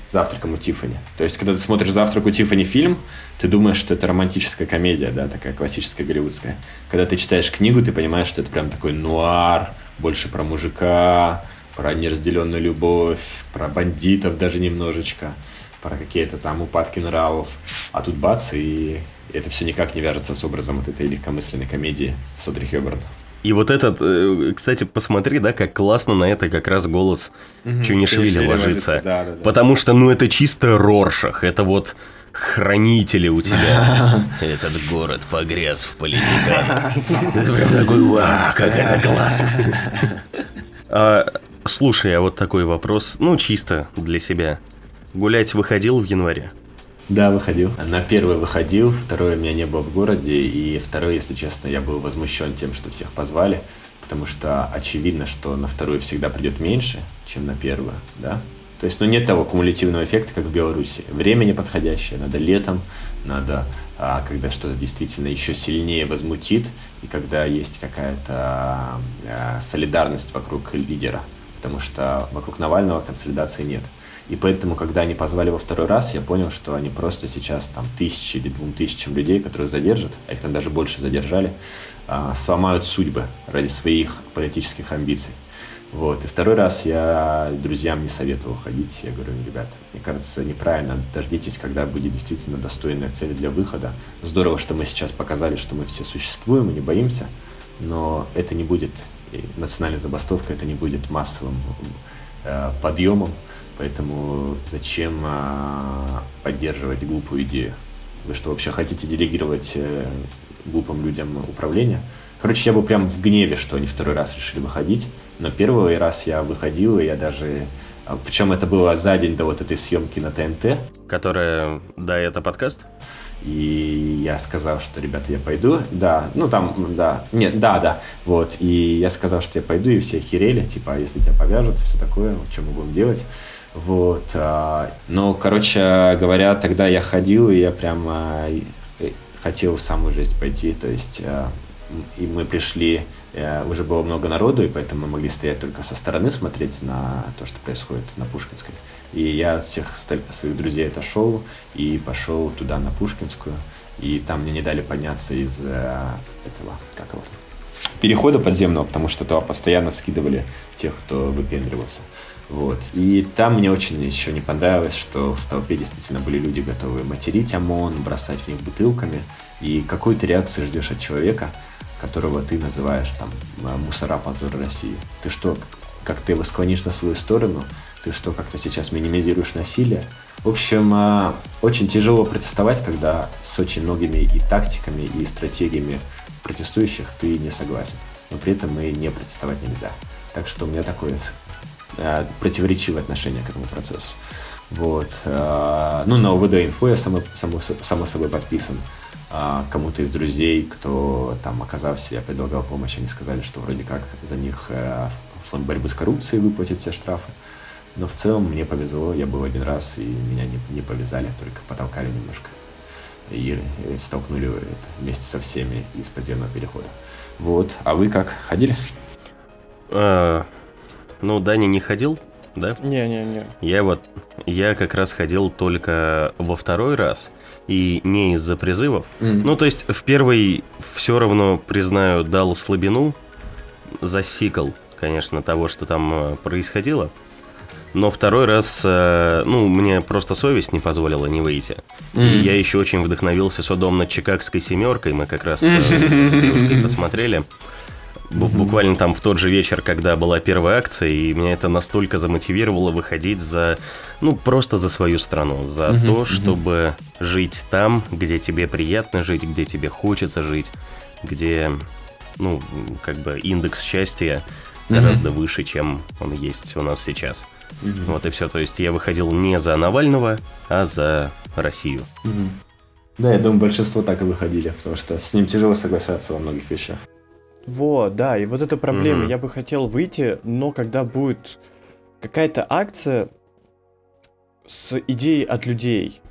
«Завтраком у Тиффани». То есть, когда ты смотришь «Завтрак у Тиффани» фильм, ты думаешь, что это романтическая комедия, да, такая классическая голливудская. Когда ты читаешь книгу, ты понимаешь, что это прям такой нуар, больше про мужика, про неразделенную любовь, про бандитов даже немножечко, про какие-то там упадки нравов. А тут бац, и это все никак не вяжется с образом вот этой легкомысленной комедии Содри Хёберн. И вот этот, э, кстати, посмотри, да, как классно на это как раз голос угу, Чунишвили ложится. Да, да, да. Потому что, ну, это чисто Роршах. Это вот хранители у тебя. Этот город погряз в политиках. Это прям такой, вау, как это классно. А, слушай, а вот такой вопрос, ну, чисто для себя. Гулять выходил в январе? Да, выходил. На первый выходил, второй меня не было в городе, и второй, если честно, я был возмущен тем, что всех позвали, потому что очевидно, что на вторую всегда придет меньше, чем на первую, да? То есть, ну, нет того кумулятивного эффекта, как в Беларуси. Время неподходящее, надо летом, надо, а, когда что-то действительно еще сильнее возмутит, и когда есть какая-то а, солидарность вокруг лидера, потому что вокруг Навального консолидации нет. И поэтому, когда они позвали во второй раз, я понял, что они просто сейчас там тысячи или двум тысячам людей, которые задержат, а их там даже больше задержали, а, сломают судьбы ради своих политических амбиций. Вот. И второй раз я друзьям не советовал ходить. Я говорю, ребят, мне кажется, неправильно. Дождитесь, когда будет действительно достойная цель для выхода. Здорово, что мы сейчас показали, что мы все существуем и не боимся, но это не будет национальной забастовкой, это не будет массовым э, подъемом. Поэтому зачем э, поддерживать глупую идею? Вы что, вообще хотите делегировать э, глупым людям управление? Короче, я был прям в гневе, что они второй раз решили выходить. Но первый раз я выходил, и я даже А, Причем это было за день до вот этой съемки на ТНТ. Которая, да, это подкаст? И я сказал, что, ребята, я пойду. Да, ну там, да, нет, да, да. Вот, и я сказал, что я пойду, и все херели, типа, «А если тебя повяжут, все такое, что мы будем делать. Вот, а, ну, короче говоря, тогда я ходил, и я прям хотел в самую жесть пойти, то есть и мы пришли, э, уже было много народу, и поэтому мы могли стоять только со стороны, смотреть на то, что происходит на Пушкинской. И я от всех своих друзей отошел и пошел туда, на Пушкинскую, и там мне не дали подняться из э, этого, как его, перехода подземного, потому что туда постоянно скидывали тех, кто выпендривался. Вот. И там мне очень еще не понравилось, что в толпе действительно были люди, готовые материть ОМОН, бросать в них бутылками. И какую-то реакцию ждешь от человека, которого ты называешь там мусора позор России. Ты что, как ты его склонишь на свою сторону? Ты что, как-то сейчас минимизируешь насилие? В общем, а, очень тяжело протестовать, когда с очень многими и тактиками, и стратегиями протестующих ты не согласен. Но при этом и не протестовать нельзя. Так что у меня такое противоречивое отношение к этому процессу. Вот. А, ну, на ОВД инфо я само, само, само собой подписан а, кому-то из друзей, кто там оказался, я предлагал помощь, они сказали, что вроде как за них э, фонд борьбы с коррупцией выплатит все штрафы. Но в целом мне повезло, я был один раз, и меня не, не повязали, только потолкали немножко. И столкнули это вместе со всеми из подземного перехода. Вот. А вы как? Ходили? Ну, Даня не ходил, да? Не-не-не. Я вот, я как раз ходил только во второй раз, и не из-за призывов. Mm. Ну, то есть в первый все равно, признаю, дал слабину, засикал, конечно, того, что там э, происходило. Но второй раз, э, ну, мне просто совесть не позволила не выйти. Mm. И я еще очень вдохновился судом над Чикагской семеркой. Мы как раз э, с девушкой посмотрели. Буквально там в тот же вечер, когда была первая акция, и меня это настолько замотивировало выходить за, ну, просто за свою страну, за uh-huh, то, чтобы uh-huh. жить там, где тебе приятно жить, где тебе хочется жить, где, ну, как бы индекс счастья uh-huh. гораздо выше, чем он есть у нас сейчас. Uh-huh. Вот и все. То есть я выходил не за Навального, а за Россию. Uh-huh. Да, я думаю, большинство так и выходили, потому что с ним тяжело соглашаться во многих вещах. Вот, да, и вот эта проблема. Mm-hmm. Я бы хотел выйти, но когда будет какая-то акция с идеей от людей,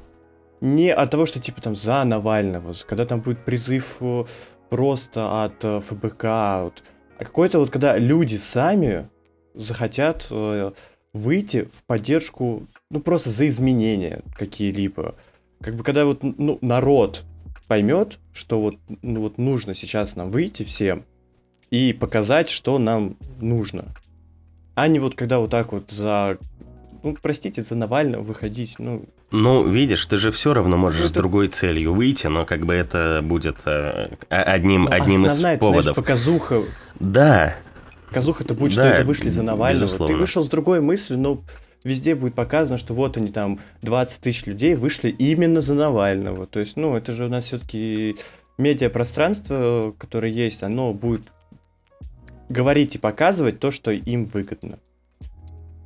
не от того, что типа там за Навального, когда там будет призыв э, просто от э, ФБК, вот, а какой-то вот когда люди сами захотят э, выйти в поддержку, ну просто за изменения какие-либо. Как бы когда вот ну, народ поймет, что вот, ну, вот нужно сейчас нам выйти всем, и показать, что нам нужно. А не вот когда вот так вот за, ну, простите, за Навального выходить, ну... Ну, видишь, ты же все равно можешь ну, с другой целью выйти, но как бы это будет э, одним, ну, одним из поводов. Знаешь, показуха. Да. Показуха это будет, да, что это вышли за Навального. Безусловно. Ты вышел с другой мыслью, но везде будет показано, что вот они там 20 тысяч людей вышли именно за Навального. То есть, ну, это же у нас все-таки медиапространство, которое есть, оно будет говорить и показывать то, что им выгодно.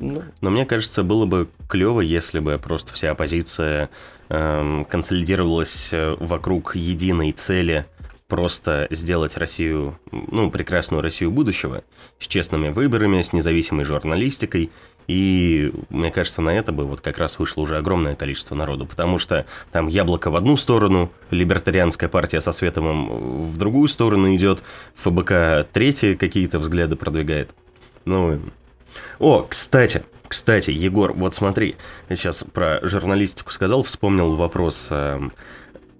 Ну. Но мне кажется, было бы клево, если бы просто вся оппозиция эм, консолидировалась э, вокруг единой цели просто сделать Россию, ну, прекрасную Россию будущего, с честными выборами, с независимой журналистикой и мне кажется, на это бы вот как раз вышло уже огромное количество народу, потому что там яблоко в одну сторону, либертарианская партия со Световым в другую сторону идет, ФБК третьи какие-то взгляды продвигает. Ну, о, кстати, кстати, Егор, вот смотри, я сейчас про журналистику сказал, вспомнил вопрос эм,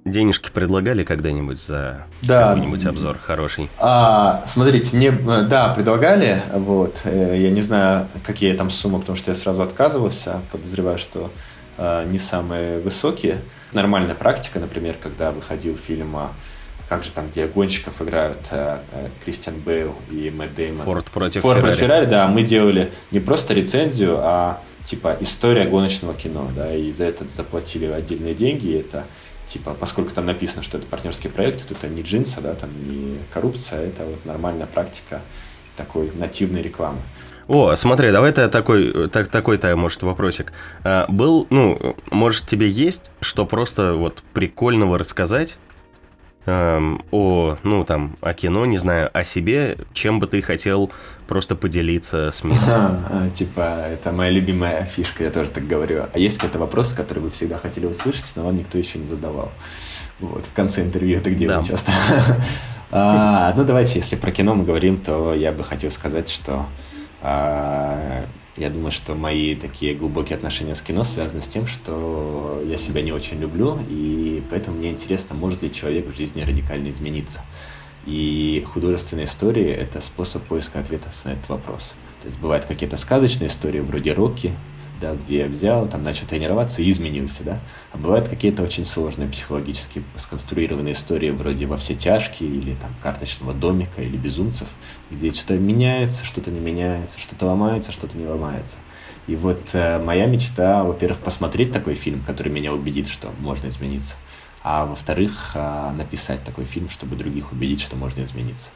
Денежки предлагали когда-нибудь за да. какой-нибудь обзор хороший? А, смотрите, не, да, предлагали. Вот, э, я не знаю, какие там суммы, потому что я сразу отказывался. Подозреваю, что а, не самые высокие. Нормальная практика, например, когда выходил фильм а, как же там, где гонщиков играют а, Кристиан Бейл и Мэтт Деймон. Форд против Форд против Феррари, да. Мы делали не просто рецензию, а типа история гоночного кино, да, и за это заплатили отдельные деньги. Это типа, поскольку там написано, что это партнерский проект, то это не джинсы, да, там не коррупция, это вот нормальная практика такой нативной рекламы. О, смотри, давай то такой, так, такой-то, может, вопросик. А, был, ну, может, тебе есть, что просто вот прикольного рассказать эм, о, ну, там, о кино, не знаю, о себе, чем бы ты хотел просто поделиться с миром? А, типа, это моя любимая фишка, я тоже так говорю. А есть какой-то вопрос, который вы всегда хотели услышать, но вам никто еще не задавал? Вот, в конце интервью это где да. часто. а, ну, давайте, если про кино мы говорим, то я бы хотел сказать, что а, я думаю, что мои такие глубокие отношения с кино связаны с тем, что я себя не очень люблю, и поэтому мне интересно, может ли человек в жизни радикально измениться. И художественная история – это способ поиска ответов на этот вопрос. То есть бывают какие-то сказочные истории, вроде Рокки, да, где я взял, там начал тренироваться и изменился, да. А бывают какие-то очень сложные психологически сконструированные истории, вроде «Во все тяжкие» или там «Карточного домика» или «Безумцев», где что-то меняется, что-то не меняется, что-то ломается, что-то не ломается. И вот э, моя мечта, во-первых, посмотреть такой фильм, который меня убедит, что можно измениться, а во-вторых, э, написать такой фильм, чтобы других убедить, что можно измениться.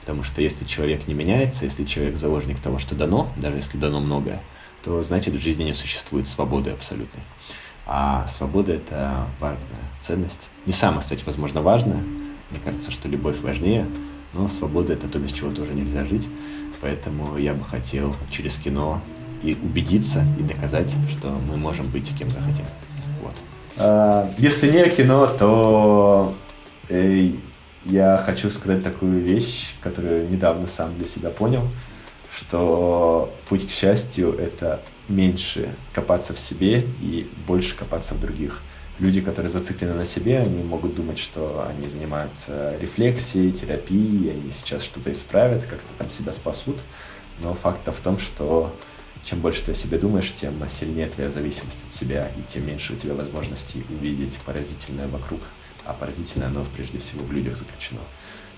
Потому что если человек не меняется, если человек заложник того, что дано, даже если дано многое, то значит в жизни не существует свободы абсолютной. А свобода – это важная ценность. Не самая, кстати, возможно, важная. Мне кажется, что любовь важнее, но свобода – это то, без чего тоже нельзя жить. Поэтому я бы хотел через кино и убедиться, и доказать, что мы можем быть кем захотим. Вот. А, если не кино, то э, я хочу сказать такую вещь, которую недавно сам для себя понял – что путь к счастью — это меньше копаться в себе и больше копаться в других. Люди, которые зациклены на себе, они могут думать, что они занимаются рефлексией, терапией, они сейчас что-то исправят, как-то там себя спасут. Но факт в том, что чем больше ты о себе думаешь, тем сильнее твоя зависимость от себя, и тем меньше у тебя возможностей увидеть поразительное вокруг. А поразительное оно прежде всего в людях заключено.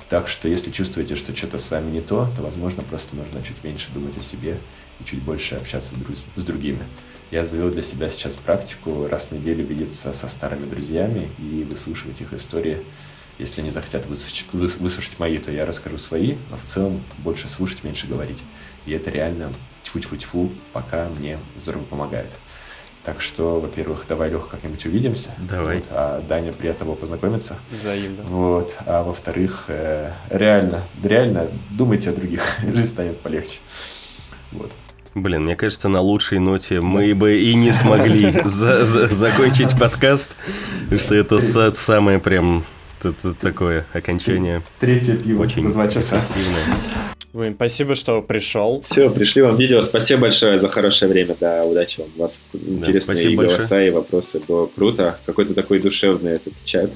Так что если чувствуете, что что-то с вами не то, то, возможно, просто нужно чуть меньше думать о себе и чуть больше общаться с другими. Я завел для себя сейчас практику раз в неделю видеться со старыми друзьями и выслушивать их истории. Если они захотят выслушать мои, то я расскажу свои, но в целом больше слушать, меньше говорить. И это реально тьфу-тьфу-тьфу, пока мне здорово помогает. Так что, во-первых, давай, Лех, как-нибудь увидимся. Давай. Вот, а Даня, приятно было познакомиться. Взаимно. Вот. А во-вторых, э, реально, реально думайте о других, жизнь станет полегче. Вот. Блин, мне кажется, на лучшей ноте мы бы и не смогли закончить подкаст, что это самое прям такое окончание. Третье пиво за два часа. Блин, спасибо, что пришел. Все, пришли вам видео. Спасибо большое за хорошее время. Да, удачи вам. У вас интересные да, и голоса, большое. и вопросы. Было круто. Какой-то такой душевный этот чат.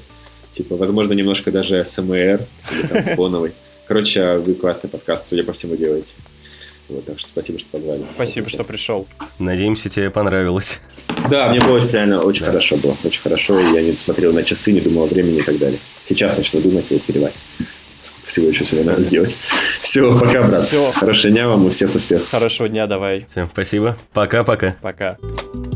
Типа, возможно, немножко даже СМР или там фоновый. Короче, вы классный подкаст, судя по всему, делаете. Вот, так что спасибо, что позвали. Спасибо, что пришел. Надеемся, тебе понравилось. Да, мне было реально очень да. хорошо было. Очень хорошо. И я не смотрел на часы, не думал о времени и так далее. Сейчас начну думать и перевать всего еще сегодня надо сделать. Все, пока, брат. Все. Хорошего дня вам и всех успехов. Хорошего дня, давай. Всем спасибо. Пока-пока. Пока. -пока. Пока.